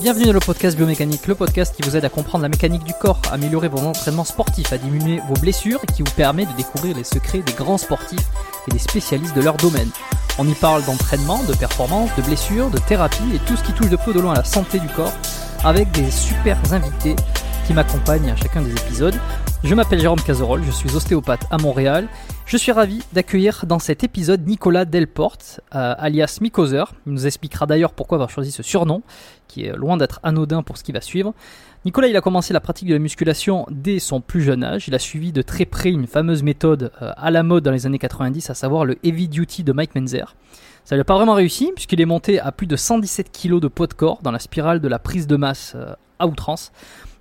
Bienvenue dans le podcast Biomécanique, le podcast qui vous aide à comprendre la mécanique du corps, à améliorer vos entraînements sportifs, à diminuer vos blessures et qui vous permet de découvrir les secrets des grands sportifs et des spécialistes de leur domaine. On y parle d'entraînement, de performance, de blessures, de thérapie et tout ce qui touche de peu de loin à la santé du corps avec des super invités qui m'accompagnent à chacun des épisodes. Je m'appelle Jérôme Cazerolle, je suis ostéopathe à Montréal. Je suis ravi d'accueillir dans cet épisode Nicolas Delporte, euh, alias Mikoser. Il nous expliquera d'ailleurs pourquoi avoir choisi ce surnom, qui est loin d'être anodin pour ce qui va suivre. Nicolas, il a commencé la pratique de la musculation dès son plus jeune âge. Il a suivi de très près une fameuse méthode euh, à la mode dans les années 90, à savoir le Heavy Duty de Mike Menzer. Ça n'a pas vraiment réussi, puisqu'il est monté à plus de 117 kg de poids de corps dans la spirale de la prise de masse euh, à outrance.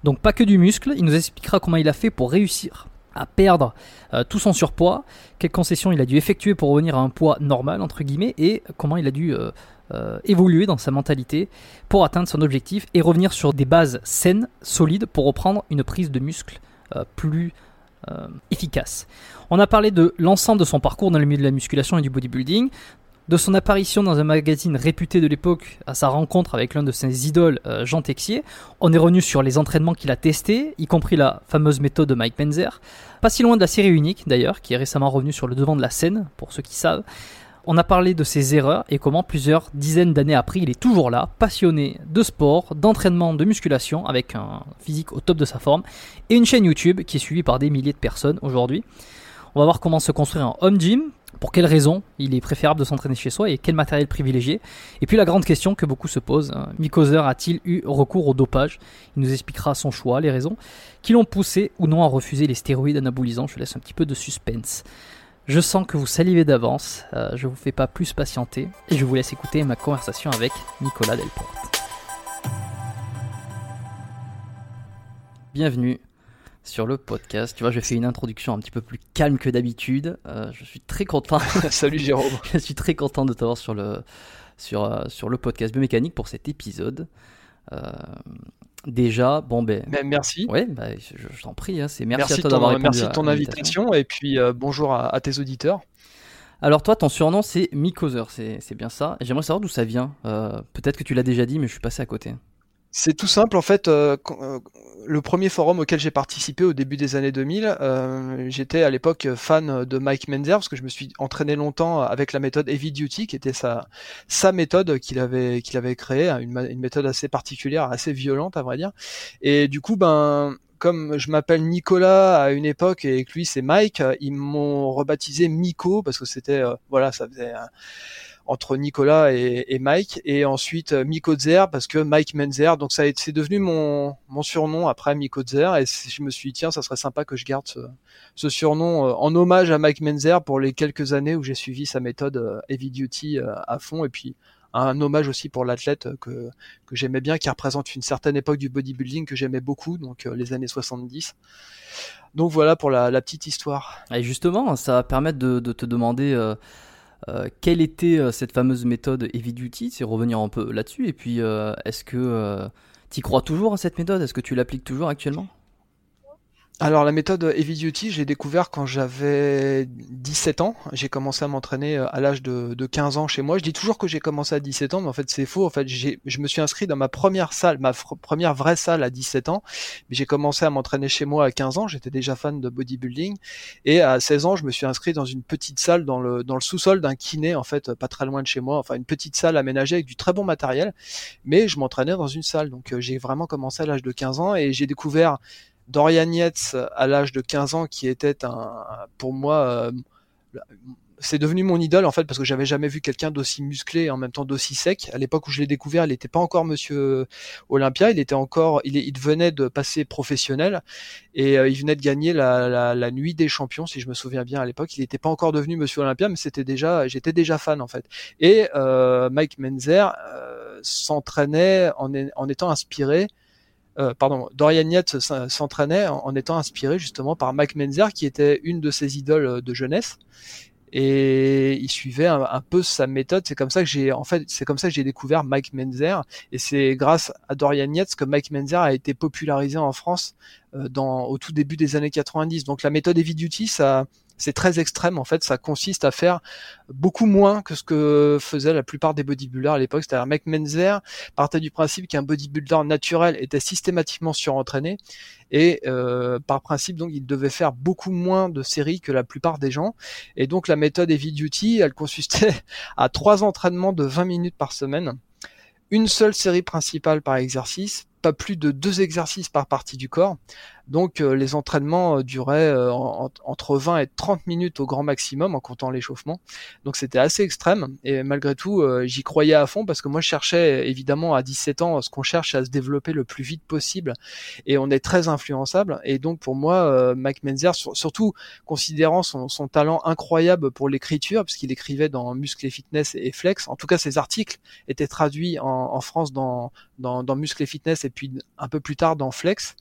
Donc pas que du muscle, il nous expliquera comment il a fait pour réussir à perdre euh, tout son surpoids, quelles concessions il a dû effectuer pour revenir à un poids normal, entre guillemets, et comment il a dû euh, euh, évoluer dans sa mentalité pour atteindre son objectif et revenir sur des bases saines, solides, pour reprendre une prise de muscle plus efficace. On a parlé de l'ensemble de son parcours dans le milieu de la musculation et du bodybuilding, de son apparition dans un magazine réputé de l'époque à sa rencontre avec l'un de ses idoles, euh, Jean Texier. On est revenu sur les entraînements qu'il a testés, y compris la fameuse méthode de Mike Menzer. Pas si loin de la série unique d'ailleurs, qui est récemment revenue sur le devant de la scène, pour ceux qui savent. On a parlé de ses erreurs et comment plusieurs dizaines d'années après, il est toujours là, passionné de sport, d'entraînement, de musculation, avec un physique au top de sa forme, et une chaîne YouTube qui est suivie par des milliers de personnes aujourd'hui. On va voir comment se construire un home gym, pour quelles raisons il est préférable de s'entraîner chez soi et quel matériel privilégier. Et puis la grande question que beaucoup se posent, hein, Mikoser a-t-il eu recours au dopage? Il nous expliquera son choix, les raisons qui l'ont poussé ou non à refuser les stéroïdes anabolisants. Je laisse un petit peu de suspense. Je sens que vous salivez d'avance, euh, je vous fais pas plus patienter et je vous laisse écouter ma conversation avec Nicolas Delporte. bienvenue sur le podcast. Tu vois, je fais une introduction un petit peu plus calme que d'habitude. Euh, je suis très content. Salut Jérôme. je suis très content de t'avoir sur le, sur, euh, sur le podcast biomécanique pour cet épisode. Euh, déjà, bon ben. merci. Oui, bah, je, t'en prie. Hein, c'est merci, à toi d'avoir Merci de ton invitation et puis bonjour à, tes auditeurs. Alors toi, ton surnom c'est Mikoser, c'est bien ça. J'aimerais savoir d'où ça vient. Peut-être que tu l'as déjà dit, mais je suis passé à côté. C'est tout simple en fait. Euh, le premier forum auquel j'ai participé au début des années 2000, euh, j'étais à l'époque fan de Mike Menzer parce que je me suis entraîné longtemps avec la méthode Heavy Duty, qui était sa sa méthode qu'il avait qu'il avait créée, hein, une, méthode assez particulière, assez violente à vrai dire. Et du coup, ben comme je m'appelle Nicolas à une époque et que lui c'est Mike, ils m'ont rebaptisé Miko parce que c'était voilà ça faisait entre Nicolas et, Mike, et ensuite euh, Zer parce que Mike Menzer, donc ça c'est devenu mon, mon surnom après Zer, et je me suis dit tiens ça serait sympa que je garde ce, surnom euh, en hommage à Mike Menzer pour les quelques années où j'ai suivi sa méthode euh, Heavy Duty à fond, et puis un hommage aussi pour l'athlète que, que j'aimais bien, qui représente une certaine époque du bodybuilding que j'aimais beaucoup, donc les années 70. Donc voilà pour la, petite histoire. Et justement, ça va permettre de, te demander quelle était euh, cette fameuse méthode Heavy Duty? C'est revenir un peu là-dessus. Et puis, euh, est-ce que tu crois toujours à cette méthode? Est-ce que tu l'appliques toujours actuellement? Alors la méthode Heavy Duty, j'ai découvert quand j'avais 17 ans. J'ai commencé à m'entraîner euh, à l'âge de, 15 ans chez moi. Je dis toujours que j'ai commencé à 17 ans, mais en fait c'est faux. En fait, je me suis inscrit dans ma première salle, ma première vraie salle à 17 ans. Mais j'ai commencé à m'entraîner chez moi à 15 ans. J'étais déjà fan de bodybuilding. Et à 16 ans, je me suis inscrit dans une petite salle dans le, dans le sous-sol d'un kiné, en fait, pas très loin de chez moi. Enfin, une petite salle aménagée avec du très bon matériel. Mais je m'entraînais dans une salle. Donc euh, j'ai vraiment commencé à l'âge de 15 ans et j'ai découvert Dorian Yates à l'âge de 15 ans qui était un pour moi euh, c'est devenu mon idole en fait parce que j'avais jamais vu quelqu'un d'aussi musclé et en même temps d'aussi sec. À l'époque où je l'ai découvert, il n'était pas encore Monsieur Olympia, il était encore, il, il venait de passer professionnel et euh, il venait de gagner la, la, nuit des champions, si je me souviens bien à l'époque. Il n'était pas encore devenu Monsieur Olympia, mais c'était déjà, j'étais déjà fan en fait. Et euh, Mike Menzer s'entraînait en, en étant inspiré euh, pardon, Dorian Yates s'entraînait en, étant inspiré justement par Mike Menzer, qui était une de ses idoles euh, de jeunesse. Et il suivait un, peu sa méthode. C'est comme ça que j'ai, en fait, c'est comme ça que j'ai découvert Mike Menzer. Et c'est grâce à Dorian Yates que Mike Menzer a été popularisé en France euh, dans, au tout début des années 90. Donc la méthode Heavy Duty, ça, c'est très extrême en fait. Ça consiste à faire beaucoup moins que ce que faisaient la plupart des bodybuilders à l'époque. C'est-à-dire Mike Menzer partait du principe qu'un bodybuilder naturel était systématiquement surentraîné et euh, par principe donc il devait faire beaucoup moins de séries que la plupart des gens. Et donc la méthode Heavy Duty, elle consistait à trois entraînements de 20 minutes par semaine une seule série principale par exercice, pas plus de deux exercices par partie du corps, donc euh, les entraînements euh, duraient euh, entre 20 et 30 minutes au grand maximum en comptant l'échauffement. Donc c'était assez extrême. Et malgré tout j'y croyais à fond parce que moi je cherchais évidemment à 17 ans ce qu'on cherche à se développer le plus vite possible. Et on est très influençable. Et donc pour moi Mike Menzer surtout considérant son, talent incroyable pour l'écriture puisqu'il écrivait dans Muscle et Fitness et Flex en tout cas ses articles étaient traduits en, France dans, dans, dans Muscle et Fitness et puis un peu plus tard dans Flex.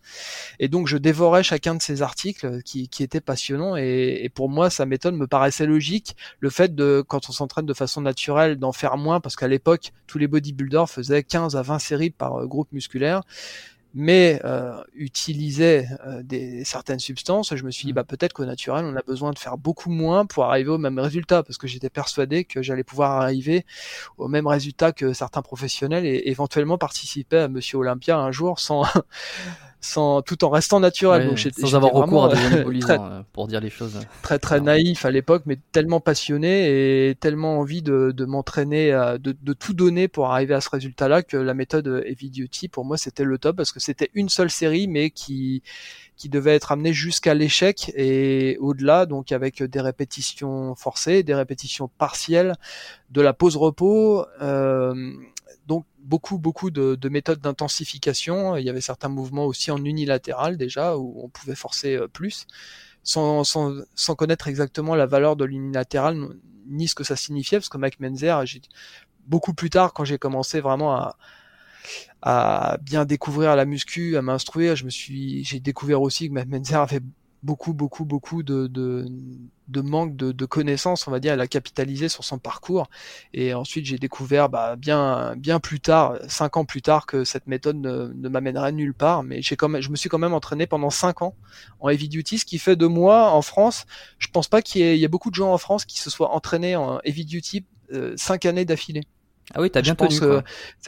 Et donc je je dévorais chacun de ces articles qui, qui étaient passionnants et, pour moi sa méthode me paraissait logique. Le fait de quand on s'entraîne de façon naturelle d'en faire moins parce qu'à l'époque tous les bodybuilders faisaient 15 à 20 séries par euh, groupe musculaire mais euh, utilisaient euh, des certaines substances, je me suis dit mmh. bah peut-être qu'au naturel on a besoin de faire beaucoup moins pour arriver au même résultat parce que j'étais persuadé que j'allais pouvoir arriver au même résultat que certains professionnels et éventuellement participer à Monsieur Olympia un jour sans sans tout en restant naturel. Donc, sans avoir recours à des anabolisants euh, pour dire les choses. Très très naïf à l'époque, mais tellement passionné et tellement envie de, de m'entraîner, de, de, tout donner pour arriver à ce résultat-là que la méthode Heavy Duty pour moi c'était le top parce que c'était une seule série mais qui qui devait être amenée jusqu'à l'échec et au-delà, donc avec des répétitions forcées, des répétitions partielles, de la pause repos. Euh, donc beaucoup beaucoup de, méthodes d'intensification. Il y avait certains mouvements aussi en unilatéral déjà où on pouvait forcer euh, plus, sans, sans, sans connaître exactement la valeur de l'unilatéral ni ce que ça signifiait, parce que Mike Menzer, beaucoup plus tard quand j'ai commencé vraiment à, à bien découvrir la muscu, à m'instruire. Je me suis, j'ai découvert aussi que Matt Menzer avait beaucoup, beaucoup, beaucoup de, de, de manque de, de, connaissances, on va dire. Elle a capitalisé sur son parcours. Et ensuite, j'ai découvert bah, bien, bien plus tard, cinq ans plus tard, que cette méthode ne, ne m'amènerait nulle part. Mais j'ai quand même, je me suis quand même entraîné pendant cinq ans en heavy duty, ce qui fait de moi, en France, je pense pas qu'il y, ait, il y a beaucoup de gens en France qui se soient entraînés en heavy duty euh, cinq années d'affilée. Ah oui, t'as bien tenu.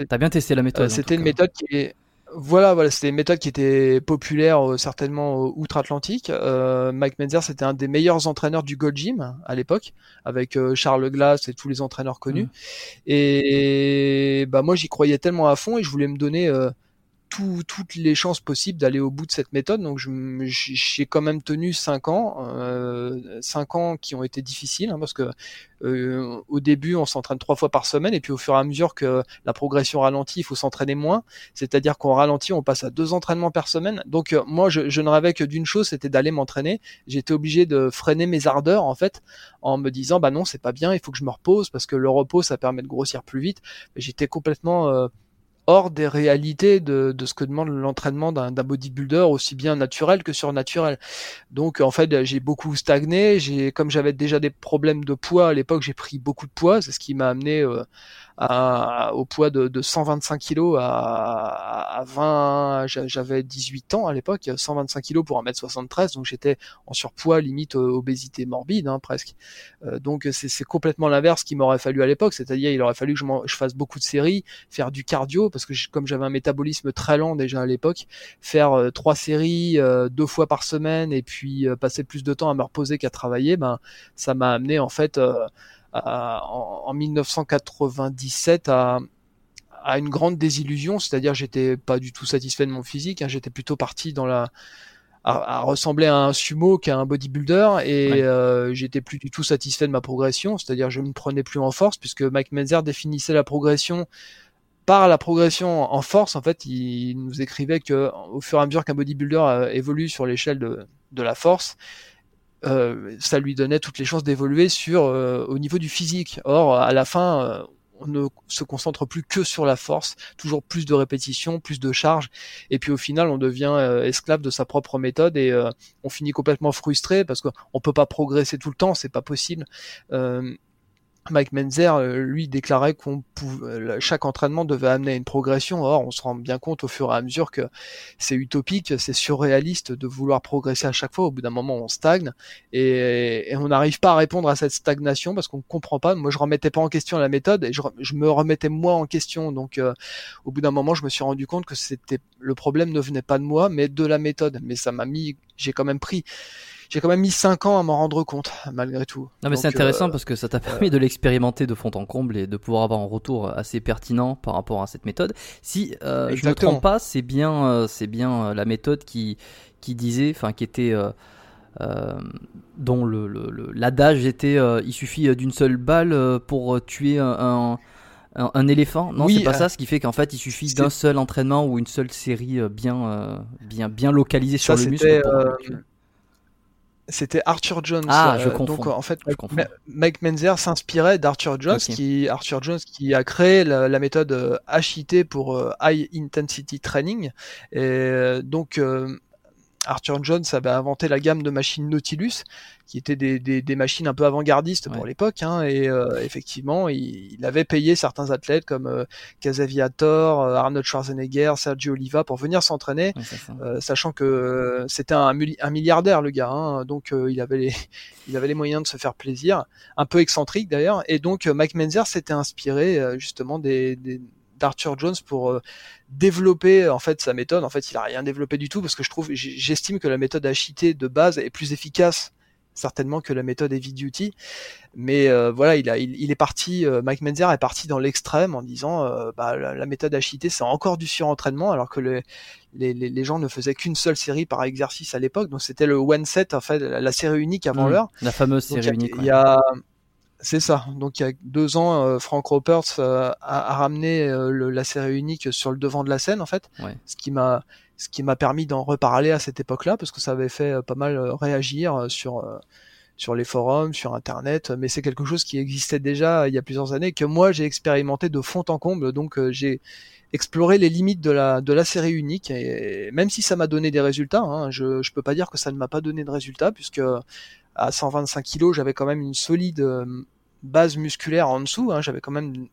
T'as bien testé la méthode. Euh, c'était une méthode qui est voilà, voilà, c'était une méthode qui était populaire euh, certainement outre-Atlantique. Euh, Mike Menzer, c'était un des meilleurs entraîneurs du Gold Gym à l'époque, avec euh, Charles Glass et tous les entraîneurs connus. Mmh. Et bah moi, j'y croyais tellement à fond et je voulais me donner toutes les chances possibles d'aller au bout de cette méthode. Donc j'ai quand même tenu cinq ans, euh, cinq ans qui ont été difficiles hein, parce que euh, au début on s'entraîne trois fois par semaine et puis au fur et à mesure que la progression ralentit, il faut s'entraîner moins. C'est-à-dire qu'on ralentit, on passe à deux entraînements par semaine. Donc euh, moi je, je, ne rêvais que d'une chose, c'était d'aller m'entraîner. J'étais obligé de freiner mes ardeurs en fait en me disant bah non c'est pas bien, il faut que je me repose parce que le repos ça permet de grossir plus vite. J'étais complètement euh, hors des réalités de, ce que demande l'entraînement d'un bodybuilder aussi bien naturel que surnaturel. Donc en fait j'ai beaucoup stagné, j'ai comme j'avais déjà des problèmes de poids à l'époque, j'ai pris beaucoup de poids, c'est ce qui m'a amené euh, au poids de, de 125 kg à, à 20, j'avais 18 ans à l'époque, 125 kg pour 1m73, donc j'étais en surpoids, limite euh, obésité morbide hein, presque. Euh, donc c'est complètement l'inverse qu'il m'aurait fallu à l'époque, c'est-à-dire il aurait fallu que je, je, fasse beaucoup de séries, faire du cardio, parce que comme j'avais un métabolisme très lent déjà à l'époque, faire euh, trois séries deux fois par semaine et puis passer plus de temps à me reposer qu'à travailler, ben ça m'a amené en fait en, 1997 à, à une grande désillusion, c'est-à-dire j'étais pas du tout satisfait de mon physique, hein, j'étais plutôt parti dans la à, ressembler à un sumo qu'à un bodybuilder et euh, j'étais plus du tout satisfait de ma progression, c'est-à-dire je ne me prenais plus en force puisque Mike Menzer définissait la progression par la progression en force. En fait, il nous écrivait que au fur et à mesure qu'un bodybuilder euh, évolue sur l'échelle de, de la force, euh, ça lui donnait toutes les chances d'évoluer sur euh, au niveau du physique. Or, à la fin, euh, on ne se concentre plus que sur la force, toujours plus de répétitions, plus de charges, et puis au final, on devient esclave de sa propre méthode et on finit complètement frustré parce qu'on peut pas progresser tout le temps, c'est pas possible. Mike Menzer, euh, lui, déclarait qu'on pouvait, chaque entraînement devait amener une progression. Or, on se rend bien compte au fur et à mesure que c'est utopique, c'est surréaliste de vouloir progresser à chaque fois. Au bout d'un moment, on stagne et, on n'arrive pas à répondre à cette stagnation parce qu'on ne comprend pas. Moi, je remettais pas en question la méthode et je, me remettais moi en question. Donc, euh, au bout d'un moment, je me suis rendu compte que c'était le problème ne venait pas de moi, mais de la méthode. Mais ça m'a mis, j'ai quand même pris j'ai quand même mis 5 ans à m'en rendre compte, malgré tout. Non, mais c'est intéressant euh, parce que ça t'a permis de l'expérimenter de fond en comble et de pouvoir avoir un retour assez pertinent par rapport à cette méthode. Si euh, je ne me trompe pas, c'est bien, euh, c'est bien la méthode qui, qui disait, enfin, qui était. dont le, l'adage était il suffit d'une seule balle pour tuer un, un, éléphant non c'est pas ça ce qui fait qu'en fait il suffit d'un seul entraînement ou une seule série bien bien bien localisée sur le muscle c'était Arthur Jones. Ah, je euh, Donc en fait, Mike Menzer s'inspirait d'Arthur Jones, qui Arthur Jones qui a créé la, méthode HIT euh, pour euh, High Intensity Training. Et donc Arthur Jones avait inventé la gamme de machines Nautilus, qui étaient des, des, machines un peu avant-gardistes pour l'époque. Hein, et euh, effectivement, il, avait payé certains athlètes comme euh, Casaviator, euh, Arnold Schwarzenegger, Sergio Oliva pour venir s'entraîner, sachant que c'était un, un, milliardaire le gars. Hein, donc il avait les il avait les moyens de se faire plaisir, un peu excentrique d'ailleurs. Et donc Mike Menzer s'était inspiré justement des, des d'Arthur Jones pour euh, développer en fait sa méthode. En fait, il a rien développé du tout parce que je trouve, j'estime que la méthode HIT de base est plus efficace certainement que la méthode Heavy Duty. Mais euh, voilà, il, a, il, est parti, euh, Mike Menzer est parti dans l'extrême en disant bah, la, méthode HIT c'est encore du surentraînement alors que les, les, les, gens ne faisaient qu'une seule série par exercice à l'époque. Donc c'était le one set, en fait, la, série unique avant mmh. l'heure. La fameuse série unique. Il y a, c'est ça. Donc il y a deux ans, euh, Frank Roberts euh, a, ramené euh, la série unique sur le devant de la scène en fait, ce qui m'a ce qui m'a permis d'en reparler à cette époque-là parce que ça avait fait pas mal réagir sur sur les forums, sur Internet, mais c'est quelque chose qui existait déjà il y a plusieurs années que moi j'ai expérimenté de fond en comble. Donc j'ai exploré les limites de la de la série unique et même si ça m'a donné des résultats, hein, je je peux pas dire que ça ne m'a pas donné de résultats puisque à 125 kg j'avais quand même une solide base musculaire en dessous. Hein. J'avais quand même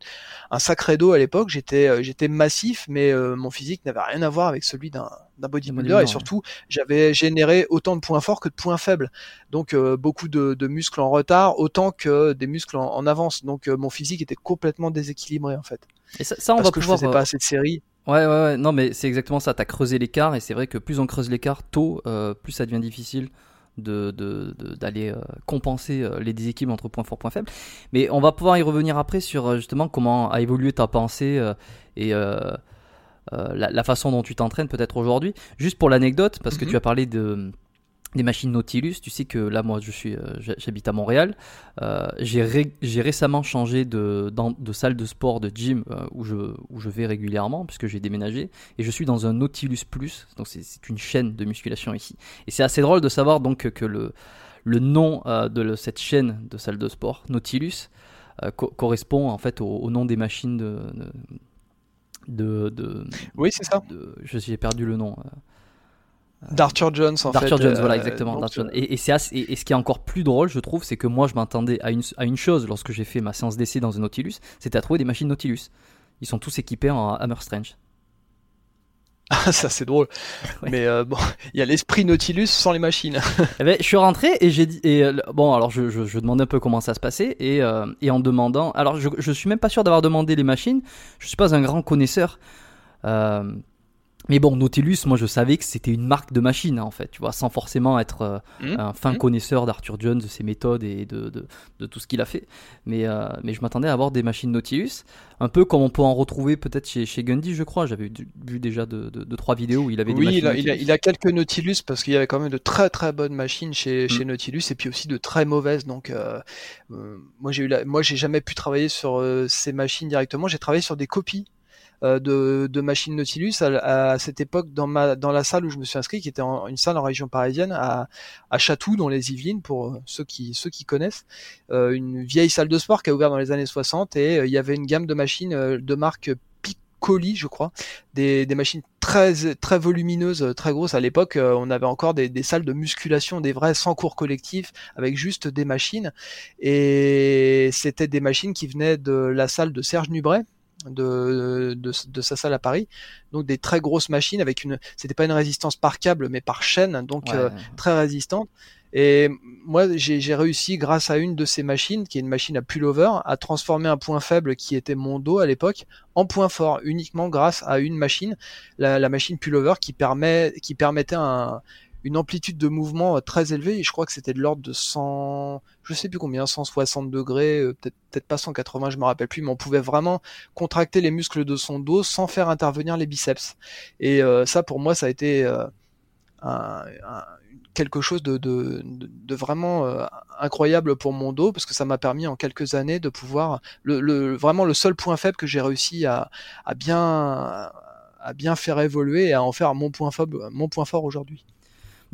un sacré dos à l'époque. J'étais euh, j'étais massif, mais euh, mon physique n'avait rien à voir avec celui d'un d'un bodybuilder. Et surtout, j'avais généré autant de points forts que de points faibles. Donc euh, beaucoup de, de, muscles en retard, autant que des muscles en, avance. Donc mon physique était complètement déséquilibré en fait. Et ça, ça on Parce va que pouvoir. Je faisais pas assez de séries. Ouais, ouais, ouais, non, mais c'est exactement ça. T'as creusé l'écart, et c'est vrai que plus on creuse l'écart tôt, plus ça devient difficile d'aller de, de, euh, compenser euh, les déséquilibres entre points forts et points faibles. Mais on va pouvoir y revenir après sur euh, justement comment a évolué ta pensée et la, la, façon dont tu t'entraînes peut-être aujourd'hui. Juste pour l'anecdote, parce que Mhm. tu as parlé de des machines Nautilus. Tu sais que là, moi, je suis, euh, j'habite à Montréal. Euh, j'ai récemment changé de, dans, de salle de sport, de gym euh, où, je, où je vais régulièrement puisque j'ai déménagé et je suis dans un Nautilus Plus. Donc c'est une chaîne de musculation ici. Et c'est assez drôle de savoir donc que le, le nom euh, de cette chaîne de salle de sport, Nautilus, co correspond en fait au, au, nom des machines de, de, de oui, c'est ça. J'ai perdu le nom. D'Arthur Jones en D'Arthur fait. Jones, voilà exactement. Donc, Jones. Et, et, et, et, ce qui est encore plus drôle, je trouve, c'est que moi je m'attendais à une, à une chose lorsque j'ai fait ma séance d'essai dans un Nautilus, c'était à trouver des machines Nautilus. Ils sont tous équipés en Hammer Strange. Ah, ça c'est drôle. Ouais. Mais euh, bon, il y a l'esprit Nautilus sans les machines. eh ben, je suis rentré et j'ai dit et euh, bon alors je, je, je, demandais un peu comment ça se passait et, euh, et en demandant alors je, je suis même pas sûr d'avoir demandé les machines. Je suis pas un grand connaisseur. Euh, mais bon, Nautilus, moi je savais que c'était une marque de machine en fait, tu vois, sans forcément être euh, mmh, un fin mmh. connaisseur d'Arthur Jones, de ses méthodes et de, de, de tout ce qu'il a fait. Mais, euh, mais je m'attendais à avoir des machines Nautilus, un peu comme on peut en retrouver peut-être chez, chez Gundy, je crois. J'avais vu déjà de, de, de, trois vidéos où il avait oui, des machines. Il a, il, a, il a quelques Nautilus parce qu'il y avait quand même de très très bonnes machines chez, mmh. chez Nautilus et puis aussi de très mauvaises. Donc euh, moi j'ai eu la, moi j'ai jamais pu travailler sur ces machines directement. J'ai travaillé sur des copies de, de machines Nautilus à, à, cette époque dans ma dans la salle où je me suis inscrit qui était en, une salle en région parisienne à, à Chatou dans les Yvelines pour ceux qui ceux qui connaissent. Euh, une vieille salle de sport qui a ouvert dans les années 60 et euh, il y avait une gamme de machines euh, de marque Piccoli je crois. Des, des machines très très volumineuses très grosses. À l'époque euh, on avait encore des, des, salles de musculation des vrais sans cours collectif avec juste des machines. Et c'était des machines qui venaient de la salle de Serge Nubret de, de, de, sa salle à Paris. Donc des très grosses machines avec une, c'était pas une résistance par câble mais par chaîne, donc ouais. euh, très résistante. Et moi, j'ai réussi, grâce à une de ces machines, qui est une machine à pullover, à transformer un point faible qui était mon dos à l'époque en point fort, uniquement grâce à une machine, la, la machine pullover, qui permet, qui permettait un, une amplitude de mouvement très élevée. Et je crois que c'était de l'ordre de 100, je sais plus combien, 160 degrés, peut-être peut-être pas 180, je me rappelle plus, mais on pouvait vraiment contracter les muscles de son dos sans faire intervenir les biceps. Et euh, ça, pour moi, ça a été euh, quelque chose de, vraiment euh, incroyable pour mon dos parce que ça m'a permis en quelques années de pouvoir le, le vraiment le seul point faible que j'ai réussi à, à bien à bien faire évoluer et à en faire mon point faible mon point fort aujourd'hui.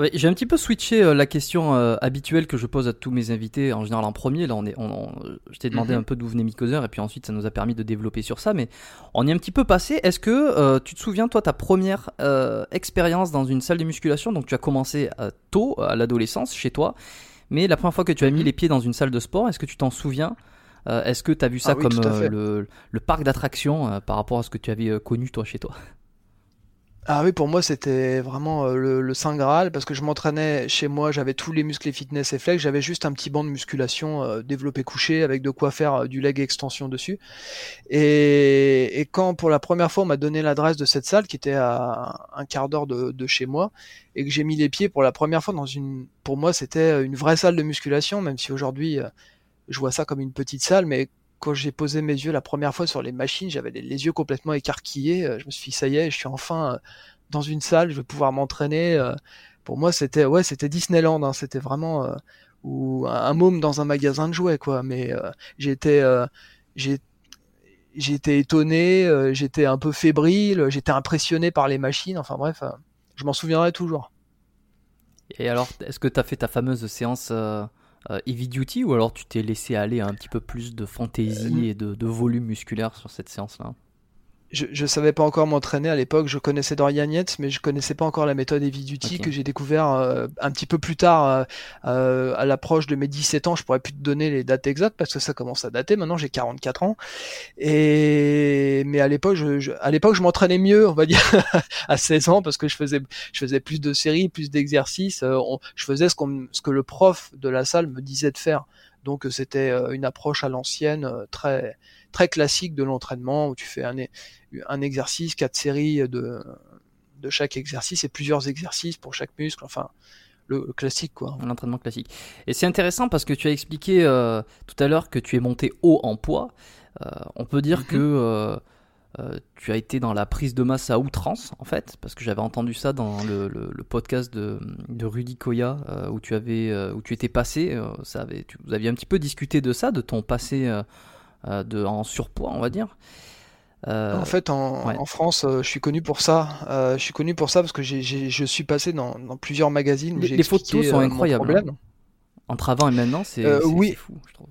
Ouais, j'ai un petit peu switché euh, la question euh, habituelle que je pose à tous mes invités en général en premier. Là, on est, on, on, je t'ai demandé Mhm. mm -hmm. un peu d'où venait Micoseur et puis ensuite ça nous a permis de développer sur ça. Mais on y est un petit peu passé. Est-ce que euh, tu te souviens toi ta première expérience dans une salle de musculation? Donc tu as commencé tôt à l'adolescence chez toi, mais la première fois que tu as mis Mhm. les pieds dans une salle de sport, est-ce que tu t'en souviens? Est-ce que tu as vu ça Ah oui, comme le, le parc d'attractions par rapport à ce que tu avais connu toi chez toi? Ah oui, pour moi c'était vraiment euh, le, le saint graal parce que je m'entraînais chez moi, j'avais tous les muscles et fitness et flex, j'avais juste un petit banc de musculation euh, développé couché avec de quoi faire euh, du leg extension dessus. Et, quand pour la première fois on m'a donné l'adresse de cette salle qui était à un quart d'heure de, de chez moi et que j'ai mis les pieds pour la première fois dans une, pour moi c'était une vraie salle de musculation, même si aujourd'hui euh, je vois ça comme une petite salle, mais quand j'ai posé mes yeux la première fois sur les machines, j'avais les, yeux complètement écarquillés. euh, Je me suis dit, ça y est, je suis enfin euh, dans une salle, je vais pouvoir m'entraîner. euh. Pour moi, c'était ouais, c'était Disneyland. hein, C'était vraiment ou un môme dans un magasin de jouets, quoi. Mais j'ai été étonné, j'étais un peu fébrile, j'étais impressionné par les machines. Enfin bref, je m'en souviendrai toujours. Et alors, est-ce que tu as fait ta fameuse séance euh, Heavy Duty ou alors tu t'es laissé aller à un petit peu plus de fantaisie et de, de volume musculaire sur cette séance-là? Je, je savais pas encore m'entraîner à l'époque. Je connaissais Dorian Yates, mais je connaissais pas encore la méthode Heavy Duty que j'ai découvert euh, un petit peu plus tard, euh, euh, à l'approche de mes 17 ans. Je pourrais plus te donner les dates exactes parce que ça commence à dater. Maintenant, j'ai 44 ans. Et mais à l'époque, je, à l'époque, je m'entraînais mieux, on va dire, à 16 ans parce que je faisais, je faisais plus de séries, plus d'exercices. je faisais ce, qu'on, ce que le prof de la salle me disait de faire. Donc, c'était une approche à l'ancienne, très très classique de l'entraînement où tu fais un, un exercice, quatre séries de, de chaque exercice et plusieurs exercices pour chaque muscle. Enfin, le, classique quoi. L'entraînement classique. Et c'est intéressant parce que tu as expliqué euh, tout à l'heure que tu es monté haut en poids. Euh, on peut dire mhm. que euh, tu as été dans la prise de masse à outrance en fait, parce que j'avais entendu ça dans le, le, podcast de, de, Rudy Koya où tu avais où tu étais passé. ça avait, tu, vous aviez un petit peu discuté de ça, de ton passé de, en surpoids, on va dire. Euh, en fait, en, France, euh, je suis connu pour ça. je suis connu pour ça parce que je suis passé dans, plusieurs magazines. Où les, les photos sont incroyables. Hein. Entre avant et maintenant, c'est oui. fou, je trouve.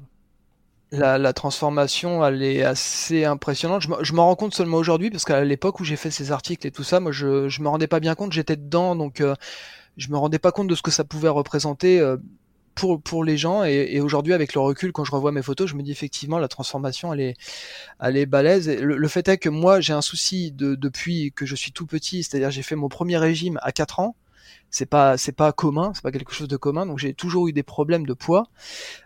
La, transformation, elle est assez impressionnante. Je, m'en rends compte seulement aujourd'hui parce qu'à l'époque où j'ai fait ces articles et tout ça, moi, je, je me rendais pas bien compte. J'étais dedans, donc je me rendais pas compte de ce que ça pouvait représenter pour, pour les gens. Et, aujourd'hui, avec le recul, quand je revois mes photos, je me dis effectivement la transformation, elle est, elle est balèze. le, fait est que moi, j'ai un souci de, depuis que je suis tout petit, c'est-à-dire j'ai fait mon premier régime à 4 ans c'est pas c'est pas commun, c'est pas quelque chose de commun. Donc j'ai toujours eu des problèmes de poids.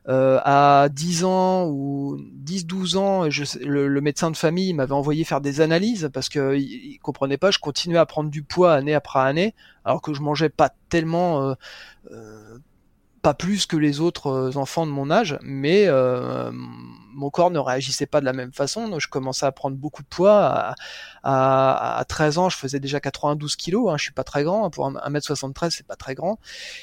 Euh, à 10 ans ou 10-12 ans, je, le, médecin de famille m'avait envoyé faire des analyses parce que il, comprenait pas. Je continuais à prendre du poids année après année, alors que je mangeais pas tellement. Euh, euh, pas plus que les autres euh, enfants de mon âge, mais euh, mon corps ne réagissait pas de la même façon. Donc je commençais à prendre beaucoup de poids. À, à, 13 ans, je faisais déjà 92 kilos. Hein, je suis pas très grand. Pour 1m73, c'est pas très grand.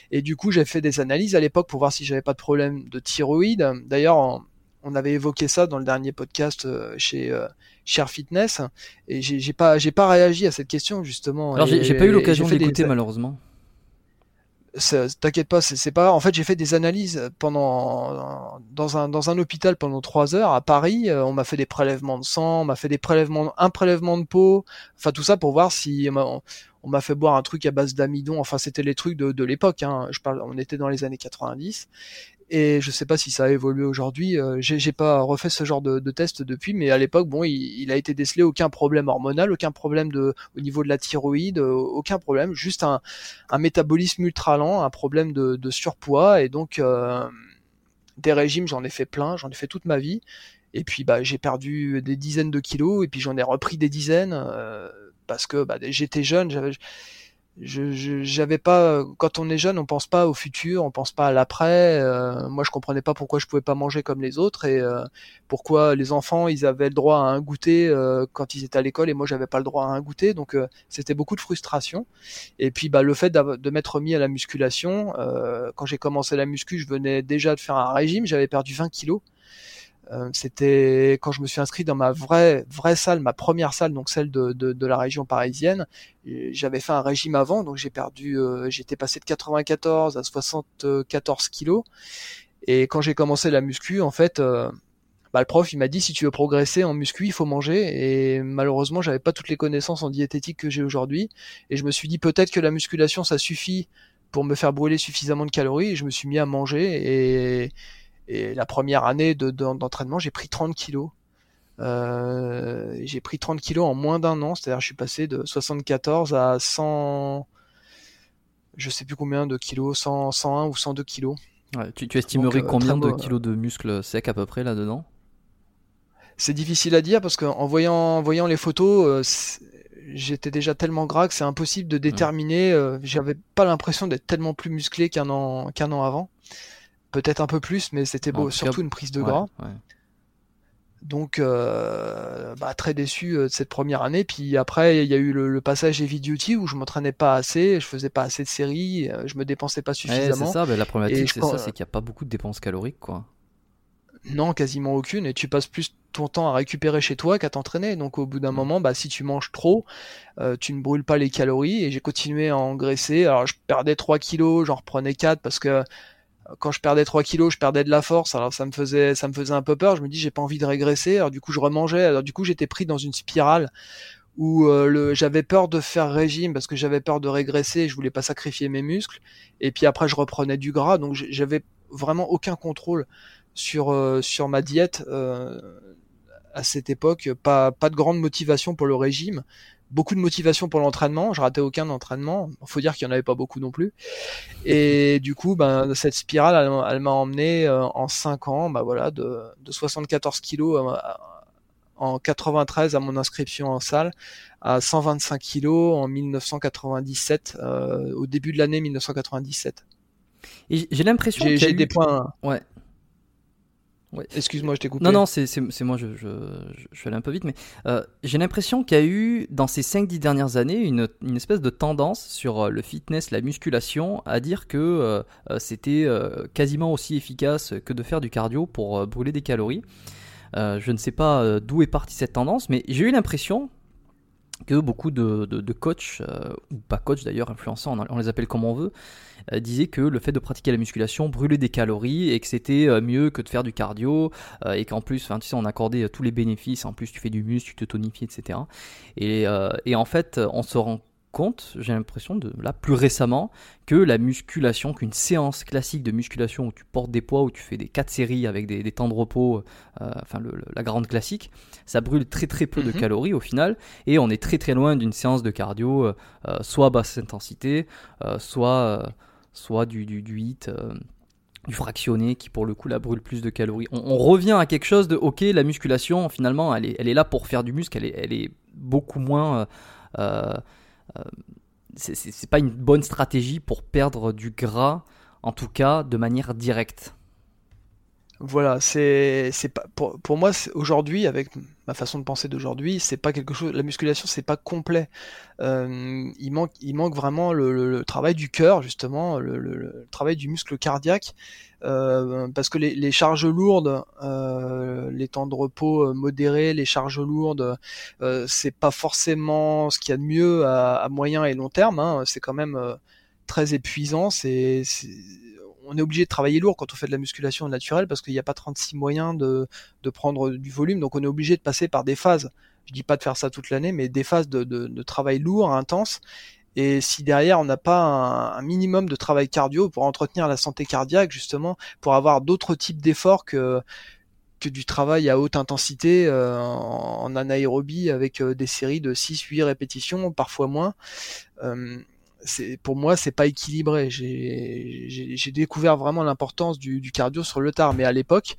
Et du coup, j'ai fait des analyses à l'époque pour voir si j'avais pas de problème de thyroïde. D'ailleurs, on avait évoqué ça dans le dernier podcast euh, chez Cher Fitness. Et j'ai pas, j'ai pas réagi à cette question justement. Alors j'ai pas eu l'occasion d'écouter malheureusement. T'inquiète pas, c'est pas. En fait, j'ai fait des analyses pendant dans un hôpital pendant trois heures à Paris. Euh, on m'a fait des prélèvements de sang, on m'a fait des prélèvements, un prélèvement de peau. Enfin tout ça pour voir si on m'a fait boire un truc à base d'amidon. Enfin c'était les trucs de, de l'époque. Hein. Je parle, on était dans les années 90 et je sais pas si ça a évolué aujourd'hui. Euh, j'ai pas refait ce genre de, test depuis, mais à l'époque, bon, il, a été décelé aucun problème hormonal, aucun problème au niveau de la thyroïde, euh, aucun problème, juste un, métabolisme ultra lent, un problème de, de surpoids, et donc euh, des régimes, j'en ai fait plein, j'en ai fait toute ma vie. Et puis bah j'ai perdu des dizaines de kilos, et puis j'en ai repris des dizaines euh, parce que bah, j'étais jeune, j'avais je j'avais pas quand on est jeune on pense pas au futur on pense pas à l'après euh, moi je comprenais pas pourquoi je pouvais pas manger comme les autres et euh, pourquoi les enfants ils avaient le droit à un goûter euh, quand ils étaient à l'école et moi j'avais pas le droit à un goûter. Donc c'était beaucoup de frustration. Et puis bah le fait de m'être mis à la musculation quand j'ai commencé la muscu je venais déjà de faire un régime j'avais perdu 20 kilos euh, c'était quand je me suis inscrit dans ma vraie vraie salle, ma première salle, donc celle de, de, de la région parisienne. J'avais fait un régime avant, donc j'ai perdu, euh, j'étais passé de 94 à 74 kilos. Et quand j'ai commencé la muscu, en fait, euh, bah, le prof il m'a dit si tu veux progresser en muscu, il faut manger. Et malheureusement, j'avais pas toutes les connaissances en diététique que j'ai aujourd'hui. Et je me suis dit peut-être que la musculation ça suffit pour me faire brûler suffisamment de calories. Et je me suis mis à manger et et la première année d'entraînement, j'ai pris 30 kilos. Euh, j'ai pris 30 kilos en moins d'un an, c'est-à-dire je suis passé de 74 à 100, je sais plus combien de kilos, 100, 101 ou 102 kilos. tu, estimerais euh, combien de kilos de muscles secs à peu près là-dedans C'est difficile à dire parce qu'en voyant, voyant les photos, euh, j'étais déjà tellement gras que c'est impossible de déterminer. J'avais pas l'impression d'être tellement plus musclé qu'un an, qu'un an avant peut-être un peu plus, mais c'était beau, surtout une prise de gras. Donc, euh, bah, très déçu euh, de cette première année. Puis après, il y a eu le, passage Heavy Duty où je m'entraînais pas assez, je faisais pas assez de séries, euh, je me dépensais pas suffisamment. c'est ça, la problématique, c'est ça, c'est qu'il n'y a pas beaucoup de dépenses caloriques, quoi. Non, quasiment aucune. Et tu passes plus ton temps à récupérer chez toi qu'à t'entraîner. Donc au bout d'un mm. moment, bah, si tu manges trop, tu ne brûles pas les calories. Et j'ai continué à engraisser. Alors je perdais 3 kilos, j'en reprenais 4 parce que quand je perdais 3 kilos, je perdais de la force. Alors ça me faisait, ça me faisait un peu peur. Je me dis, j'ai pas envie de régresser. Alors du coup, je remangeais. Alors du coup, j'étais pris dans une spirale où euh, j'avais peur de faire régime parce que j'avais peur de régresser. Je voulais pas sacrifier mes muscles. Et puis après, je reprenais du gras. Donc j'avais vraiment aucun contrôle sur euh, sur ma diète euh, à cette époque. Pas pas de grande motivation pour le régime beaucoup de motivation pour l'entraînement. Je ratais aucun entraînement. Il faut dire qu'il n'y en avait pas beaucoup non plus. Et du coup, ben, cette spirale, elle, m'a emmené euh, en 5 ans, ben, voilà, de, de 74 kilos euh, en 93 à mon inscription en salle, à 125 kilos en 1997, euh, au début de l'année 1997. J'ai l'impression que j'ai des points. Ouais. Excuse-moi, je t'ai coupé. Non, non, c'est moi, je, je, je, suis allé un peu vite, mais euh, j'ai l'impression qu'il y a eu, dans ces 5-10 dernières années, une, une, espèce de tendance sur euh, le fitness, la musculation, à dire que euh, c'était quasiment aussi efficace que de faire du cardio pour brûler des calories. je ne sais pas d'où est partie cette tendance, mais j'ai eu l'impression, que beaucoup de, de, coachs, euh, ou pas coachs d'ailleurs, influenceurs, on, les appelle comme on veut, euh, disaient que le fait de pratiquer la musculation brûlait des calories et que c'était euh, mieux que de faire du cardio et qu'en plus, tu on accordait tous les bénéfices, en plus tu fais du muscle, tu te tonifies, etc. Et, et en fait, on se rend compte, j'ai l'impression de là plus récemment, que la musculation, qu'une séance classique de musculation où tu portes des poids, où tu fais des 4 séries avec des, temps de repos, euh, enfin la grande classique, ça brûle très très peu de mhm. calories au final, et on est très très loin d'une séance de cardio, euh, euh, soit basse intensité, soit, soit du, du, du hit du fractionné qui pour le coup la brûle plus de calories. On, revient à quelque chose de ok la musculation finalement elle est, elle est là pour faire du muscle, elle est, elle est beaucoup moins euh, c'est pas une bonne stratégie pour perdre du gras, en tout cas de manière directe. Voilà, c'est pas pour, pour moi aujourd'hui avec ma façon de penser d'aujourd'hui, c'est pas quelque chose. La musculation, c'est pas complet. Euh, il manque il manque vraiment le, travail du cœur justement, le, travail du muscle cardiaque, euh, parce que les, les charges lourdes, euh, les temps de repos modérés, les charges lourdes, c'est pas forcément ce qu'il y a de mieux à, à moyen et long terme. Hein. C'est quand même très épuisant. C'est on est obligé de travailler lourd quand on fait de la musculation naturelle parce qu'il n'y a pas 36 moyens de, prendre du volume, donc on est obligé de passer par des phases. Je dis pas de faire ça toute l'année, mais des phases de, travail lourd, intense. Et si derrière on n'a pas un, minimum de travail cardio pour entretenir la santé cardiaque, justement, pour avoir d'autres types d'efforts que que du travail à haute intensité euh, en, anaérobie avec euh, des séries de 6-8 répétitions, parfois moins. Euh, pour moi c'est pas équilibré. J'ai découvert vraiment l'importance du, cardio sur le tard, mais à l'époque,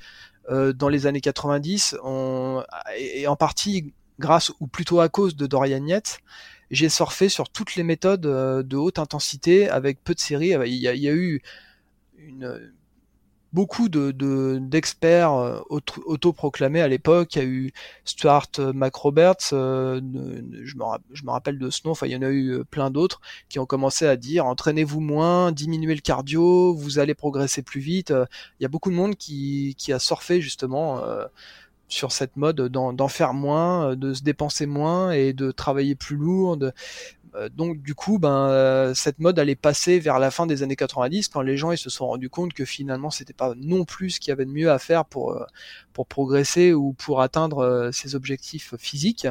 euh, dans les années 90, on, et en partie grâce ou plutôt à cause de Dorian Yates, j'ai surfé sur toutes les méthodes euh, de haute intensité avec peu de séries. Il y a, il y a eu une beaucoup de d'experts euh, autoproclamés à l'époque. Il y a eu Stuart euh, McRoberts, euh, je, me, rappelle de ce nom, enfin il y en a eu plein d'autres qui ont commencé à dire entraînez-vous moins, diminuez le cardio, vous allez progresser plus vite. Il y a beaucoup de monde qui, qui a surfé justement sur cette mode d'en faire moins, de se dépenser moins et de travailler plus lourd. Euh, donc du coup, ben euh, cette mode allait passer vers la fin des années 90 quand les gens ils se sont rendus compte que finalement c'était pas non plus ce qu'il y avait de mieux à faire pour euh, pour progresser ou pour atteindre ses objectifs physiques.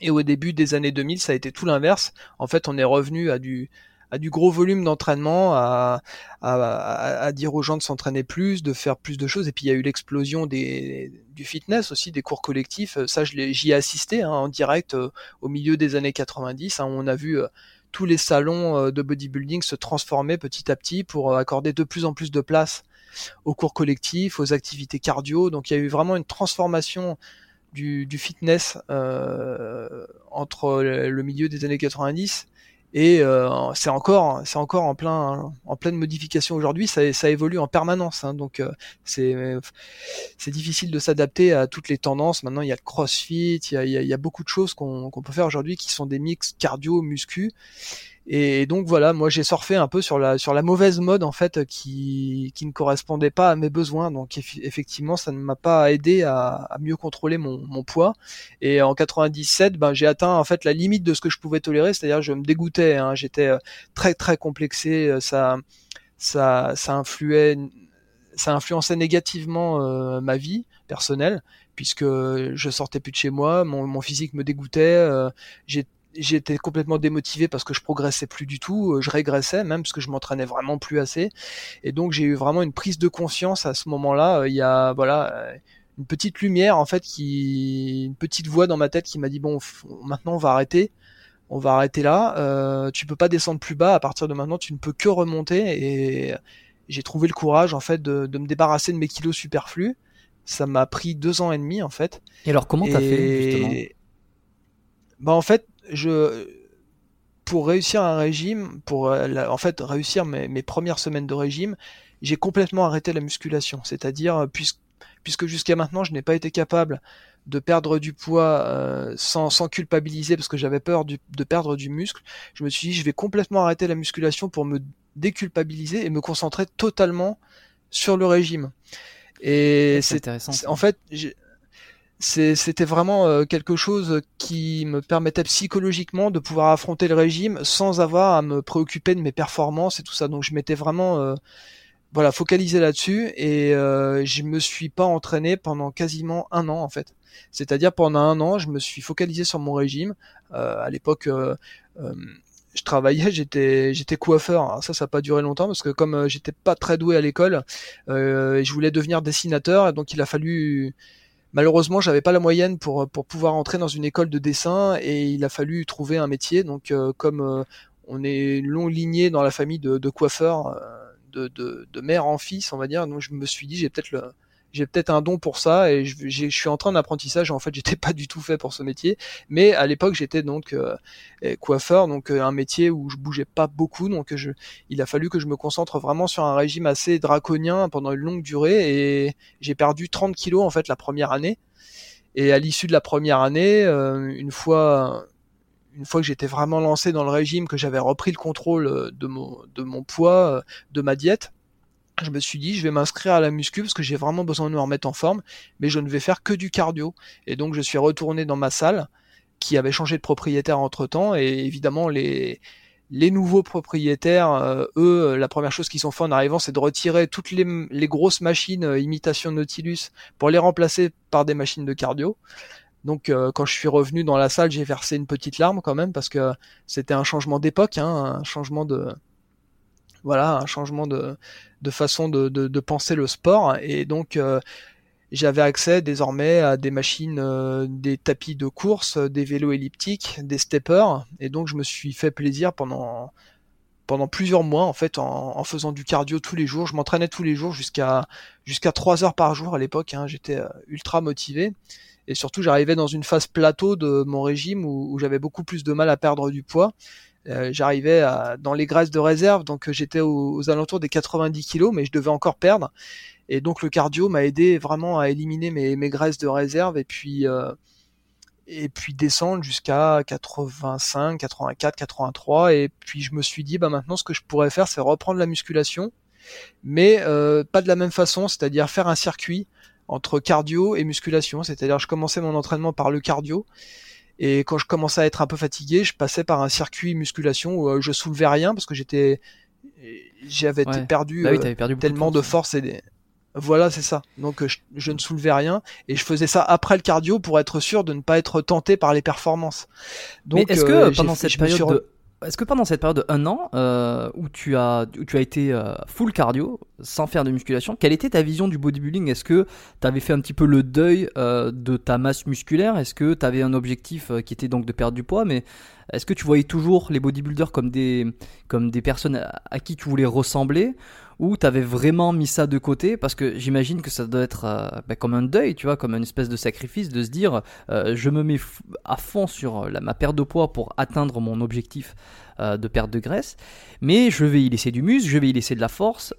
Et au début des années 2000, ça a été tout l'inverse. En fait, on est revenu à du à du gros volume d'entraînement, à, à, dire aux gens de s'entraîner plus, de faire plus de choses. Et puis il y a eu l'explosion des, du fitness aussi, des cours collectifs. Ça, j'y ai assisté hein, en direct euh, au milieu des années 90. Hein, on a vu euh, tous les salons euh, de bodybuilding se transformer petit à petit pour accorder de plus en plus de place aux cours collectifs, aux activités cardio. Donc il y a eu vraiment une transformation du, du fitness entre le milieu des années 90 et euh, c'est encore c'est encore en plein en pleine modification aujourd'hui. Ça, ça évolue en permanence hein, donc euh, c'est c'est difficile de s'adapter à toutes les tendances. Maintenant il y a le crossfit il y a, il y a, beaucoup de choses qu'on qu'on peut faire aujourd'hui qui sont des mix cardio muscu et donc voilà, moi j'ai surfé un peu sur la sur la mauvaise mode en fait qui qui ne correspondait pas à mes besoins. Donc effectivement, ça ne m'a pas aidé à, mieux contrôler mon, poids. Et en 97, ben j'ai atteint en fait la limite de ce que je pouvais tolérer, c'est-à-dire je me dégoûtais. Hein, J'étais euh, très très complexé. Euh, ça ça, ça influait, ça influençait négativement ma vie personnelle puisque je sortais plus de chez moi, mon, physique me dégoûtait, j'ai j'étais complètement démotivé parce que je progressais plus du tout, euh, je régressais même parce que je m'entraînais vraiment plus assez. Et donc j'ai eu vraiment une prise de conscience à ce moment-là. Euh, il y a voilà euh, une petite lumière en fait qui, une petite voix dans ma tête qui m'a dit bon maintenant on va arrêter, on va arrêter là. Euh, tu peux pas descendre plus bas. À partir de maintenant tu ne peux que remonter. Et j'ai trouvé le courage en fait de, de me débarrasser de mes kilos superflus. Ça m'a pris deux ans et demi en fait. Et alors comment t'as fait justement? bah en fait je pour réussir un régime, pour euh, en fait réussir mes, mes, premières semaines de régime, j'ai complètement arrêté la musculation. C'est-à-dire, euh, puisque, puisque jusqu'à maintenant je n'ai pas été capable de perdre du poids euh, sans, sans, culpabiliser parce que j'avais peur du, de perdre du muscle, je me suis dit je vais complètement arrêter la musculation pour me déculpabiliser et me concentrer totalement sur le régime. Et c'est intéressant. En fait, c'était vraiment euh, quelque chose qui me permettait psychologiquement de pouvoir affronter le régime sans avoir à me préoccuper de mes performances et tout ça. Donc je m'étais vraiment euh, voilà focalisé là-dessus et euh, je me suis pas entraîné pendant quasiment un an en fait. C'est-à-dire pendant un an, je me suis focalisé sur mon régime. Euh, à l'époque, je travaillais, j'étais j'étais coiffeur. Ça, ça n'a pas duré longtemps parce que comme j'étais pas très doué à l'école, je voulais devenir dessinateur, donc il a fallu Malheureusement, j'avais pas la moyenne pour pour pouvoir entrer dans une école de dessin et il a fallu trouver un métier. Donc, euh, comme euh, on est long ligné dans la famille de, coiffeurs, euh, de, de, de, mère en fils, on va dire, donc je me suis dit j'ai peut-être le j'ai peut-être un don pour ça et je, je suis en train d'apprentissage. En fait, j'étais pas du tout fait pour ce métier, mais à l'époque, j'étais donc euh, coiffeur, donc euh, un métier où je bougeais pas beaucoup. Donc, je, il a fallu que je me concentre vraiment sur un régime assez draconien pendant une longue durée et j'ai perdu 30 kilos en fait la première année. Et à l'issue de la première année, euh, une fois une fois que j'étais vraiment lancé dans le régime, que j'avais repris le contrôle de mon, de mon poids, de ma diète, je me suis dit je vais m'inscrire à la muscu parce que j'ai vraiment besoin de me remettre en forme, mais je ne vais faire que du cardio. Et donc je suis retourné dans ma salle qui avait changé de propriétaire entre temps et évidemment les les nouveaux propriétaires, euh, eux, la première chose qu'ils ont fait en arrivant, c'est de retirer toutes les, les grosses machines euh, imitation Nautilus pour les remplacer par des machines de cardio. Donc euh, quand je suis revenu dans la salle, j'ai versé une petite larme quand même parce que c'était un changement d'époque, hein, un changement de, voilà, un changement de, façon de, penser le sport. Et donc, euh, j'avais accès désormais à des machines, euh, des tapis de course, des vélos elliptiques, des steppers. Et donc, je me suis fait plaisir pendant plusieurs mois en fait en, faisant du cardio tous les jours. Je m'entraînais tous les jours jusqu'à jusqu'à 3 heures par jour à l'époque. Hein. J'étais euh, ultra motivé et surtout j'arrivais dans une phase plateau de mon régime où j'avais beaucoup plus de mal à perdre du poids euh, j'arrivais dans les graisses de réserve, donc euh, j'étais aux, alentours des 90 kilos, mais je devais encore perdre. Et donc le cardio m'a aidé vraiment à éliminer mes, mes graisses de réserve et puis euh, et puis descendre jusqu'à 85, 84, 83. Et puis je me suis dit, bah maintenant ce que je pourrais faire, c'est reprendre la musculation, mais pas de la même façon, c'est-à-dire faire un circuit entre cardio et musculation. C'est-à-dire je commençais mon entraînement par le cardio et quand je commençais à être un peu fatigué, je passais par un circuit musculation où euh, je soulevais rien parce que j'étais, j'avais perdu, bah euh, perdu tellement de force et des... Voilà, c'est ça. Donc euh, je, ne soulevais rien et je faisais ça après le cardio pour être sûr de ne pas être tenté par les performances. Donc est-ce que pendant cette période de est-ce que pendant cette période de un an euh, où tu as où tu as été euh, full cardio sans faire de musculation, quelle était ta vision du bodybuilding? Est-ce que tu avais fait un petit peu le deuil euh, de ta masse musculaire? Est-ce que tu avais un objectif qui était donc de perdre du poids? Mais est-ce que tu voyais toujours les bodybuilders comme des comme des personnes à qui tu voulais ressembler? Ou t'avais vraiment mis ça de côté parce que j'imagine que ça doit être euh, bah, comme un deuil, tu vois, comme une espèce de sacrifice de se dire euh, je me mets à fond sur la, ma perte de poids pour atteindre mon objectif euh, de perte de graisse, mais je vais y laisser du muscle, je vais y laisser de la force.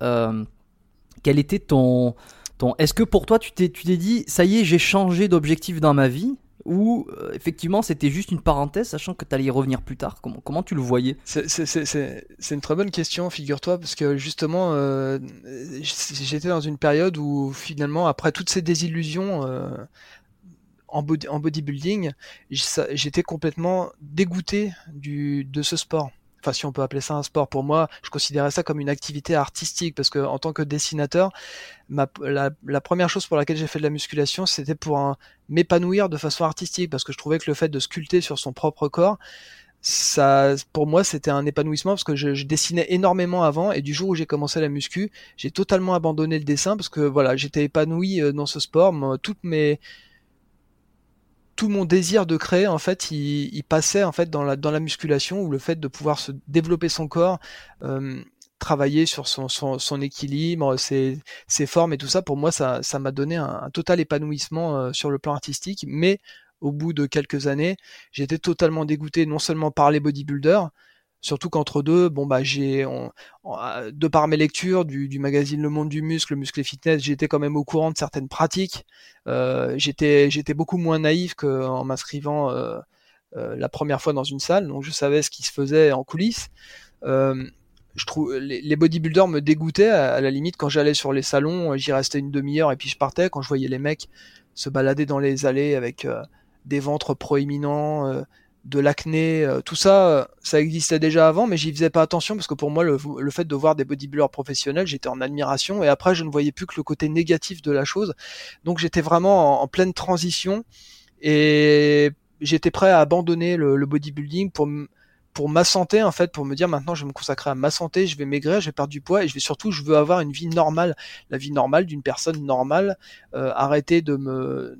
quel était ton ton Est-ce que pour toi tu tu t'es dit ça y est j'ai changé d'objectif dans ma vie? Ou euh, effectivement c'était juste une parenthèse, sachant que tu allais y revenir plus tard comment, comment tu le voyais? C'est une très bonne question, figure-toi, parce que justement, euh, j'étais dans une période où finalement, après toutes ces désillusions euh, en, en bodybuilding, j'étais complètement dégoûté du, de ce sport. Enfin si on peut appeler ça un sport pour moi, je considérais ça comme une activité artistique parce que en tant que dessinateur, la, première chose pour laquelle j'ai fait de la musculation, c'était pour m'épanouir de façon artistique parce que je trouvais que le fait de sculpter sur son propre corps, ça, pour moi, c'était un épanouissement parce que je, je, dessinais énormément avant et du jour où j'ai commencé la muscu, j'ai totalement abandonné le dessin parce que voilà, j'étais épanoui euh, dans ce sport. toutes mes, tout mon désir de créer en fait il, passait en fait dans la dans la musculation ou le fait de pouvoir se développer son corps euh, travailler sur son, son, équilibre ses, ses, formes et tout ça pour moi ça ça m'a donné un, total épanouissement euh, sur le plan artistique. Mais au bout de quelques années j'étais totalement dégoûté non seulement par les bodybuilders Surtout qu'entre deux, bon bah j'ai, de par mes lectures du, magazine Le Monde du Muscle, le Muscle et Fitness, j'étais quand même au courant de certaines pratiques. Euh, j'étais, beaucoup moins naïf qu'en m'inscrivant euh, euh, la première fois dans une salle, donc je savais ce qui se faisait en coulisses. Je trouve les, les, bodybuilders me dégoûtaient à, la limite quand j'allais sur les salons, j'y restais une demi-heure et puis je partais. Quand je voyais les mecs se balader dans les allées avec des ventres proéminents de l'acné, euh, tout ça, euh, ça existait déjà avant, mais j'y faisais pas attention parce que pour moi, le, fait de voir des bodybuilders professionnels, j'étais en admiration et après, je ne voyais plus que le côté négatif de la chose. Donc, j'étais vraiment en, pleine transition et j'étais prêt à abandonner le, bodybuilding pour pour ma santé en fait pour me dire maintenant je vais me consacrer à ma santé je vais maigrir je vais perdre du poids et je vais surtout je veux avoir une vie normale la vie normale d'une personne normale euh, arrêter de me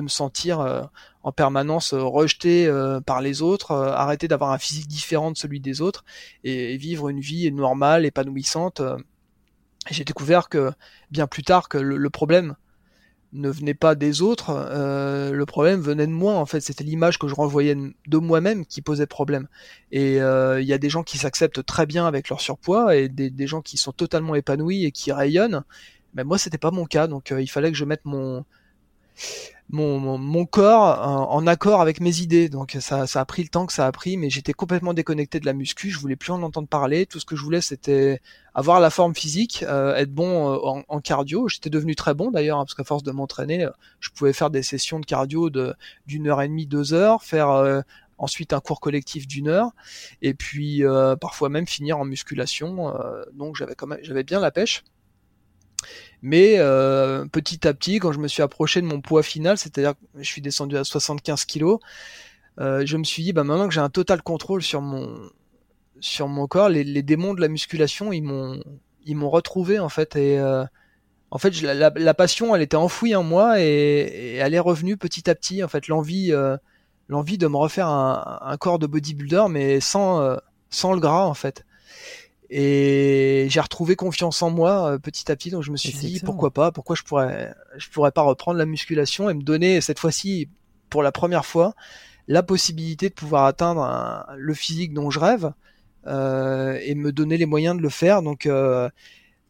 me sentir euh, en permanence euh, rejeté euh, par les autres, arrêter d'avoir un physique différent de celui des autres et, vivre une vie normale, épanouissante. J'ai découvert que bien plus tard que le, problème ne venait pas des autres, le problème venait de moi en fait. C'était l'image que je renvoyais de moi-même qui posait problème. Et il y a des gens qui s'acceptent très bien avec leur surpoids et des, des, gens qui sont totalement épanouis et qui rayonnent. Mais moi, c'était pas mon cas, donc il fallait que je mette mon mon, corps en, accord avec mes idées. Donc ça, a pris le temps que ça a pris, mais j'étais complètement déconnecté de la muscu. Je voulais plus en entendre parler. Tout ce que je voulais, c'était avoir la forme physique, euh, être bon euh, en, cardio. J'étais devenu très bon d'ailleurs, hein, parce qu'à force de m'entraîner, euh, je pouvais faire des sessions de cardio de d'une heure et demie, deux heures, faire ensuite un cours collectif d'une heure, et puis parfois même finir en musculation. donc j'avais quand j'avais bien la pêche. Mais euh, petit à petit, quand je me suis approché de mon poids final, c'est-à-dire que je suis descendu à 75 kg, euh, je me suis dit, bah maintenant que j'ai un total contrôle sur mon sur mon corps, les, démons de la musculation, ils m'ont retrouvé en fait et euh, en fait la, passion, elle était enfouie en moi et, elle est revenue petit à petit. En fait, l'envie de me refaire un, un, corps de bodybuilder, mais sans sans le gras en fait. Et j'ai retrouvé confiance en moi euh, petit à petit, donc je me suis dit pourquoi pas, pourquoi je pourrais, je pourrais pas reprendre la musculation et me donner cette fois-ci, pour la première fois, la possibilité de pouvoir atteindre le physique dont je rêve euh, et me donner les moyens de le faire. Donc euh,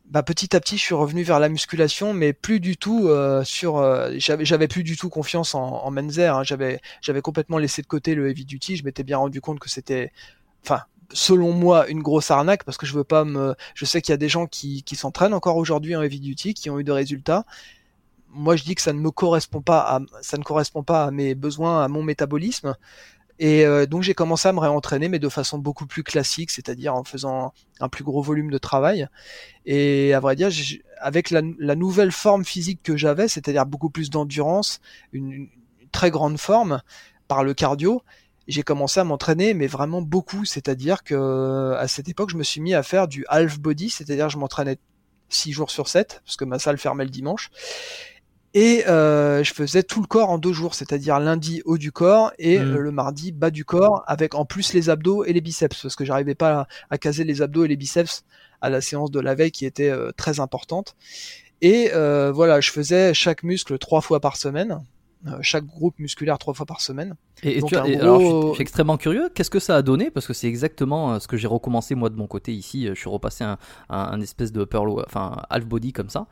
bah, petit à petit, je suis revenu vers la musculation, mais plus du tout euh, sur. j'avais, j'avais plus du tout confiance en, en Menzer. Hein. J'avais, j'avais complètement laissé de côté le heavy duty. Je m'étais bien rendu compte que c'était, enfin, selon moi une grosse arnaque parce que je veux pas me je sais qu'il y a des gens qui, qui s'entraînent encore aujourd'hui en heavy duty qui ont eu des résultats. Moi je dis que ça ne me correspond pas à ça ne correspond pas à mes besoins à mon métabolisme. Et euh, donc j'ai commencé à me réentraîner mais de façon beaucoup plus classique c'est-à-dire en faisant un plus gros volume de travail. Et à vrai dire avec la, nouvelle forme physique que j'avais c'est-à-dire beaucoup plus d'endurance une très grande forme par le cardio j'ai commencé à m'entraîner, mais vraiment beaucoup. C'est-à-dire que à cette époque, je me suis mis à faire du half body, c'est-à-dire je m'entraînais 6 jours sur 7, parce que ma salle fermait le dimanche. Et euh, je faisais tout le corps en deux jours, c'est-à-dire lundi haut du corps et mmh. le mardi bas du corps, avec en plus les abdos et les biceps, parce que j'arrivais pas à, caser les abdos et les biceps à la séance de la veille qui était euh, très importante. Et euh, voilà, je faisais chaque muscle trois fois par semaine, euh, chaque groupe musculaire trois fois par semaine. Et, tu alors, je, suis, extrêmement curieux. Qu'est-ce que ça a donné? Parce que c'est exactement euh, ce que j'ai recommencé moi de mon côté ici. Euh, je suis repassé un, un, espèce de pearl, enfin half body comme ça.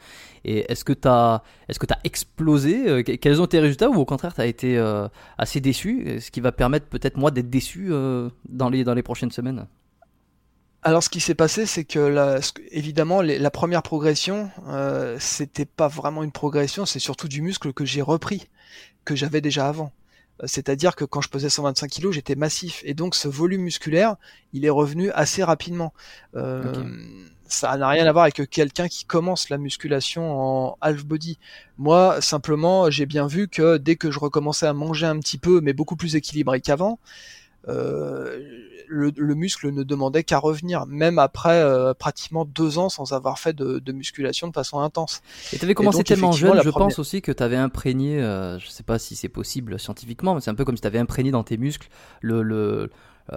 Et est-ce que t'as, est-ce que t'as explosé? Quels ont tes résultats ou au contraire t'as été assez déçu? Ce qui va permettre peut-être moi d'être déçu dans les dans les prochaines semaines? Alors ce qui s'est passé, c'est que la, évidemment la première progression, euh, c'était pas vraiment une progression, c'est surtout du muscle que j'ai repris, que j'avais déjà avant. C'est-à-dire que quand je pesais 125 kg, j'étais massif. Et donc ce volume musculaire, il est revenu assez rapidement. Euh, Ça n'a rien à voir avec quelqu'un qui commence la musculation en half body. Moi, simplement, j'ai bien vu que dès que je recommençais à manger un petit peu, mais beaucoup plus équilibré qu'avant, euh, le, muscle ne demandait qu'à revenir, même après euh, pratiquement deux ans sans avoir fait de, musculation de façon intense. Et tu avais commencé tellement jeune, je pense aussi que tu avais imprégné, euh, je sais pas si c'est possible scientifiquement, mais c'est un peu comme si tu avais imprégné dans tes muscles le, le,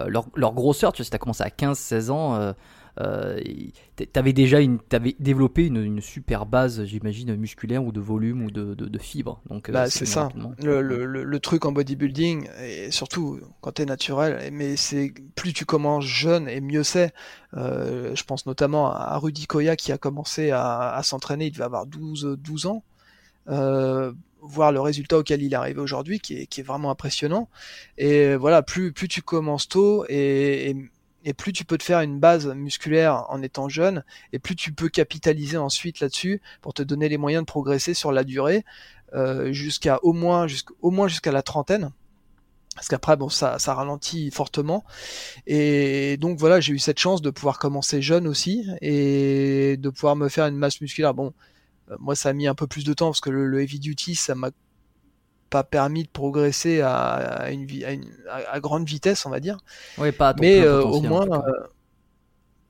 leur, leur, grosseur. Tu vois, si tu as commencé à 15-16 ans, euh, t'avais déjà une, avais développé une, une, super base, j'imagine, musculaire ou de volume ou de, de, de fibres. Donc, euh, bah, c'est ça. Le, le, le, truc en bodybuilding, et surtout quand t'es naturel, mais c'est plus tu commences jeune et mieux c'est. Euh, je pense notamment à Rudy Koya qui a commencé à, à s'entraîner, il devait avoir 12, 12 ans. Euh, voir le résultat auquel il est arrivé aujourd'hui, qui est, qui est vraiment impressionnant. Et voilà, plus, plus tu commences tôt et, et et plus tu peux te faire une base musculaire en étant jeune, et plus tu peux capitaliser ensuite là-dessus pour te donner les moyens de progresser sur la durée euh, jusqu'à au moins jusqu'à la trentaine. Parce qu'après, bon, ça, ralentit fortement. Et donc voilà, j'ai eu cette chance de pouvoir commencer jeune aussi et de pouvoir me faire une masse musculaire. Bon, euh, moi, ça a mis un peu plus de temps parce que le heavy duty, ça m'a pas permis de progresser à, une, à, grande vitesse, on va dire. Oui, pas Mais euh, au moins, euh,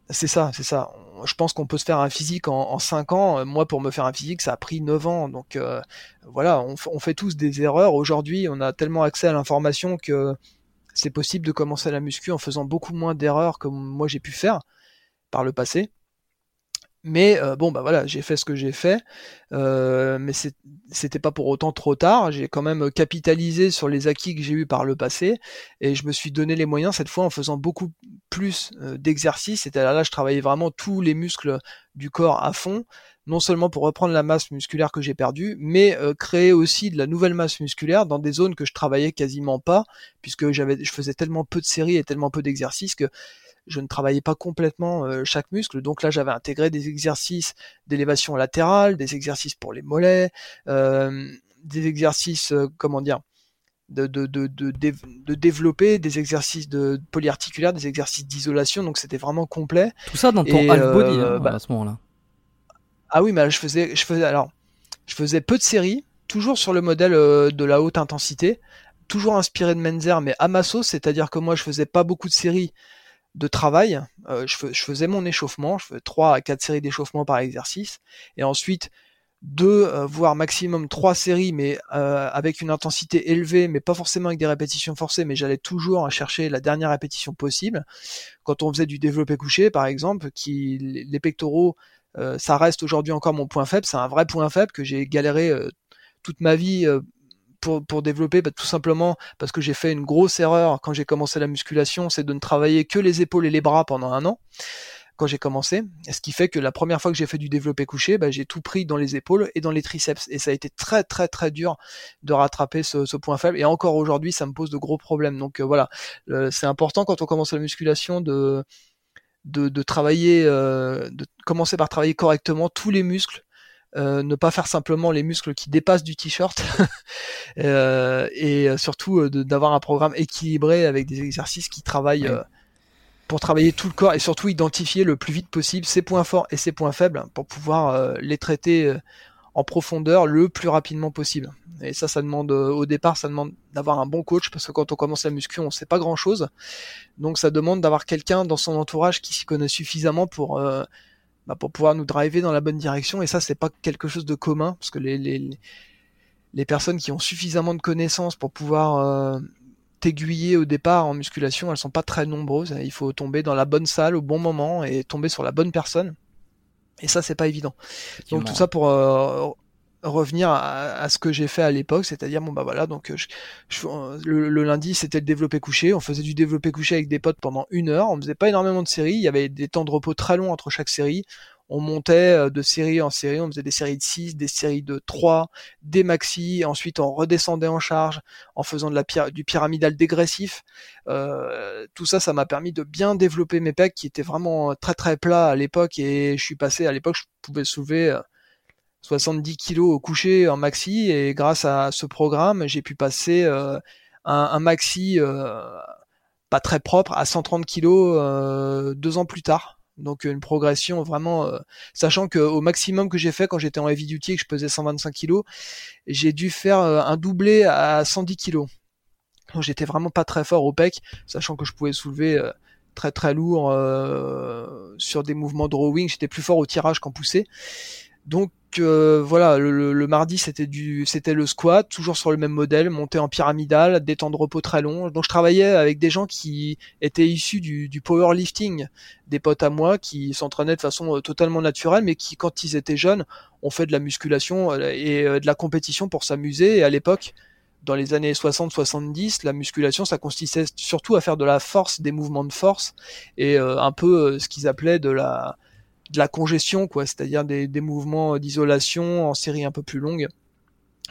c'est ça, c'est ça. Je pense qu'on peut se faire un physique en, en 5 ans. Moi, pour me faire un physique, ça a pris 9 ans. Donc euh, voilà, on, on, fait tous des erreurs. Aujourd'hui, on a tellement accès à l'information que c'est possible de commencer la muscu en faisant beaucoup moins d'erreurs que moi j'ai pu faire par le passé. Mais euh, bon, bah voilà, j'ai fait ce que j'ai fait, euh, mais c'était pas pour autant trop tard. J'ai quand même capitalisé sur les acquis que j'ai eu par le passé, et je me suis donné les moyens cette fois en faisant beaucoup plus euh, d'exercices. C'est-à-dire là, je travaillais vraiment tous les muscles du corps à fond, non seulement pour reprendre la masse musculaire que j'ai perdue, mais euh, créer aussi de la nouvelle masse musculaire dans des zones que je travaillais quasiment pas, puisque j'avais, je faisais tellement peu de séries et tellement peu d'exercices que je ne travaillais pas complètement euh, chaque muscle. Donc là, j'avais intégré des exercices d'élévation latérale, des exercices pour les mollets, euh, des exercices, euh, comment dire, de, de, de, de, développer des exercices de polyarticulaires, des exercices d'isolation. Donc c'était vraiment complet. Tout ça dans ton half body hein, bah, à ce moment-là. Ah oui, mais je faisais, je faisais alors, je faisais peu de séries, toujours sur le modèle de la haute intensité, toujours inspiré de Menzer, mais à ma sauce, c'est-à-dire que moi je faisais pas beaucoup de séries de travail. Euh, je, faisais mon échauffement, je faisais 3 à 4 séries d'échauffement par exercice, et ensuite deux, euh, voire maximum trois séries, mais euh, avec une intensité élevée, mais pas forcément avec des répétitions forcées, mais j'allais toujours chercher la dernière répétition possible. Quand on faisait du développé couché, par exemple, qui les pectoraux, ça reste aujourd'hui encore mon point faible, c'est un vrai point faible que j'ai galéré toute ma vie pour, développer bah, Tout simplement parce que j'ai fait une grosse erreur quand j'ai commencé la musculation, c'est de ne travailler que les épaules et les bras pendant un an quand j'ai commencé. Ce qui fait que la première fois que j'ai fait du développé couché, bah, j'ai tout pris dans les épaules et dans les triceps. Et ça a été très très très dur de rattraper ce, point faible. Et encore aujourd'hui, ça me pose de gros problèmes. Donc euh, voilà, c'est important quand on commence la musculation de de, de travailler, euh, de commencer par travailler correctement tous les muscles euh, ne pas faire simplement les muscles qui dépassent du t-shirt euh, et surtout euh, d'avoir un programme équilibré avec des exercices qui travaillent pour travailler tout le corps et surtout identifier le plus vite possible ses points forts et ses points faibles pour pouvoir les traiter en profondeur le plus rapidement possible. Et ça, ça demande au départ, ça demande d'avoir un bon coach parce que quand on commence la muscu, on sait pas grand chose. Donc ça demande d'avoir quelqu'un dans son entourage qui s'y connaît suffisamment pour bah, pour pouvoir nous driver dans la bonne direction. Et ça, c'est pas quelque chose de commun, parce que les, les, les personnes qui ont suffisamment de connaissances pour pouvoir euh, t'aiguiller au départ en musculation, elles sont pas très nombreuses. Il faut tomber dans la bonne salle au bon moment et tomber sur la bonne personne. Et ça, c'est pas évident. Donc tout ça pour euh, revenir à, ce que j'ai fait à l'époque, c'est-à-dire bon bah donc je, le, lundi c'était le développé couché, on faisait du développé couché avec des potes pendant une heure, on faisait pas énormément de séries, il y avait des temps de repos très longs entre chaque série, on montait euh, de série en série, on faisait des séries de 6, des séries de 3, des maxi, ensuite on redescendait en charge en faisant du pyramidal dégressif. Euh, tout ça, ça m'a permis de bien développer mes pecs qui étaient vraiment très très plats à l'époque. Et je suis passé à l'époque, je pouvais soulever euh, 70 kilos au coucher en maxi et grâce à ce programme, j'ai pu passer euh, un, maxi pas très propre à 130 kg deux ans plus tard. Donc une progression vraiment, sachant qu'au maximum que j'ai fait quand j'étais en heavy duty et que je pesais 125 kg, j'ai dû faire un doublé à 110 kg. Donc j'étais vraiment pas très fort au pec, sachant que je pouvais soulever très très lourd sur des mouvements de rowing. J'étais plus fort au tirage qu'en poussée. Donc euh, voilà, le, mardi c'était du, c'était le squat, toujours sur le même modèle, monté en pyramidal, des temps de repos très longs. Donc je travaillais avec des gens qui étaient issus du, du powerlifting, des potes à moi qui s'entraînaient de façon euh, totalement naturelle, mais qui quand ils étaient jeunes ont fait de la musculation euh, et de la compétition pour s'amuser. Et à l'époque, dans les années 60-70, la musculation, ça consistait surtout à faire de la force, des mouvements de force, et un peu ce qu'ils appelaient de la de la congestion, quoi, c'est-à-dire des, mouvements d'isolation en série un peu plus longue.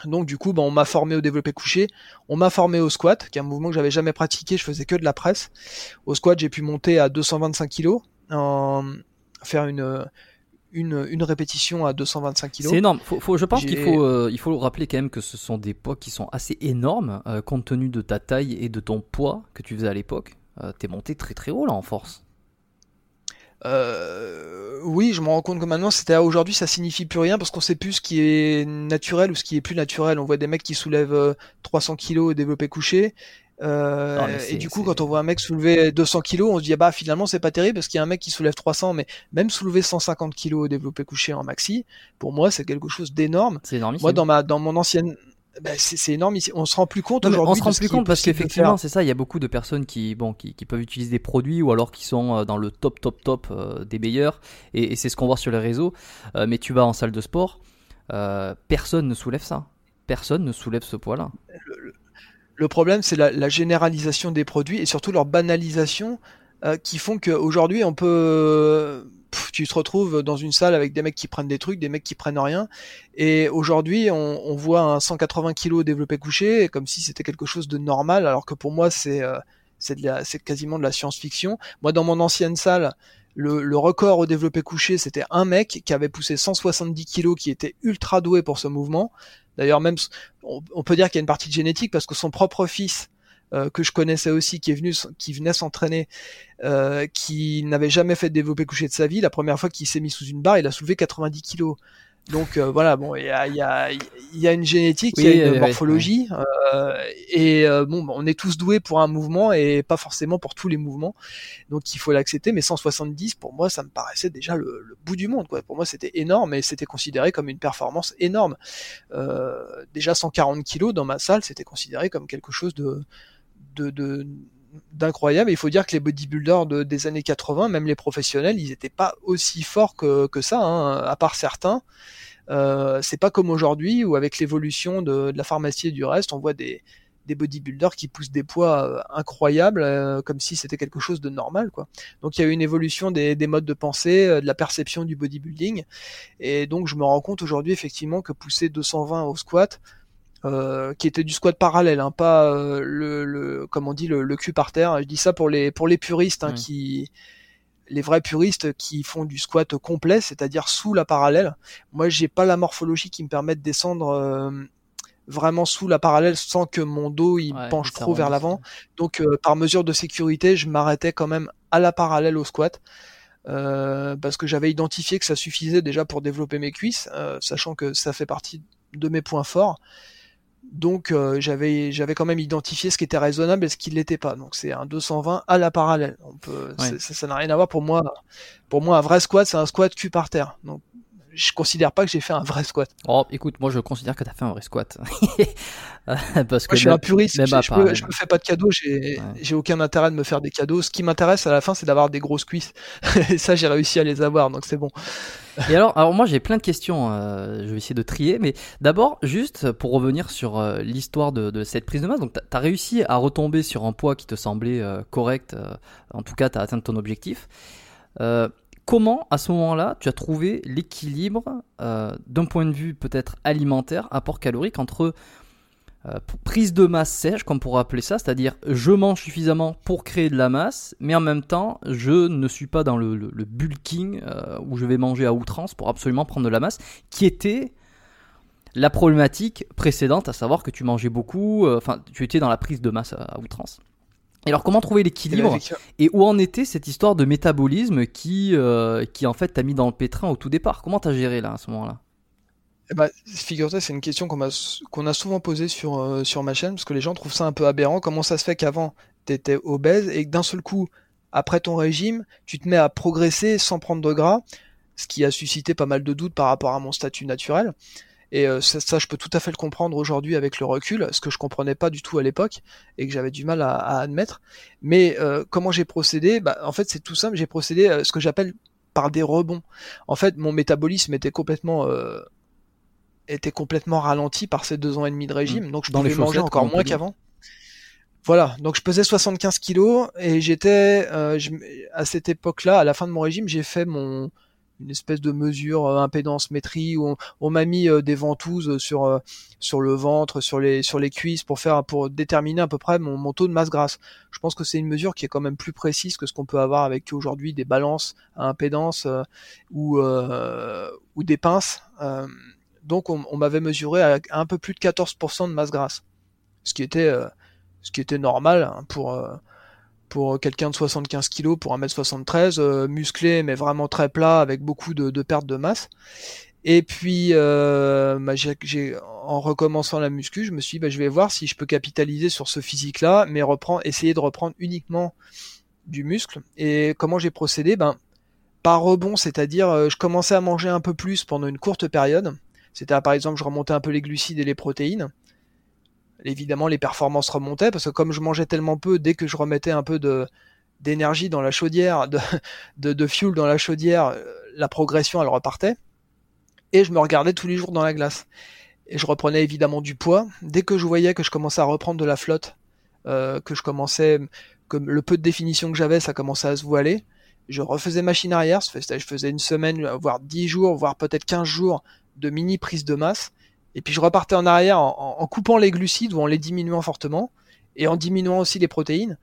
Donc du coup, bah, on m'a formé au développé couché, on m'a formé au squat, qui est un mouvement que j'avais jamais pratiqué, je faisais que de la presse. Au squat, j'ai pu monter à 225 kg, faire une, une, répétition à 225 kg. C'est énorme. Faut, je pense qu'il faut, euh, il faut rappeler quand même que ce sont des poids qui sont assez énormes, euh, compte tenu de ta taille et de ton poids que tu faisais à l'époque. Euh, t'es monté très très haut là en force. Euh, oui, je me rends compte que maintenant, c'était aujourd'hui, ça signifie plus rien parce qu'on sait plus ce qui est naturel ou ce qui est plus naturel. On voit des mecs qui soulèvent 300 euh, kilos au développé couché. Euh, et du coup, quand on voit un mec soulever 200 kilos, on se dit ah bah finalement c'est pas terrible parce qu'il y a un mec qui soulève 300, mais même soulever 150 kilos au développé couché en maxi, pour moi c'est quelque chose d'énorme. C'est énorme. Moi dans ma dans mon ancienne bah, c'est énorme. On se rend plus compte aujourd'hui. On se rend plus compte parce qu'effectivement, c'est ça. Il y a beaucoup de personnes qui, bon, qui, peuvent utiliser des produits ou alors qui sont euh, dans le top, top, top euh, des meilleurs. Et, c'est ce qu'on voit sur les réseaux. Euh, mais tu vas en salle de sport, personne ne soulève ça. Personne ne soulève ce poids-là. Le, problème, c'est la, généralisation des produits et surtout leur banalisation qui font qu'aujourd'hui, on peut tu te retrouves dans une salle avec des mecs qui prennent des trucs, des mecs qui prennent rien. Et aujourd'hui, on, voit un 180 kg développé couché comme si c'était quelque chose de normal, alors que pour moi, c'est euh, quasiment de la science-fiction. Moi, dans mon ancienne salle, le, record au développé couché, c'était un mec qui avait poussé 170 kg, qui était ultra doué pour ce mouvement. D'ailleurs, même, on, on peut dire qu'il y a une partie de génétique parce que son propre fils euh, que je connaissais aussi, qui est venu, qui venait s'entraîner, euh, qui n'avait jamais fait de développer couché de sa vie. La première fois qu'il s'est mis sous une barre, il a soulevé 90 kilos. Donc euh, voilà, bon, il y a, y, a, y a, une génétique, il y a une morphologie, euh, et euh, bon, on est tous doués pour un mouvement et pas forcément pour tous les mouvements, donc il faut l'accepter. Mais 170, pour moi, ça me paraissait déjà le, le bout du monde. Quoi. Pour moi, c'était énorme et c'était considéré comme une performance énorme. déjà 140 kilos dans ma salle, c'était considéré comme quelque chose de de, d'incroyable. Il faut dire que les bodybuilders de, des années 80, même les professionnels, ils n'étaient pas aussi forts que, que ça, hein, à part certains. Euh, c'est pas comme aujourd'hui où avec l'évolution de, la pharmacie et du reste, on voit des, des bodybuilders qui poussent des poids euh, incroyables, euh, comme si c'était quelque chose de normal, quoi. Donc il y a eu une évolution des, des modes de pensée, de la perception du bodybuilding, et donc je me rends compte aujourd'hui effectivement que pousser 220 au squat, euh, qui était du squat parallèle, hein, pas euh, le, le, comme on dit, le, le, cul par terre. Je dis ça pour les pour les puristes, hein, qui les vrais puristes qui font du squat complet, c'est-à-dire sous la parallèle. Moi, j'ai pas la morphologie qui me permet de descendre euh, vraiment sous la parallèle sans que mon dos il penche trop vers l'avant. Donc, par mesure de sécurité, je m'arrêtais quand même à la parallèle au squat. parce que j'avais identifié que ça suffisait déjà pour développer mes cuisses, sachant que ça fait partie de mes points forts. Donc euh, j'avais j'avais quand même identifié ce qui était raisonnable et ce qui l'était pas. Donc c'est un 220 à la parallèle. On peut ça n'a rien à voir pour moi. Pour moi un vrai squat c'est un squat cul par terre. Donc je considère pas que j'ai fait un vrai squat. Oh, écoute, moi je considère que tu as fait un vrai squat. Parce que je suis un puriste, je, je, me fais pas de cadeaux, j'ai aucun intérêt de me faire des cadeaux. Ce qui m'intéresse à la fin, c'est d'avoir des grosses cuisses. Et ça, j'ai réussi à les avoir, donc c'est bon. Et alors, alors moi j'ai plein de questions, euh, je vais essayer de trier, mais d'abord juste pour revenir sur euh, l'histoire de, de, cette prise de masse, donc tu as réussi à retomber sur un poids qui te semblait euh, correct, en tout cas tu as atteint ton objectif. Comment à ce moment-là tu as trouvé l'équilibre d'un point de vue peut-être alimentaire, apport calorique entre euh, prise de masse sèche, comme on pourrait appeler ça, c'est-à-dire je mange suffisamment pour créer de la masse, mais en même temps je ne suis pas dans le, bulking euh, où je vais manger à outrance pour absolument prendre de la masse, qui était la problématique précédente, à savoir que tu mangeais beaucoup, euh, enfin, tu étais dans la prise de masse à, outrance. Et alors, comment trouver l'équilibre et où en était cette histoire de métabolisme qui, euh, qui en fait t'a mis dans le pétrin au tout départ? Comment t'as géré là à ce moment-là? Eh ben, figure-toi, c'est une question qu'on a, souvent posée sur, euh, sur ma chaîne, parce que les gens trouvent ça un peu aberrant. Comment ça se fait qu'avant, tu étais obèse et que d'un seul coup, après ton régime, tu te mets à progresser sans prendre de gras, ce qui a suscité pas mal de doutes par rapport à mon statut naturel. Et euh, ça, je peux tout à fait le comprendre aujourd'hui avec le recul, ce que je comprenais pas du tout à l'époque et que j'avais du mal à, admettre. Mais euh, comment j'ai procédé? Bah, En fait, c'est tout simple. J'ai procédé à ce que j'appelle par des rebonds. En fait, mon métabolisme était complètement euh, était complètement ralenti par ces deux ans et demi de régime, mmh. donc je Dans pouvais manger encore moins qu'avant. Voilà, donc je pesais 75 kilos et j'étais à cette époque-là, à la fin de mon régime, j'ai fait mon une espèce de mesure euh, impédance métrie où on, m'a mis euh, des ventouses sur euh, le ventre, sur les cuisses pour faire pour déterminer à peu près mon, taux de masse grasse. Je pense que c'est une mesure qui est quand même plus précise que ce qu'on peut avoir avec aujourd'hui des balances à impédance ou ou des pinces. donc on, m'avait mesuré à, un peu plus de 14% de masse grasse, ce qui était ce qui était normal hein, pour pour quelqu'un de 75 kg pour 1m73, euh, musclé mais vraiment très plat avec beaucoup de, de perte de masse. Et puis euh, bah, en recommençant la muscu, je me suis dit bah, je vais voir si je peux capitaliser sur ce physique-là, mais essayer de reprendre uniquement du muscle. Et comment j'ai procédé? Ben par rebond, c'est-à-dire euh, je commençais à manger un peu plus pendant une courte période. C'était par exemple je remontais un peu les glucides et les protéines évidemment les performances remontaient parce que comme je mangeais tellement peu, dès que je remettais un peu d'énergie dans la chaudière, de fuel dans la chaudière, euh, la progression elle repartait. Et je me regardais tous les jours dans la glace. Et je reprenais évidemment du poids. Dès que je voyais que je commençais à reprendre de la flotte, euh, que je commençais, que le peu de définition que j'avais, ça commençait à se voiler, je refaisais machine arrière, je faisais une semaine, voire dix jours, voire peut-être 15 jours de mini prise de masse. Et puis je repartais en arrière en, coupant les glucides ou en les diminuant fortement et en diminuant aussi les protéines.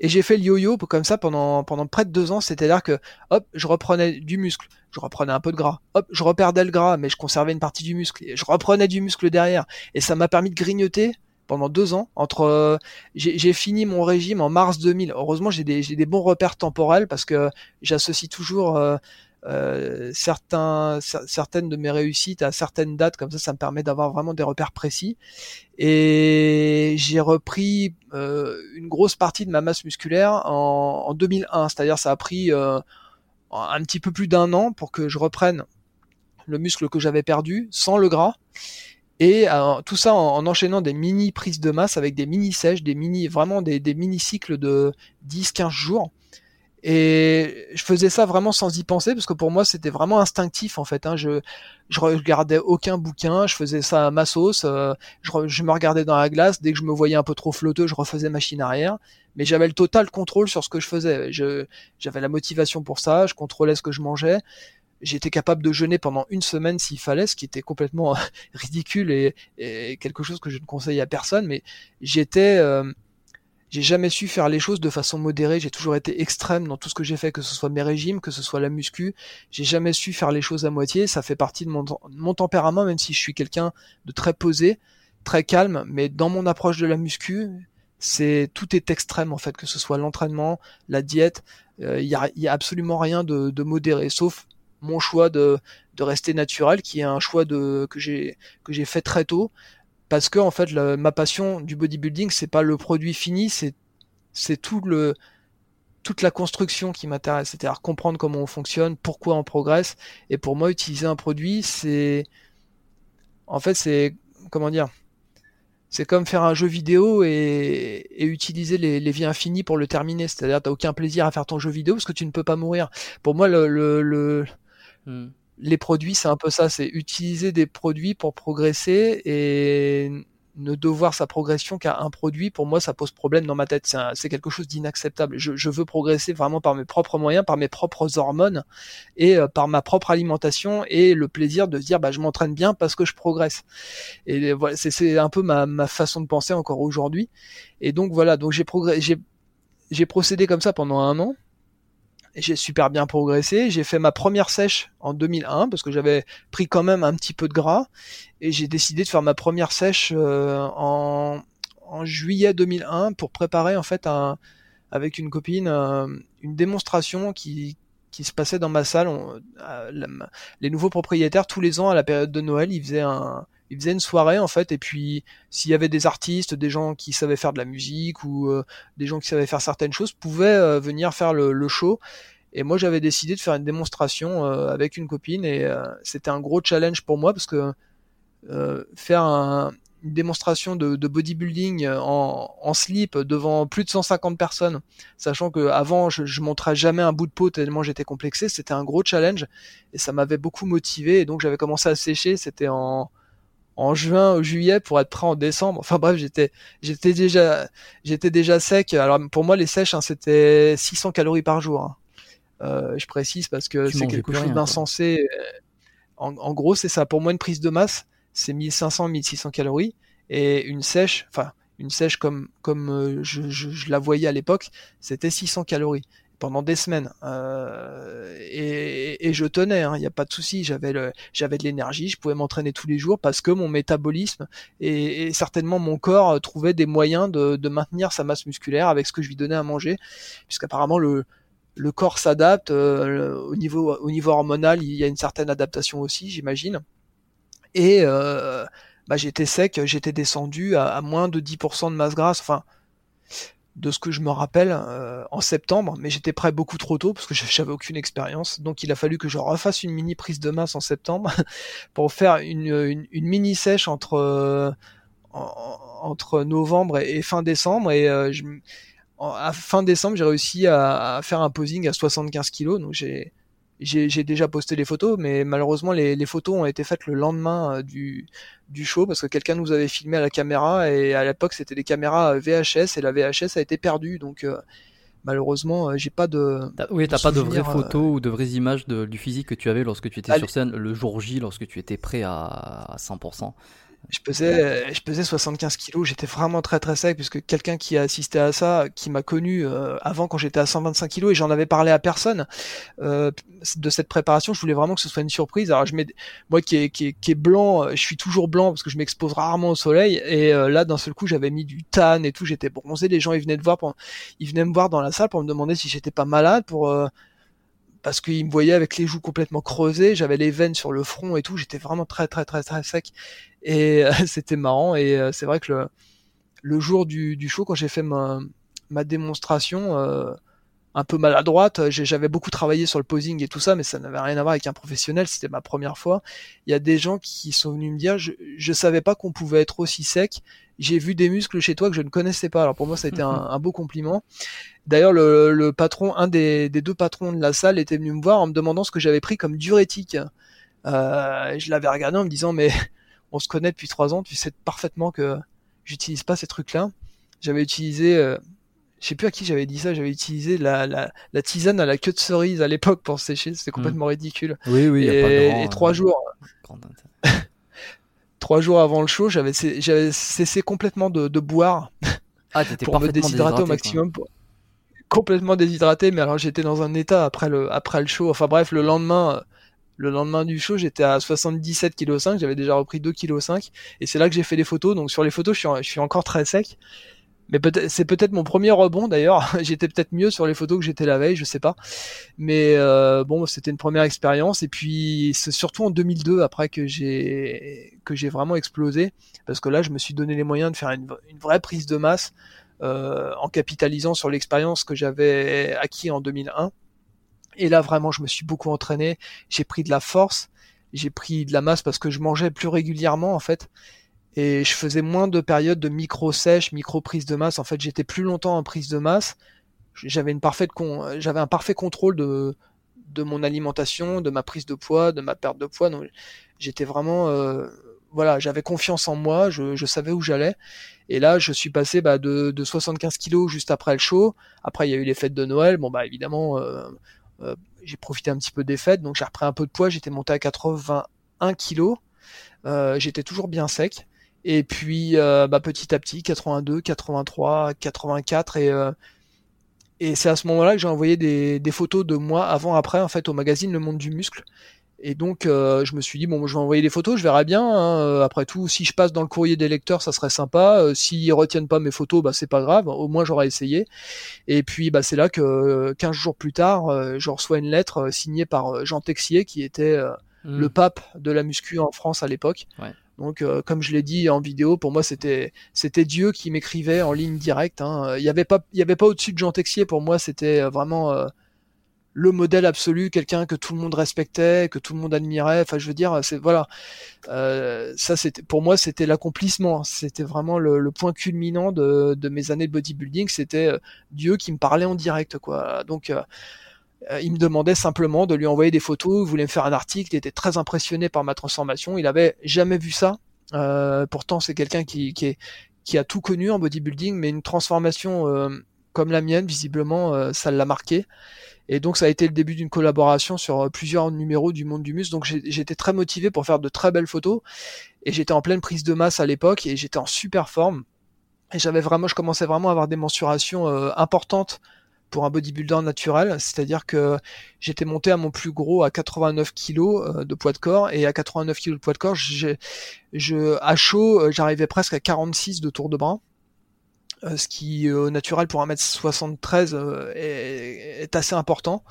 Et j'ai fait le yo-yo comme ça pendant, pendant près de deux ans. C'est-à-dire que, hop, je reprenais du muscle, je reprenais un peu de gras, hop, je reperdais le gras, mais je conservais une partie du muscle, et je reprenais du muscle derrière. Et ça m'a permis de grignoter pendant deux ans. Entre, euh, j'ai fini mon régime en mars 2000. Heureusement, j'ai des, des bons repères temporels parce que j'associe toujours euh, euh, certaines de mes réussites à certaines dates, comme ça, ça me permet d'avoir vraiment des repères précis. Et j'ai repris euh, une grosse partie de ma masse musculaire en, en 2001, c'est-à-dire ça a pris euh, un petit peu plus d'un an pour que je reprenne le muscle que j'avais perdu sans le gras. Et tout ça en, enchaînant des mini prises de masse avec des mini sèches, des mini, vraiment des, des mini cycles de 10-15 jours. Et je faisais ça vraiment sans y penser parce que pour moi c'était vraiment instinctif en fait. Hein. Je je regardais aucun bouquin, je faisais ça à ma sauce. Euh, je, me regardais dans la glace dès que je me voyais un peu trop flotteux, je refaisais machine arrière. Mais j'avais le total contrôle sur ce que je faisais. Je j'avais la motivation pour ça, je contrôlais ce que je mangeais. J'étais capable de jeûner pendant une semaine s'il fallait, ce qui était complètement ridicule et, et, quelque chose que je ne conseille à personne. Mais j'étais euh, j'ai jamais su faire les choses de façon modérée. J'ai toujours été extrême dans tout ce que j'ai fait, que ce soit mes régimes, que ce soit la muscu. J'ai jamais su faire les choses à moitié. Ça fait partie de mon, tempérament, même si je suis quelqu'un de très posé, très calme. Mais dans mon approche de la muscu, c'est tout est extrême en fait, que ce soit l'entraînement, la diète. Il euh, y, a, absolument rien de, de modéré, sauf mon choix de, de rester naturel, qui est un choix de que j'ai que j'ai fait très tôt parce que en fait ma passion du bodybuilding c'est pas le produit fini c'est tout le toute la construction qui m'intéresse c'est-à-dire comprendre comment on fonctionne pourquoi on progresse et pour moi utiliser un produit c'est en fait c'est comment dire c'est comme faire un jeu vidéo et, utiliser les, les, vies infinies pour le terminer. C'est-à-dire, t'as aucun plaisir à faire ton jeu vidéo parce que tu ne peux pas mourir. Pour moi, le, le, le, hmm les produits, c'est un peu ça, c'est utiliser des produits pour progresser et ne devoir sa progression qu'à un produit, pour moi, ça pose problème dans ma tête. C'est quelque chose d'inacceptable. Je, veux progresser vraiment par mes propres moyens, par mes propres hormones et euh, par ma propre alimentation et le plaisir de se dire, bah, je m'entraîne bien parce que je progresse. Et voilà, c'est un peu ma, façon de penser encore aujourd'hui. Et donc voilà, donc j'ai j'ai procédé comme ça pendant un an j'ai super bien progressé. J'ai fait ma première sèche en 2001 parce que j'avais pris quand même un petit peu de gras et j'ai décidé de faire ma première sèche euh, en, en, juillet 2001 pour préparer en fait un, avec une copine une démonstration qui, qui se passait dans ma salle. les nouveaux propriétaires tous les ans à la période de Noël, ils faisaient un il faisait une soirée en fait et puis s'il y avait des artistes, des gens qui savaient faire de la musique ou euh, des gens qui savaient faire certaines choses pouvaient euh, venir faire le, show. Et moi j'avais décidé de faire une démonstration euh, avec une copine et c'était un gros challenge pour moi parce que faire une démonstration de, bodybuilding en, en, slip devant plus de 150 personnes, sachant que avant je, je montrais jamais un bout de peau tellement j'étais complexé, c'était un gros challenge et ça m'avait beaucoup motivé et donc j'avais commencé à sécher, c'était en en juin ou juillet pour être prêt en décembre. Enfin bref, j'étais j'étais déjà j'étais déjà sec. Alors pour moi les sèches hein, c'était 600 calories par jour. Hein. Euh, je précise parce que c'est quelque chose d'insensé. En, en, gros, c'est ça. Pour moi, une prise de masse, c'est 1500-1600 calories et une sèche, enfin une sèche comme comme euh, je, je, je la voyais à l'époque, c'était 600 calories pendant des semaines euh, et, je tenais, il hein, n'y a pas de souci, j'avais de l'énergie, je pouvais m'entraîner tous les jours parce que mon métabolisme et, et certainement mon corps euh, trouvait des moyens de, maintenir sa masse musculaire avec ce que je lui donnais à manger, puisqu'apparemment le le corps s'adapte euh, au niveau au niveau hormonal, il y a une certaine adaptation aussi, j'imagine. Et bah, j'étais sec, j'étais descendu à, moins de 10% de masse grasse, de ce que je me rappelle euh, en septembre, mais j'étais prêt beaucoup trop tôt parce que j'avais aucune expérience. Donc il a fallu que je refasse une mini prise de masse en septembre pour faire une, mini sèche entre euh, entre novembre et, fin décembre. Et euh, à fin décembre, j'ai réussi à, à, faire un posing à 75 kg. Donc j'ai j'ai déjà posté les photos, mais malheureusement les, les, photos ont été faites le lendemain euh, du, du show parce que quelqu'un nous avait filmé à la caméra et à l'époque c'était des caméras euh, VHS et la VHS a été perdue. Donc euh, malheureusement j'ai pas de oui t'as pas de vraies photos ou de vraies images de, du physique que tu avais lorsque tu étais sur scène le jour J lorsque tu étais prêt à, à 100% je pesais, je pesais 75 kilos, j'étais vraiment très très sec puisque quelqu'un qui a assisté à ça, qui m'a connu euh, avant quand j'étais à 125 kilos et j'en avais parlé à personne euh, de cette préparation, je voulais vraiment que ce soit une surprise. Alors je mets, moi qui est, qui, est, blanc, euh, je suis toujours blanc parce que je m'expose rarement au soleil et là d'un seul coup j'avais mis du tan et tout, j'étais bronzé, les gens ils venaient de voir, pour, ils venaient me voir dans la salle pour me demander si j'étais pas malade, pour parce qu'il me voyait avec les joues complètement creusées, j'avais les veines sur le front et tout, j'étais vraiment très très très très sec et euh, c'était marrant et euh, c'est vrai que le, le jour du, du show quand j'ai fait ma, ma démonstration euh, un peu maladroite, j'avais beaucoup travaillé sur le posing et tout ça, mais ça n'avait rien à voir avec un professionnel, c'était ma première fois. Il y a des gens qui sont venus me dire, je, je savais pas qu'on pouvait être aussi sec j'ai vu des muscles chez toi que je ne connaissais pas. Alors pour moi, ça a été un, un beau compliment. D'ailleurs, le, le, patron, un des, des, deux patrons de la salle était venu me voir en me demandant ce que j'avais pris comme diurétique. Euh, je l'avais regardé en me disant, mais on se connaît depuis trois ans, tu sais parfaitement que j'utilise pas ces trucs-là. J'avais utilisé, euh, je sais plus à qui j'avais dit ça, j'avais utilisé la, la, la, tisane à la queue de cerise à l'époque pour sécher, c'était complètement hmm. ridicule. Oui, oui, et, y a pas de et trois jours trois jours avant le show, j'avais cessé complètement de, de boire ah, pour me déshydrater au maximum. Complètement déshydraté, mais alors j'étais dans un état après le après le show. Enfin bref, le lendemain, le lendemain du show, j'étais à 77 kg 5, j'avais déjà repris 2 kg 5 et c'est là que j'ai fait les photos. Donc sur les photos, je suis, encore très sec mais peut-être c'est peut-être mon premier rebond d'ailleurs. j'étais peut-être mieux sur les photos que j'étais la veille, je sais pas. Mais euh, bon, c'était une première expérience et puis c'est surtout en 2002 après que j'ai que j'ai vraiment explosé parce que là je me suis donné les moyens de faire une, vraie prise de masse euh, en capitalisant sur l'expérience que j'avais acquis en 2001. Et là vraiment je me suis beaucoup entraîné, j'ai pris de la force, j'ai pris de la masse parce que je mangeais plus régulièrement en fait et je faisais moins de périodes de micro sèche, micro prise de masse. En fait, j'étais plus longtemps en prise de masse. J'avais un parfait contrôle de mon alimentation, de ma prise de poids, de ma perte de poids. Donc j'étais vraiment euh... voilà, j'avais confiance en moi, je, je savais où j'allais. Et là, je suis passé bah, de, de 75 kilos juste après le show. Après, il y a eu les fêtes de Noël. Bon bah évidemment, euh, euh, j'ai profité un petit peu des fêtes, donc j'ai repris un peu de poids. J'étais monté à 81 kilos. Euh, j'étais toujours bien sec. Et puis euh, bah, petit à petit, 82, 83, 84 et et c'est à ce moment-là que j'ai envoyé des, des, photos de moi avant après en fait au magazine Le Monde du Muscle. Et donc euh, je me suis dit bon je vais envoyer des photos, je verrai bien. Hein. Euh, après tout, si je passe dans le courrier des lecteurs, ça serait sympa. Euh, S'ils retiennent pas mes photos, bah c'est pas grave. Au moins j'aurais essayé. Et puis bah c'est là que 15 jours plus tard, je reçois une lettre signée par Jean Texier qui était mmh. le pape de la muscu en France à l'époque. Ouais. Donc, euh, comme je l'ai dit en vidéo, pour moi, c'était c'était Dieu qui m'écrivait en ligne directe. Hein. Il n'y avait pas il y avait pas au-dessus de Jean Texier. Pour moi, c'était euh, vraiment euh, le modèle absolu, quelqu'un que tout le monde respectait, que tout le monde admirait. Enfin, je veux dire, c'est voilà, ça c'était pour moi c'était l'accomplissement. C'était vraiment le, point culminant de, de mes années de bodybuilding. C'était Dieu qui me parlait en direct, quoi. Donc euh, il me demandait simplement de lui envoyer des photos, il voulait me faire un article, il était très impressionné par ma transformation, il avait jamais vu ça. Euh, pourtant, c'est quelqu'un qui, qui, qui a tout connu en bodybuilding, mais une transformation euh, comme la mienne, visiblement, ça l'a marqué. Et donc ça a été le début d'une collaboration sur plusieurs numéros du monde du muscle. Donc j'étais très motivé pour faire de très belles photos. Et j'étais en pleine prise de masse à l'époque et j'étais en super forme. Et j'avais vraiment, je commençais vraiment à avoir des mensurations importantes pour un bodybuilder naturel, c'est-à-dire que j'étais monté à mon plus gros à 89 kg euh, de poids de corps et à 89 kg de poids de corps, je, à chaud, euh, j'arrivais presque à 46 de tour de bras. Euh, ce qui au naturel pour 1m73 est, est, assez important.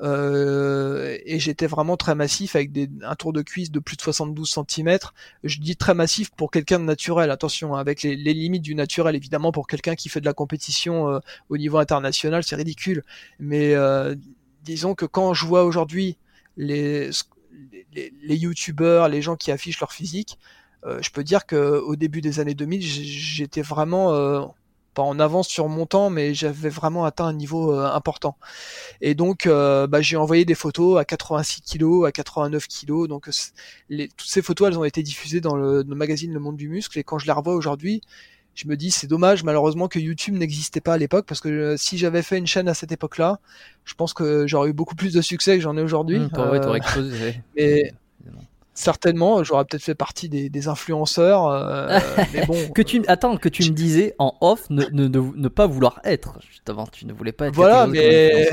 Euh, et j'étais vraiment très massif avec des, un tour de cuisse de plus de 72 cm. Je dis très massif pour quelqu'un de naturel, attention, hein, avec les, limites du naturel, évidemment, pour quelqu'un qui fait de la compétition euh, au niveau international, c'est ridicule. Mais euh, disons que quand je vois aujourd'hui les, les, les youtubeurs, les gens qui affichent leur physique, je peux dire que au début des années 2000, j'étais vraiment pas en avance sur mon temps, mais j'avais vraiment atteint un niveau euh, important. Et donc, euh, bah, j'ai envoyé des photos à 86 kg, à 89 kg. Donc, les, toutes ces photos, elles ont été diffusées dans le, magazine Le Monde du Muscle. Et quand je les revois aujourd'hui, je me dis c'est dommage malheureusement que YouTube n'existait pas à l'époque parce que euh, si j'avais fait une chaîne à cette époque-là, je pense que j'aurais eu beaucoup plus de succès que j'en ai aujourd'hui. Mmh, certainement, j'aurais peut-être fait partie des, influenceurs. Euh, mais bon, que tu attends, que tu me disais en off ne, ne, ne, pas vouloir être. Justement, tu ne voulais pas être. Voilà, mais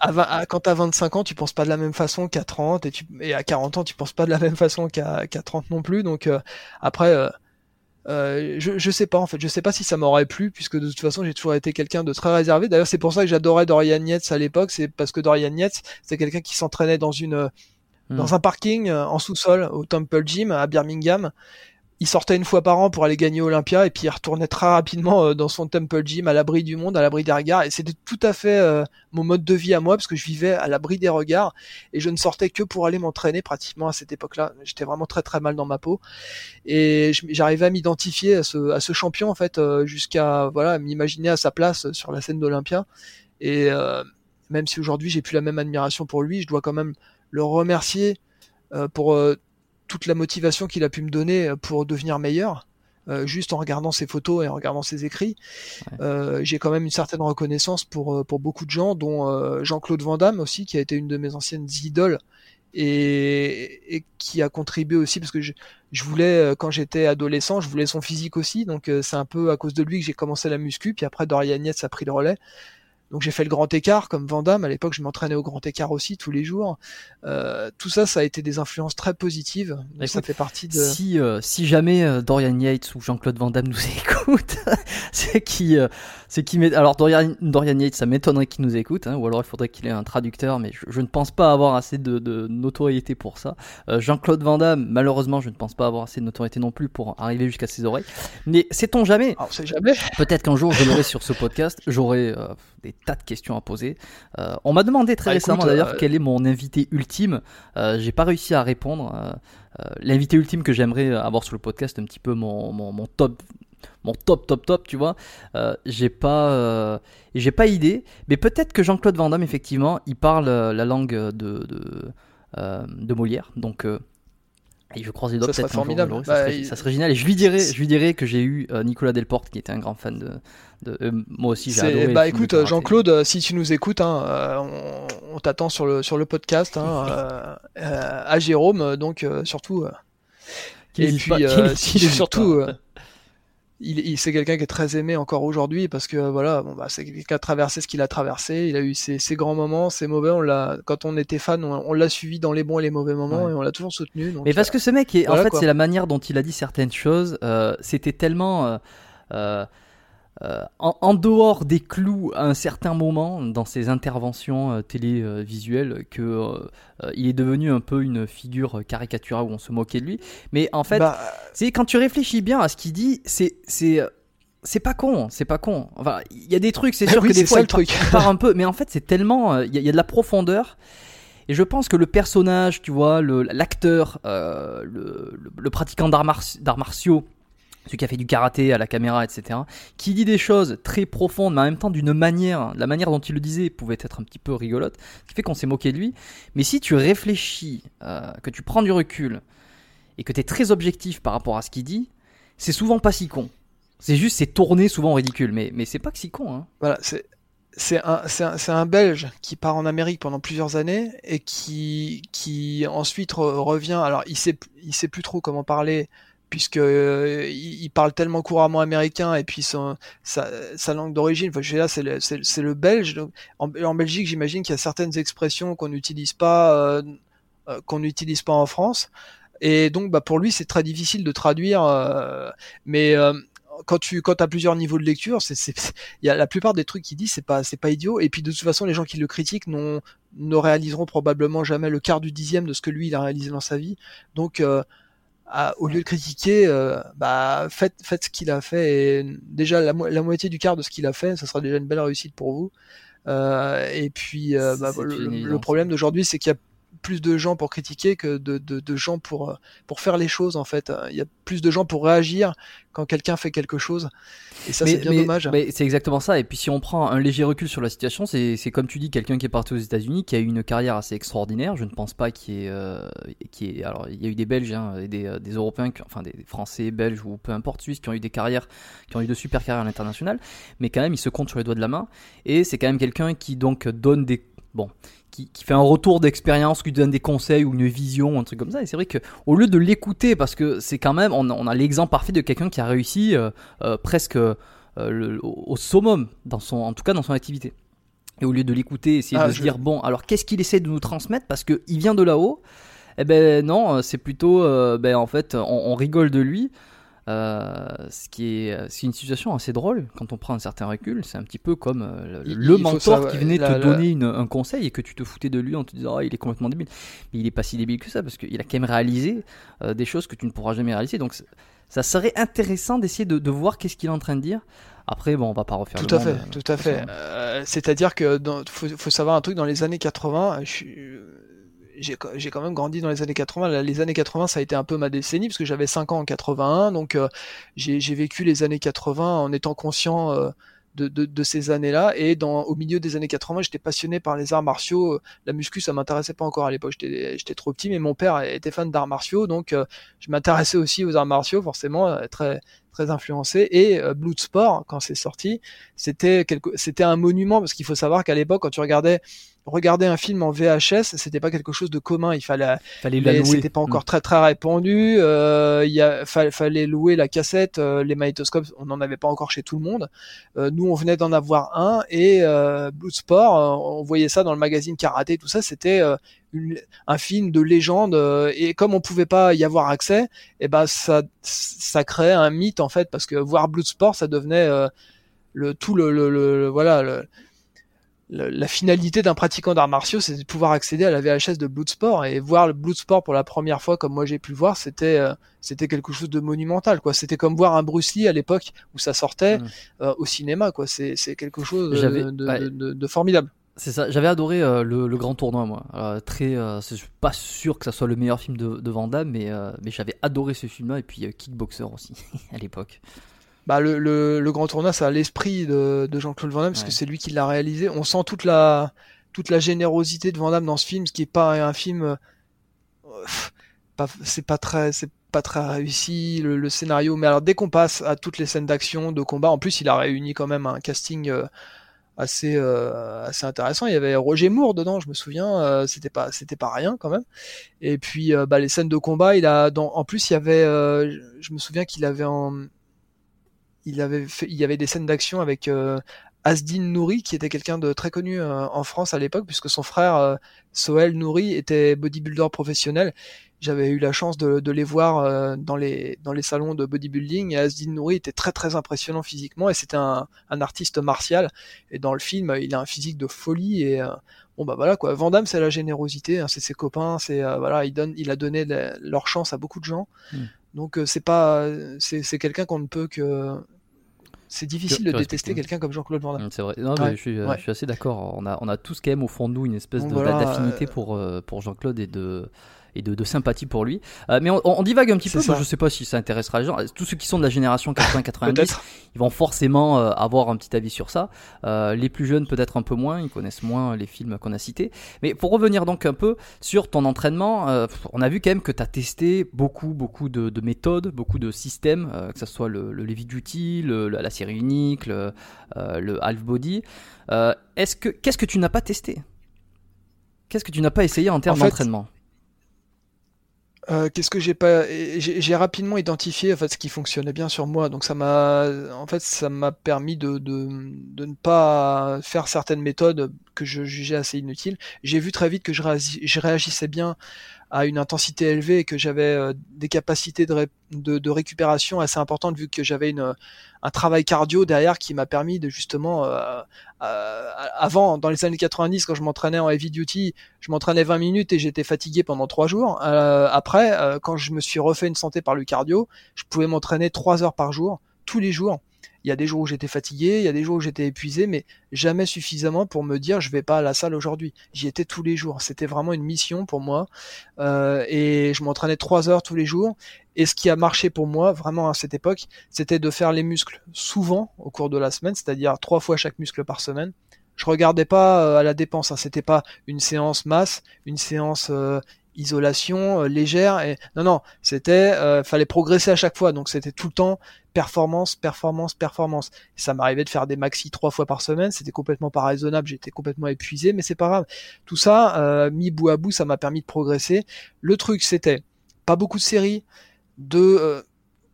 à, quand t'as 25 ans, tu penses pas de la même façon qu'à 30 et, tu, et à 40 ans, tu penses pas de la même façon qu'à 30 non plus. Donc euh, après. Euh, euh, je, je sais pas en fait, je sais pas si ça m'aurait plu puisque de toute façon j'ai toujours été quelqu'un de très réservé. D'ailleurs c'est pour ça que j'adorais Dorian Yates à l'époque, c'est parce que Dorian Yates c'est quelqu'un qui s'entraînait dans une dans hmm. un parking euh, en sous-sol au Temple Gym à Birmingham. Il sortait une fois par an pour aller gagner Olympia et puis il retournait très rapidement euh, dans son Temple Gym à l'abri du monde, à l'abri des regards. Et c'était tout à fait euh, mon mode de vie à moi parce que je vivais à l'abri des regards et je ne sortais que pour aller m'entraîner pratiquement à cette époque-là. J'étais vraiment très très mal dans ma peau et j'arrivais à m'identifier à ce, à ce champion en fait jusqu'à voilà m'imaginer à sa place sur la scène d'Olympia. Et même si aujourd'hui j'ai plus la même admiration pour lui, je dois quand même le remercier euh, pour euh, toute la motivation qu'il a pu me donner euh, pour devenir meilleur. juste en regardant ses photos et en regardant ses écrits, j'ai quand même une certaine reconnaissance pour pour beaucoup de gens, dont Jean-Claude Van Damme aussi, qui a été une de mes anciennes idoles et, et qui a contribué aussi parce que je, je voulais quand j'étais adolescent, je voulais son physique aussi, donc c'est un peu à cause de lui que j'ai commencé la muscu, puis après Dorian Yates a pris le relais. Donc j'ai fait le grand écart comme Vandame. À l'époque, je m'entraînais au grand écart aussi tous les jours. Euh, tout ça, ça a été des influences très positives. ça fait partie de. Si euh, si jamais euh, Dorian Yates ou Jean-Claude Van Damme nous écoutent, c'est qui c'est qui alors Dorian Dorian Yates, ça m'étonnerait qu'il nous écoute, hein, ou alors il faudrait qu'il ait un traducteur, mais je, ne pense pas avoir assez de, de notoriété pour ça. Jean-Claude Van Damme, malheureusement, je ne pense pas avoir assez de notoriété non plus pour arriver jusqu'à ses oreilles. Mais sait-on jamais? Jamais. Peut-être qu'un jour je l'aurai sur ce podcast, j'aurai des tas de questions à poser. Euh, on m'a demandé très bah, récemment d'ailleurs euh, quel est mon invité ultime. Euh, j'ai pas réussi à répondre. L'invité ultime que j'aimerais avoir sur le podcast, un petit peu mon, mon, top mon top top top tu vois j'ai pas j'ai pas idée mais peut-être que Jean-Claude Van Damme effectivement il parle la langue de de, de Molière donc et je croise les doigts ça serait formidable. Bah, ça, serait, génial. Et je lui dirais, je lui dirais que j'ai eu euh, Nicolas Delporte qui était un grand fan de. de euh, moi aussi, j'ai adoré. Bah écoute, Jean-Claude, euh, si tu nous écoutes, hein, on, t'attend sur le sur le podcast hein, à Jérôme, donc surtout. et puis surtout. Il, c'est quelqu'un qui est très aimé encore aujourd'hui parce que voilà, bon bah c'est quelqu'un qui a traversé ce qu'il a traversé. Il a eu ses, ses, grands moments, ses mauvais. On l'a, quand on était fan, on, l'a suivi dans les bons et les mauvais moments et on l'a toujours soutenu. Mais parce que ce mec, est, en fait, c'est la manière dont il a dit certaines choses. Euh, c'était tellement euh, euh, en, dehors des clous à un certain moment dans ses interventions euh, télévisuelles que euh, il est devenu un peu une figure caricaturale où on se moquait de lui. Mais en fait, bah, c'est quand tu réfléchis bien à ce qu'il dit, c'est c'est c'est pas con, c'est pas con. Enfin, il y a des trucs, c'est sûr que des fois il, truc. part un peu, mais en fait c'est tellement, il y, a de la profondeur. Et je pense que le personnage, tu vois, l'acteur, le, le, le, pratiquant d'arts martiaux, celui qui a fait du karaté à la caméra, etc., qui dit des choses très profondes, mais en même temps d'une manière, la manière dont il le disait pouvait être un petit peu rigolote, ce qui fait qu'on s'est moqué de lui. Mais si tu réfléchis, euh, que tu prends du recul, et que tu es très objectif par rapport à ce qu'il dit, c'est souvent pas si con. C'est juste, c'est tourné souvent ridicule, mais, mais c'est pas que si con. Hein. Voilà, c'est. C'est un, un, un, Belge qui part en Amérique pendant plusieurs années et qui, qui ensuite revient. Alors, il sait, il sait plus trop comment parler puisque euh, il, parle tellement couramment américain et puis sa, langue d'origine. Enfin, là, c'est le, belge. En, Belgique, j'imagine qu'il y a certaines expressions qu'on n'utilise pas, euh, euh, qu'on n'utilise pas en France. Et donc, bah, pour lui, c'est très difficile de traduire. mais quand tu as plusieurs niveaux de lecture, il y a la plupart des trucs qu'il dit, c'est pas pas idiot. Et puis de toute façon, les gens qui le critiquent ne réaliseront probablement jamais le quart du dixième de ce que lui il a réalisé dans sa vie. Donc au lieu de critiquer, euh, bah faites faites ce qu'il a fait et déjà la, moitié du quart de ce qu'il a fait, ça sera déjà une belle réussite pour vous. Euh, et puis euh, bah, le, problème d'aujourd'hui, c'est qu'il y a plus de gens pour critiquer que de, de, de, gens pour pour faire les choses en fait. Il y a plus de gens pour réagir quand quelqu'un fait quelque chose. Et ça, c'est bien dommage. Mais c'est exactement ça. Et puis, si on prend un léger recul sur la situation, c'est comme tu dis, quelqu'un qui est parti aux États-Unis, qui a eu une carrière assez extraordinaire. Je ne pense pas qu'il y ait. Euh, qui alors, il y a eu des Belges hein, et des, euh, des Européens, enfin des Français, Belges ou peu importe, Suisses, qui ont eu des carrières, qui ont eu de super carrières à l'international. Mais quand même, il se compte sur les doigts de la main. Et c'est quand même quelqu'un qui donc donne des. Bon, qui, fait un retour d'expérience, qui donne des conseils ou une vision, un truc comme ça. Et c'est vrai que au lieu de l'écouter, parce que c'est quand même, on, a l'exemple parfait de quelqu'un qui a réussi euh, euh, presque euh, au, summum, dans son, en tout cas dans son activité. Et au lieu de l'écouter, essayer ah, de se dire bon, alors qu'est-ce qu'il essaie de nous transmettre? Parce qu'il vient de là-haut. Eh ben non, c'est plutôt, ben en fait, on rigole de lui. Euh, ce qui est, euh, c'est une situation assez drôle quand on prend un certain recul. C'est un petit peu comme euh, le, mentor qui venait te donner un conseil et que tu te foutais de lui en te disant ah, il est complètement débile. Mais il est pas si débile que ça parce qu'il a quand même réalisé des choses que tu ne pourras jamais réaliser. Donc ça serait intéressant d'essayer de, voir qu'est-ce qu'il est en train de dire. Après, bon, on va pas refaire. Tout à fait, tout à fait. C'est-à-dire que faut, faut, savoir un truc dans les années 80. Je suis j'ai quand même grandi dans les années 80. Les années 80, ça a été un peu ma décennie parce que j'avais 5 ans en 81, donc euh, j'ai vécu les années 80 en étant conscient euh, de, de, de, ces années-là. Et dans, au milieu des années 80, j'étais passionné par les arts martiaux. La muscu, ça m'intéressait pas encore à l'époque. J'étais trop petit, mais mon père était fan d'arts martiaux, donc euh, je m'intéressais aussi aux arts martiaux, forcément très très influencé. Et Bloodsport, quand c'est sorti, c'était c'était un monument parce qu'il faut savoir qu'à l'époque, quand tu regardais regarder un film en VHS, c'était pas quelque chose de commun. Il fallait, fallait C'était pas encore mm. très très répandu. Euh, il y a, fallait louer la cassette, euh, les magnétoscopes, on n'en avait pas encore chez tout le monde. Euh, nous, on venait d'en avoir un et euh, Bloodsport, euh, on voyait ça dans le magazine Karaté, tout ça, c'était un film de légende. et comme on pouvait pas y avoir accès, et eh ben ça, ça créait un mythe en fait, parce que voir Bloodsport, ça devenait le tout le, le, le voilà. La finalité d'un pratiquant d'arts martiaux, c'est de pouvoir accéder à la VHS de Bloodsport et voir le Bloodsport pour la première fois, comme moi j'ai pu le voir, c'était euh, c'était quelque chose de monumental, quoi. C'était comme voir un Bruce Lee à l'époque où ça sortait mmh. euh, au cinéma, quoi. C'est c'est quelque chose de, de, de, formidable. C'est ça. J'avais adoré euh, le, le, grand tournoi, moi. très, je suis pas sûr que ça soit le meilleur film de, de Van Damme, mais mais j'avais adoré ce film-là et puis Kickboxer aussi à l'époque bah, le, le, grand tournoi, ça a l'esprit de, de Jean-Claude Van Damme, parce que c'est lui qui l'a réalisé. On sent toute la, toute la générosité de Van Damme dans ce film, ce qui est pas un film, euh, c'est pas très, c'est pas très réussi le, scénario. Mais alors dès qu'on passe à toutes les scènes d'action, de combat, en plus il a réuni quand même un casting euh, assez, euh, assez intéressant. Il y avait Roger Moore dedans, je me souviens, c'était pas, c'était pas rien quand même. Et puis bah, les scènes de combat, il a, dans, en plus il y avait, je me souviens qu'il avait en il avait fait, il y avait des scènes d'action avec euh, Asdin Nouri, qui était quelqu'un de très connu euh, en France à l'époque, puisque son frère euh, Sohel Nouri était bodybuilder professionnel. J'avais eu la chance de, de les voir dans les dans les salons de bodybuilding et Asdin Nouri était très très impressionnant physiquement et c'était un, un artiste martial et dans le film il a un physique de folie et bon bah voilà quoi. Vandame c'est la générosité, hein, c'est ses copains, c'est voilà il donne il a donné leur chance à beaucoup de gens. Mm. Donc c'est pas c'est quelqu'un qu'on ne peut que c'est difficile de détester quelqu'un comme Jean-Claude Van Damme. C'est vrai. Non, mais je, suis, je, suis, assez d'accord. On a, on a tous quand même au fond de nous une espèce d'affinité euh, pour, euh, pour Jean-Claude et de, et de, sympathie pour lui. Euh, mais on, divague un petit peu, je je sais pas si ça intéressera les gens. Tous ceux qui sont de la génération 80-90, ils vont forcément euh, avoir un petit avis sur ça. Euh, les plus jeunes peut-être un peu moins, ils connaissent moins les films qu'on a cités. Mais pour revenir donc un peu sur ton entraînement, on a vu quand même que tu as testé beaucoup, beaucoup de, méthodes, beaucoup de systèmes, que ce soit le, le Heavy Duty, la série unique, le, le Half Body. Est-ce que, qu'est-ce que tu n'as pas testé? Qu'est-ce que tu n'as pas essayé en termes d'entraînement? Euh, qu'est-ce que j'ai pas j'ai rapidement identifié en fait ce qui fonctionnait bien sur moi. Donc ça m'a en fait ça m'a permis de, de, de ne pas faire certaines méthodes que je jugeais assez inutiles. J'ai vu très vite que je, je réagissais bien à une intensité élevée et que j'avais euh, des capacités de, récupération assez importantes vu que j'avais une un travail cardio derrière qui m'a permis de justement euh, avant dans les années 90 quand je m'entraînais en heavy duty je m'entraînais 20 minutes et j'étais fatigué pendant 3 jours. Euh, après euh, quand je me suis refait une santé par le cardio je pouvais m'entraîner 3 heures par jour tous les jours il y a des jours où j'étais fatigué, il y a des jours où j'étais épuisé, mais jamais suffisamment pour me dire je vais pas à la salle aujourd'hui. J'y étais tous les jours. C'était vraiment une mission pour moi. Euh, et je m'entraînais trois heures tous les jours. Et ce qui a marché pour moi, vraiment à cette époque, c'était de faire les muscles souvent au cours de la semaine, c'est-à-dire trois fois chaque muscle par semaine. Je regardais pas euh, à la dépense, hein. c'était pas une séance masse, une séance euh, isolation euh, légère et non non c'était euh, fallait progresser à chaque fois. Donc c'était tout le temps performance performance performance. Ça m'arrivait de faire des maxi trois fois par semaine. C'était complètement pas raisonnable. J'étais complètement épuisé mais c'est pas grave. Tout ça euh, mis bout à bout ça m'a permis de progresser. Le truc c'était pas beaucoup de séries de euh,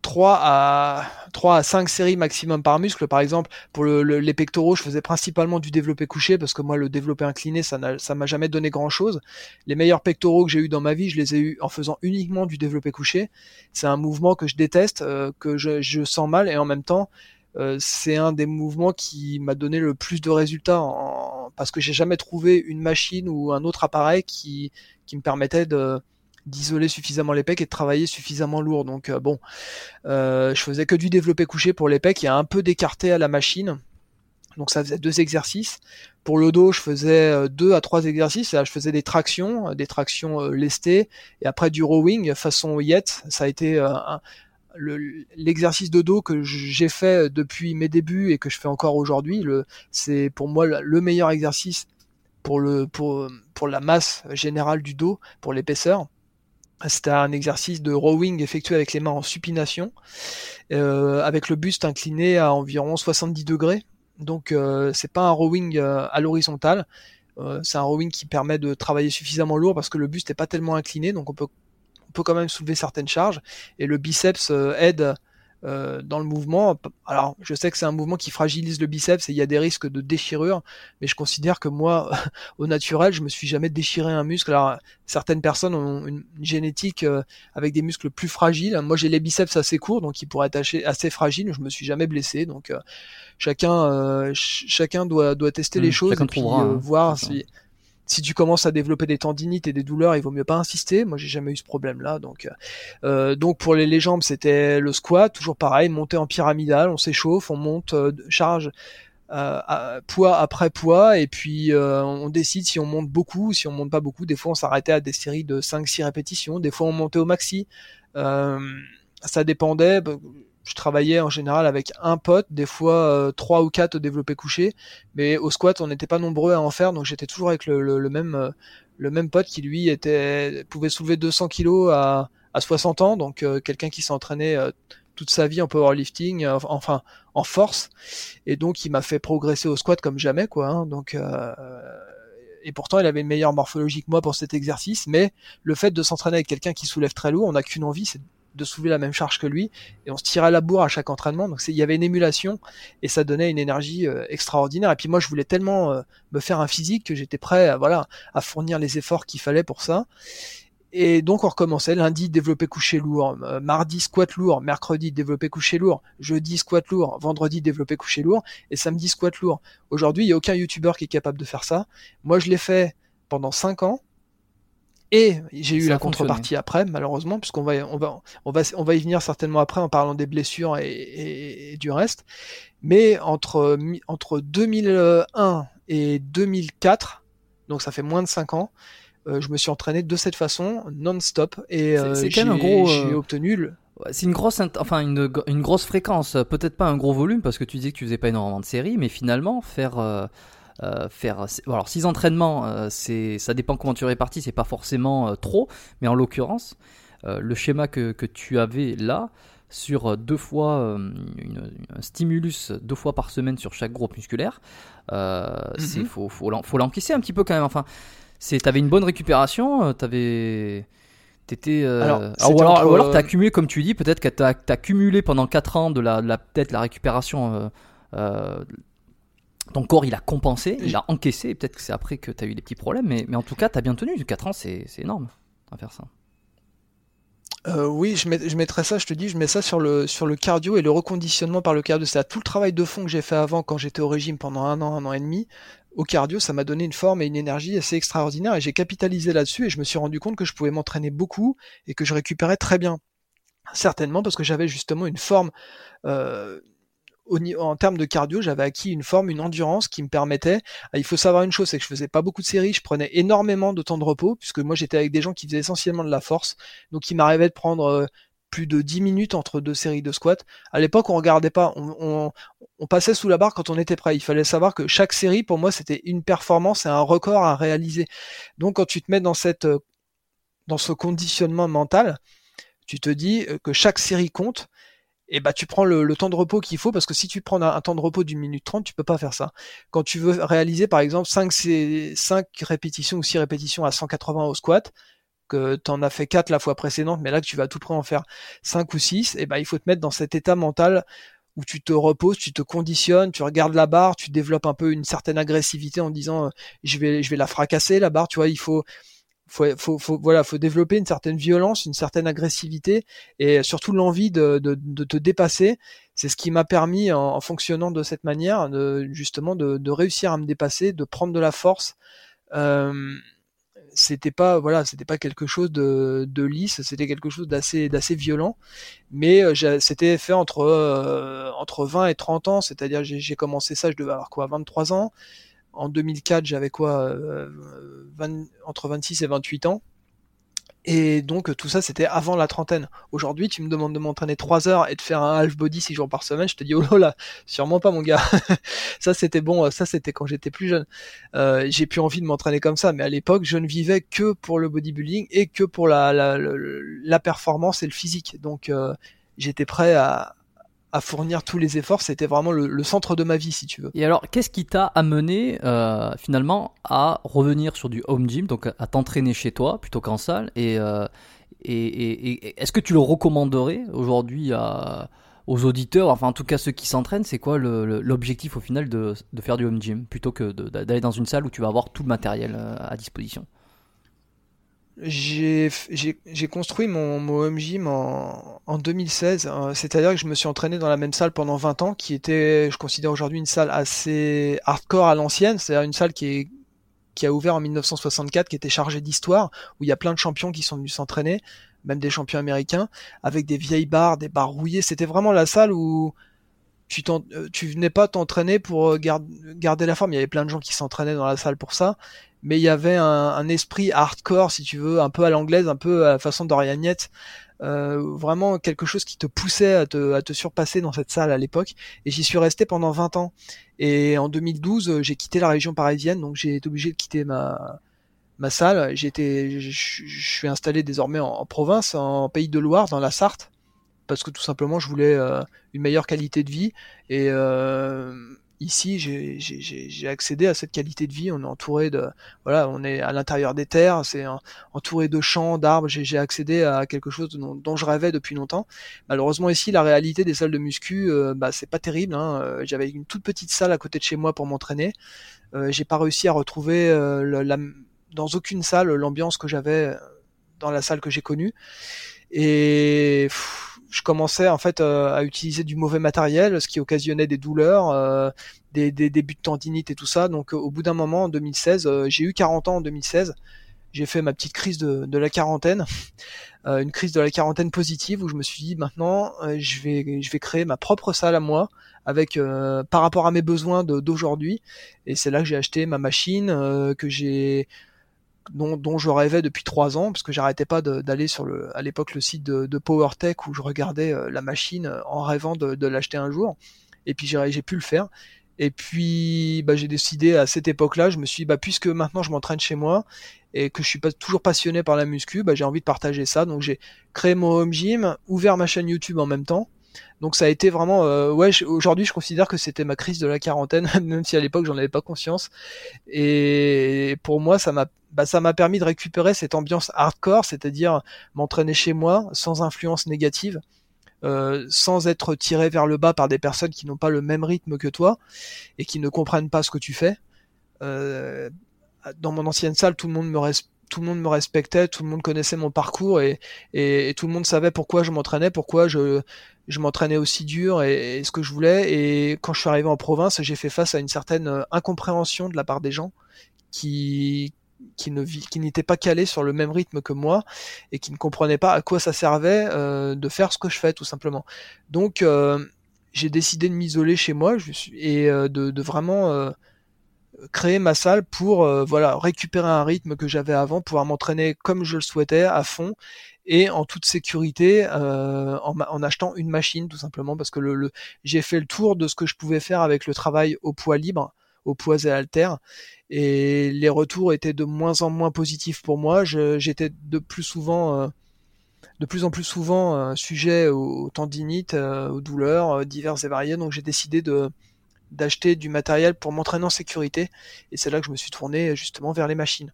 3 à 3 à 5 séries maximum par muscle. Par exemple, pour le, les pectoraux, je faisais principalement du développé couché parce que moi, le développé incliné, ça m'a jamais donné grand chose. Les meilleurs pectoraux que j'ai eu dans ma vie, je les ai eu en faisant uniquement du développé couché. C'est un mouvement que je déteste, euh, que je, sens mal et en même temps, euh, c'est un des mouvements qui m'a donné le plus de résultats parce que j'ai jamais trouvé une machine ou un autre appareil qui me permettait de, d'isoler suffisamment les pecs et de travailler suffisamment lourd. Donc euh, bon, euh, je faisais que du développé couché pour les pecs, il a un peu d'écarté à la machine. Donc ça faisait deux exercices. Pour le dos, je faisais euh, deux à trois exercices. Là, je faisais des tractions, des tractions lestées, et après du rowing façon yet. Ça a été l'exercice de dos que j'ai fait depuis mes débuts et que je fais encore aujourd'hui. C'est pour moi le meilleur exercice pour le pour pour la masse générale du dos, pour l'épaisseur. C'était un exercice de rowing effectué avec les mains en supination, euh, avec le buste incliné à environ 70 degrés. Donc euh, c'est pas un rowing euh, à l'horizontale, c'est un rowing qui permet de travailler suffisamment lourd parce que le buste n'est pas tellement incliné, donc on peut on peut quand même soulever certaines charges. Et le biceps aide euh, dans le mouvement. Alors, je sais que c'est un mouvement qui fragilise le biceps et il y a des risques de déchirure, mais je considère que moi, au naturel, je me suis jamais déchiré un muscle. Alors, certaines personnes ont une génétique euh, avec des muscles plus fragiles. Moi, j'ai les biceps assez courts, donc ils pourraient être assez fragiles. Je me suis jamais blessé, donc euh, chacun, chacun doit doit tester les mmh, choses et puis hein, voir si si tu commences à développer des tendinites et des douleurs, il vaut mieux pas insister. Moi, j'ai jamais eu ce problème-là. Donc, euh, donc pour les, jambes, c'était le squat, toujours pareil, monter en pyramidal, on s'échauffe, on monte euh, charge euh, poids après poids, et puis euh, on décide si on monte beaucoup, si on monte pas beaucoup. Des fois, on s'arrêtait à des séries de 5-6 répétitions. Des fois, on montait au maxi. ça dépendait je travaillais en général avec un pote, des fois euh, trois ou quatre au développé couché, mais au squat on n'était pas nombreux à en faire, donc j'étais toujours avec le, même euh, le même pote qui lui était pouvait soulever 200 kilos à, à 60 ans, donc euh, quelqu'un qui s'entraînait toute sa vie en powerlifting, enfin en force, et donc il m'a fait progresser au squat comme jamais quoi. Hein, donc et pourtant il avait une meilleure morphologie que moi pour cet exercice, mais le fait de s'entraîner avec quelqu'un qui soulève très lourd, on n'a qu'une envie, c'est de soulever la même charge que lui, et on se tirait à la bourre à chaque entraînement. Donc il y avait une émulation et ça donnait une énergie euh, extraordinaire. Et puis moi, je voulais tellement euh, me faire un physique que j'étais prêt, à, voilà, à fournir les efforts qu'il fallait pour ça. Et donc on recommençait lundi développer coucher lourd, euh, mardi squat lourd, mercredi développer coucher lourd, jeudi squat lourd, vendredi développer coucher lourd et samedi squat lourd. Aujourd'hui, il y a aucun youtubeur qui est capable de faire ça. Moi, je l'ai fait pendant 5 ans et j'ai eu la contrepartie après, malheureusement, puisqu'on va, on va, on va, on va y venir certainement après en parlant des blessures et, du reste. Mais entre, entre 2001 et 2004, donc ça fait moins de 5 ans, euh, je me suis entraîné de cette façon, non-stop, et euh, j'ai euh, obtenu C'est une grosse, enfin une, une grosse fréquence, peut-être pas un gros volume parce que tu disais que tu faisais pas énormément de séries, mais finalement faire euh, faire alors six entraînements euh, c'est ça dépend comment tu répartis c'est pas forcément euh, trop mais en l'occurrence le schéma que, que, tu avais là sur deux fois une, un stimulus deux fois par semaine sur chaque groupe musculaire c'est mhm. faut faut l'encaisser un petit peu quand même enfin c'est t'avais une bonne récupération t'avais T'étais, alors, ou alors, alors t'as accumulé, comme tu dis, peut-être que t'as as cumulé pendant 4 ans de la, la peut-être la récupération euh, ton corps il a compensé, il a encaissé, peut-être que c'est après que tu as eu des petits problèmes, mais, mais en tout cas tu as bien tenu, 4 ans c'est énorme à faire ça. Euh, oui, je, je, mettrais ça, je te dis, je mets ça sur le, sur le cardio et le reconditionnement par le cardio. C'est tout le travail de fond que j'ai fait avant quand j'étais au régime pendant un an, un an et demi. Au cardio, ça m'a donné une forme et une énergie assez extraordinaire et j'ai capitalisé là-dessus et je me suis rendu compte que je pouvais m'entraîner beaucoup et que je récupérais très bien. Certainement parce que j'avais justement une forme, euh, en termes de cardio, j'avais acquis une forme, une endurance qui me permettait. Ah, il faut savoir une chose, c'est que je faisais pas beaucoup de séries, je prenais énormément de temps de repos, puisque moi j'étais avec des gens qui faisaient essentiellement de la force, donc il m'arrivait de prendre euh, plus de 10 minutes entre deux séries de squats. À l'époque, on regardait pas, on, passait sous la barre quand on était prêt. Il fallait savoir que chaque série, pour moi, c'était une performance et un record à réaliser. Donc, quand tu te mets dans cette, euh, dans ce conditionnement mental, tu te dis euh, que chaque série compte et bah tu prends le, temps de repos qu'il faut parce que si tu prends un, temps de repos d'une minute trente, tu peux pas faire ça. Quand tu veux réaliser par exemple 5, 5 répétitions ou 6 répétitions à 180 au squat, que tu en as fait 4 la fois précédente, mais là que tu vas tout près en faire 5 ou 6, et bah il faut te mettre dans cet état mental où tu te reposes, tu te conditionnes, tu regardes la barre, tu développes un peu une certaine agressivité en disant euh, je vais je vais la fracasser la barre, tu vois, il faut faut, faut, faut, voilà, faut développer une certaine violence, une certaine agressivité et surtout l'envie de, de, de, te dépasser. C'est ce qui m'a permis, en, fonctionnant de cette manière, de, justement de, de, réussir à me dépasser, de prendre de la force. Euh, c'était pas voilà, c'était pas quelque chose de, de lisse, c'était quelque chose d'assez d'assez violent, mais euh, c'était fait entre euh, entre 20 et 30 ans, c'est-à-dire j'ai commencé ça, je devais avoir quoi, 23 ans en 2004, j'avais quoi, 20, euh, entre 26 et 28 ans. Et donc tout ça c'était avant la trentaine. Aujourd'hui tu me demandes de m'entraîner 3 heures et de faire un half body 6 jours par semaine, je te dis oh là sûrement pas mon gars. ça c'était bon, ça c'était quand j'étais plus jeune. Euh, j'ai plus envie de m'entraîner comme ça, mais à l'époque je ne vivais que pour le bodybuilding et que pour la, performance et le physique. Donc euh, j'étais prêt à, à fournir tous les efforts. C'était vraiment le, centre de ma vie, si tu veux. Et alors, qu'est-ce qui t'a amené euh, finalement à revenir sur du home gym, donc à t'entraîner chez toi plutôt qu'en salle Et, euh, est-ce que tu le recommanderais aujourd'hui aux auditeurs, enfin en tout cas ceux qui s'entraînent, c'est quoi l'objectif au final de, faire du home gym plutôt que d'aller dans une salle où tu vas avoir tout le matériel euh, à disposition? J'ai construit mon, mon home gym en, en 2016, euh, c'est-à-dire que je me suis entraîné dans la même salle pendant 20 ans, qui était, je considère aujourd'hui une salle assez hardcore à l'ancienne, c'est-à-dire une salle qui a ouvert en 1964, qui était chargée d'histoire, où il y a plein de champions qui sont venus s'entraîner, même des champions américains, avec des vieilles barres, des barres rouillées. C'était vraiment la salle où tu, euh, tu venais pas t'entraîner pour euh, garder la forme. Il y avait plein de gens qui s'entraînaient dans la salle pour ça, mais il y avait un, esprit hardcore, si tu veux, un peu à l'anglaise, un peu à la façon d'Oriagnette. Euh, vraiment quelque chose qui te poussait à te, à te surpasser dans cette salle à l'époque. Et j'y suis resté pendant 20 ans. Et en 2012 j'ai quitté la région parisienne. Donc j'ai été obligé de quitter ma ma salle. J'étais je, suis installé désormais en, province en pays de Loire dans la Sarthe. Parce que tout simplement je voulais euh, une meilleure qualité de vie. Et euh, Ici, j'ai accédé à cette qualité de vie. On est entouré de, voilà, on est à l'intérieur des terres, c'est entouré de champs, d'arbres. J'ai accédé à quelque chose dont, je rêvais depuis longtemps. Malheureusement, ici, la réalité des salles de muscu, euh, bah, c'est pas terrible. Hein. Euh, j'avais une toute petite salle à côté de chez moi pour m'entraîner. Euh, j'ai pas réussi à retrouver la, dans aucune salle l'ambiance que j'avais dans la salle que j'ai connue. Et je commençais en fait euh, à utiliser du mauvais matériel, ce qui occasionnait des douleurs, euh, des, des débuts de tendinite et tout ça. Donc au bout d'un moment, en 2016, euh, j'ai eu 40 ans en 2016. J'ai fait ma petite crise de, de la quarantaine, une crise de la quarantaine positive où je me suis dit maintenant je vais je vais créer ma propre salle à moi avec par rapport à mes besoins d'aujourd'hui. Et c'est là que j'ai acheté ma machine que j'ai dont, je rêvais depuis trois ans, parce que j'arrêtais pas d'aller sur le, à l'époque le site de, PowerTech où je regardais euh, la machine euh, en rêvant de, l'acheter un jour. Et puis j'ai pu le faire. Et puis bah, j'ai décidé à cette époque-là, je me suis dit, bah, puisque maintenant je m'entraîne chez moi et que je suis pas toujours passionné par la muscu, bah, j'ai envie de partager ça. Donc j'ai créé mon home gym, ouvert ma chaîne YouTube en même temps. Donc ça a été vraiment, euh, ouais, aujourd'hui je considère que c'était ma crise de la quarantaine, même si à l'époque j'en avais pas conscience. Et pour moi, ça m'a, bah, ça m'a permis de récupérer cette ambiance hardcore, c'est-à-dire m'entraîner chez moi sans influence négative. Euh, sans être tiré vers le bas par des personnes qui n'ont pas le même rythme que toi et qui ne comprennent pas ce que tu fais. Euh, dans mon ancienne salle, tout le monde me, respecte tout le monde me respectait, tout le monde connaissait mon parcours et, tout le monde savait pourquoi je m'entraînais, pourquoi je, m'entraînais aussi dur et, ce que je voulais. Et quand je suis arrivé en province, j'ai fait face à une certaine euh, incompréhension de la part des gens qui qui n'étaient pas calés sur le même rythme que moi et qui ne comprenaient pas à quoi ça servait euh, de faire ce que je fais tout simplement. Donc euh, j'ai décidé de m'isoler chez moi je et de, vraiment créer ma salle pour euh, voilà récupérer un rythme que j'avais avant, pouvoir m'entraîner comme je le souhaitais à fond et en toute sécurité euh, en, achetant une machine tout simplement parce que le, j'ai fait le tour de ce que je pouvais faire avec le travail au poids libre, au poids et halter et les retours étaient de moins en moins positifs pour moi. j'étais de plus souvent euh, de plus en plus souvent sujet aux, tendinites, aux douleurs diverses et variées. Donc j'ai décidé de, d'acheter du matériel pour m'entraîner en sécurité. Et c'est là que je me suis tourné justement vers les machines.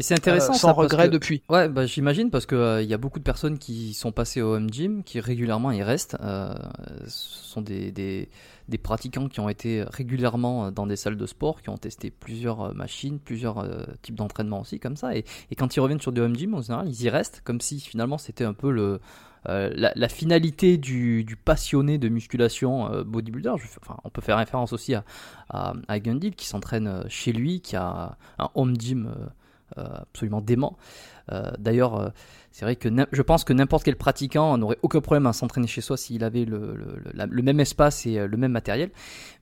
Et c'est intéressant. Euh, sans regret depuis. Ouais, bah, j'imagine parce que il euh, y a beaucoup de personnes qui sont passées au home gym, qui régulièrement y restent. Euh, ce sont des, des, des, pratiquants qui ont été régulièrement dans des salles de sport, qui ont testé plusieurs machines, plusieurs types d'entraînement aussi comme ça. Et, et, quand ils reviennent sur du home gym, en général, ils y restent comme si finalement c'était un peu le euh, la, finalité du, passionné de musculation euh, bodybuilder, enfin, on peut faire référence aussi à, à, Gundil qui s'entraîne euh, chez lui, qui a un home gym absolument dément. D'ailleurs, c'est vrai que je pense que n'importe quel pratiquant n'aurait aucun problème à s'entraîner chez soi s'il avait le, le, même espace et le même matériel.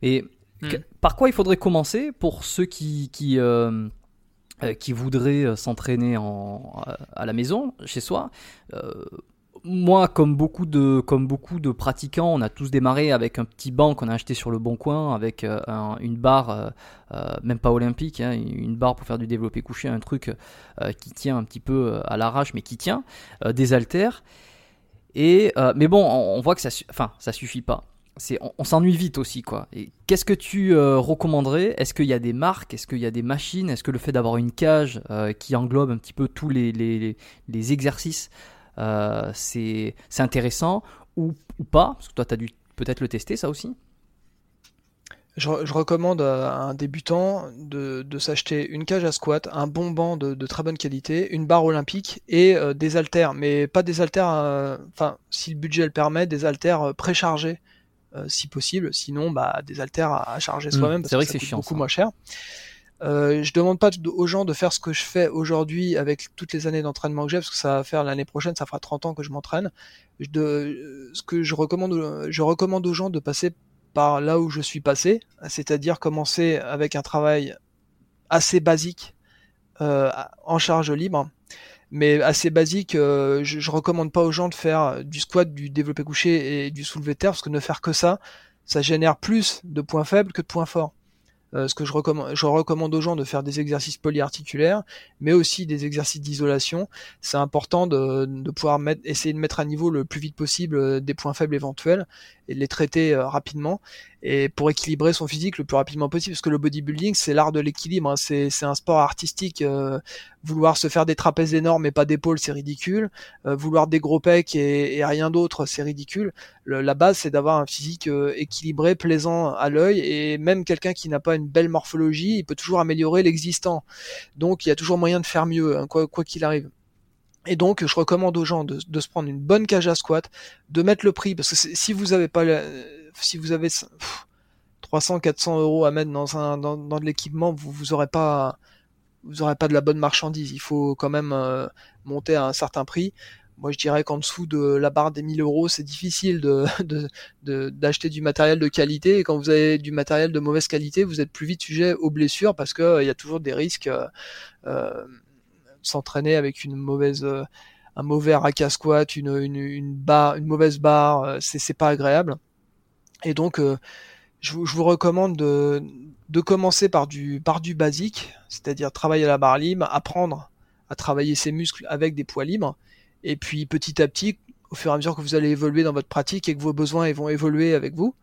Et hmm. par quoi il faudrait commencer pour ceux qui, qui qui voudraient s'entraîner à la maison, chez soi, moi, comme beaucoup de pratiquants, on a tous démarré avec un petit banc qu'on a acheté sur le bon coin, avec euh, une barre, euh, euh, même pas olympique, hein, une barre pour faire du développé couché, un truc qui tient un petit peu à l'arrache, mais qui tient, des haltères. Et mais bon, on, voit que ça, enfin, ça suffit pas. On, s'ennuie vite aussi, quoi. Qu'est-ce que tu recommanderais? Est-ce qu'il y a des marques? Est-ce qu'il y a des machines? Est-ce que le fait d'avoir une cage qui englobe un petit peu tous les exercices euh, c'est intéressant ou, pas Parce que toi, tu as dû peut-être le tester, ça aussi. Je, recommande à un débutant de, s'acheter une cage à squat, un bon banc de, très bonne qualité, une barre olympique et euh, des haltères, mais pas des haltères, euh, enfin, si le budget le permet, des haltères préchargés si possible, sinon bah, des haltères à, charger hmm, soi-même parce vrai que, c'est beaucoup moins cher. Euh, je demande pas aux gens de faire ce que je fais aujourd'hui avec toutes les années d'entraînement que j'ai, parce que ça va faire l'année prochaine, ça fera 30 ans que je m'entraîne. De, ce que je recommande, je recommande aux gens de passer par là où je suis passé, c'est-à-dire commencer avec un travail assez basique euh, en charge libre, mais assez basique. Euh, je, je recommande pas aux gens de faire du squat, du développé couché et du soulevé terre, parce que ne faire que ça, ça génère plus de points faibles que de points forts. Euh, ce que je recommande, je recommande aux gens de faire des exercices polyarticulaires, mais aussi des exercices d'isolation. C'est important de, pouvoir essayer de mettre à niveau le plus vite possible euh, des points faibles éventuels et de les traiter euh, rapidement et pour équilibrer son physique le plus rapidement possible parce que le bodybuilding c'est l'art de l'équilibre hein. c'est un sport artistique vouloir se faire des trapèzes énormes et pas d'épaules c'est ridicule vouloir des gros pecs et, et rien d'autre c'est ridicule la base c'est d'avoir un physique équilibré plaisant à l'œil et même quelqu'un qui n'a pas une belle morphologie, il peut toujours améliorer l'existant. Donc il y a toujours moyen de faire mieux, hein, quoi qu'il arrive. Et donc, je recommande aux gens de, se prendre une bonne cage à squat, de mettre le prix, parce que si vous avez pas, si vous avez 300, 400 euros à mettre dans un, dans, de l'équipement, vous, vous aurez pas, pas de la bonne marchandise. Il faut quand même euh, monter à un certain prix moi je dirais qu'en dessous de la barre des 1000 euros, c'est difficile d'acheter du matériel de qualité. Et quand vous avez du matériel de mauvaise qualité, vous êtes plus vite sujet aux blessures parce qu'il euh, y a toujours des risques euh, s'entraîner avec une mauvaise, un mauvais rack à squat, une, une, une, barre, une mauvaise barre, c'est pas agréable. Et donc, je, vous, je vous recommande de, commencer par du, par du basique, c'est-à-dire travailler à la barre libre, apprendre à travailler ses muscles avec des poids libres. Et puis petit à petit, au fur et à mesure que vous allez évoluer dans votre pratique et que vos besoins vont évoluer avec vous,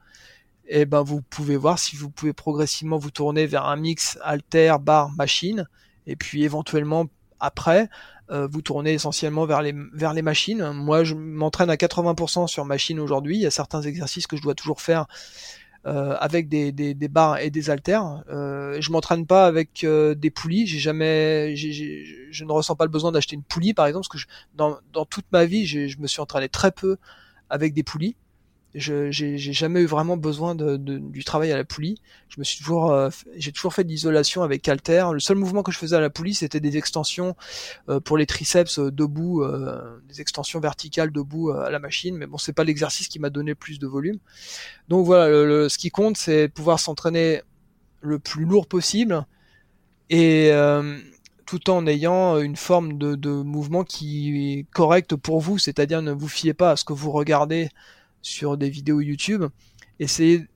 et eh ben vous pouvez voir si vous pouvez progressivement vous tourner vers un mix alter, bar, machine, et puis éventuellement après euh, vous tournez essentiellement vers les vers les machines. Moi, je m'entraîne à 80% sur machine aujourd'hui. Il y a certains exercices que je dois toujours faire euh, avec des, barres et des haltères. Euh, je m'entraîne pas avec euh, des poulies. J'ai jamais, je ne ressens pas le besoin d'acheter une poulie, par exemple, parce que dans, dans toute ma vie, je me suis entraîné très peu avec des poulies j'ai jamais eu vraiment besoin du travail à la poulie. Je me suis toujours euh, j'ai toujours fait de l'isolation avec Alter. Le seul mouvement que je faisais à la poulie, c'était des extensions euh, pour les triceps euh, debout, des extensions verticales debout à la machine. Mais bon, c'est pas l'exercice qui m'a donné plus de volume. Donc voilà, le, ce qui compte, c'est pouvoir s'entraîner le plus lourd possible et tout en ayant une forme de, de mouvement qui est correcte pour vous, c'est-à-dire ne vous fiez pas à ce que vous regardez sur des vidéos YouTube, essayez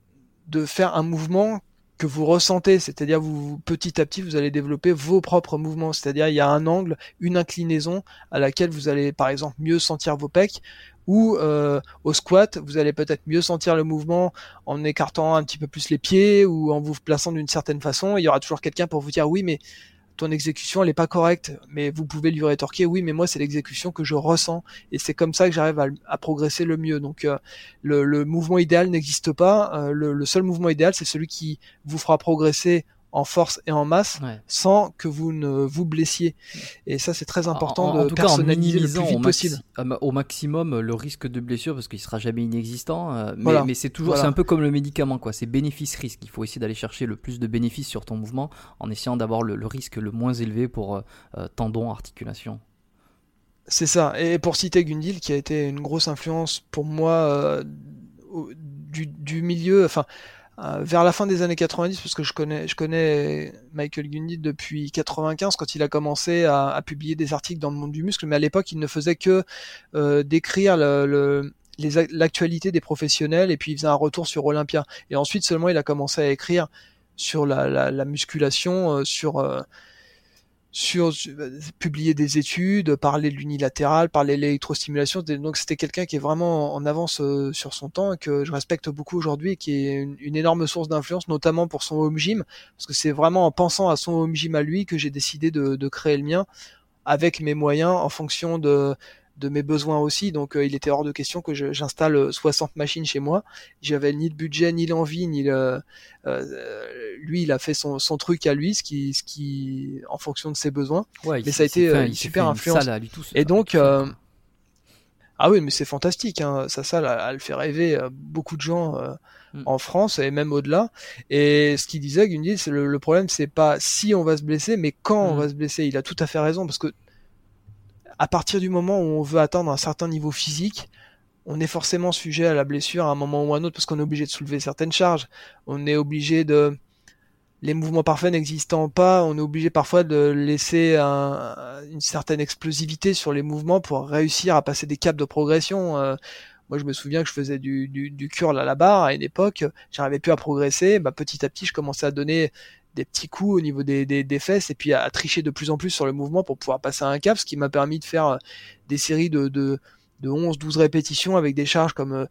de faire un mouvement que vous ressentez, c'est-à-dire vous petit à petit vous allez développer vos propres mouvements, c'est-à-dire il y a un angle, une inclinaison à laquelle vous allez par exemple mieux sentir vos pecs ou euh, au squat vous allez peut-être mieux sentir le mouvement en écartant un petit peu plus les pieds ou en vous plaçant d'une certaine façon. Il y aura toujours quelqu'un pour vous dire oui mais ton exécution elle est pas correcte, mais vous pouvez lui rétorquer oui, mais moi c'est l'exécution que je ressens et c'est comme ça que j'arrive à, progresser le mieux. Donc euh, le, mouvement idéal n'existe pas. Euh, le, seul mouvement idéal c'est celui qui vous fera progresser en force et en masse sans que vous ne vous blessiez. Et ça, c'est très important de personnaliser le plus vite possible. Au maximum le risque de blessure parce qu'il sera jamais inexistant. Euh, mais, mais c'est toujours, c'est un peu comme le médicament, quoi. C'est bénéfice-risque. Il faut essayer d'aller chercher le plus de bénéfices sur ton mouvement en essayant d'avoir le, risque le moins élevé pour euh, euh, tendons, articulation. C'est ça. Et pour citer Gundil, qui a été une grosse influence pour moi du, du milieu, enfin euh, vers la fin des années 90, parce que je connais, je connais Michael Gundy depuis 95 quand il a commencé à, publier des articles dans le monde du muscle, mais à l'époque il ne faisait que euh, décrire l'actualité des professionnels et puis il faisait un retour sur Olympia. Et ensuite seulement il a commencé à écrire sur la, la, la musculation, euh, sur euh, sur publier des études, parler de l'unilatéral, parler de l'électrostimulation. Donc c'était quelqu'un qui est vraiment en avance euh, sur son temps que je respecte beaucoup aujourd'hui, qui est une, énorme source d'influence, notamment pour son home gym, parce que c'est vraiment en pensant à son home gym à lui que j'ai décidé de, de créer le mien avec mes moyens en fonction de de mes besoins aussi. Donc euh, il était hors de question que j'installe 60 machines chez moi. J'avais ni de budget, ni l'envie, ni le. Euh, lui, il a fait son, son, truc à lui, ce qui, ce qui, en fonction de ses besoins. Ouais, mais ça a été euh, une super influence. Et donc. Ah oui, mais c'est fantastique. Hein. Ça, ça, elle fait rêver beaucoup de gens hmm. en France et même au-delà. Et ce qu'il disait, Gundy, c'est le, problème, c'est pas si on va se blesser, mais quand on hmm. va se blesser. Il a tout à fait raison parce que à partir du moment où on veut atteindre un certain niveau physique, on est forcément sujet à la blessure à un moment ou à un autre parce qu'on est obligé de soulever certaines charges. On est obligé de les mouvements parfaits n'existant pas, on est obligé parfois de laisser une certaine explosivité sur les mouvements pour réussir à passer des caps de progression. Euh, moi je me souviens que je faisais du, curl à la barre à une époque, j'arrivais plus à progresser, bah, petit à petit je commençais à donner des petits coups au niveau des, des, des fesses et puis à, tricher de plus en plus sur le mouvement pour pouvoir passer à un cap, ce qui m'a permis de faire des séries de, de, de 11-12 répétitions avec des charges comme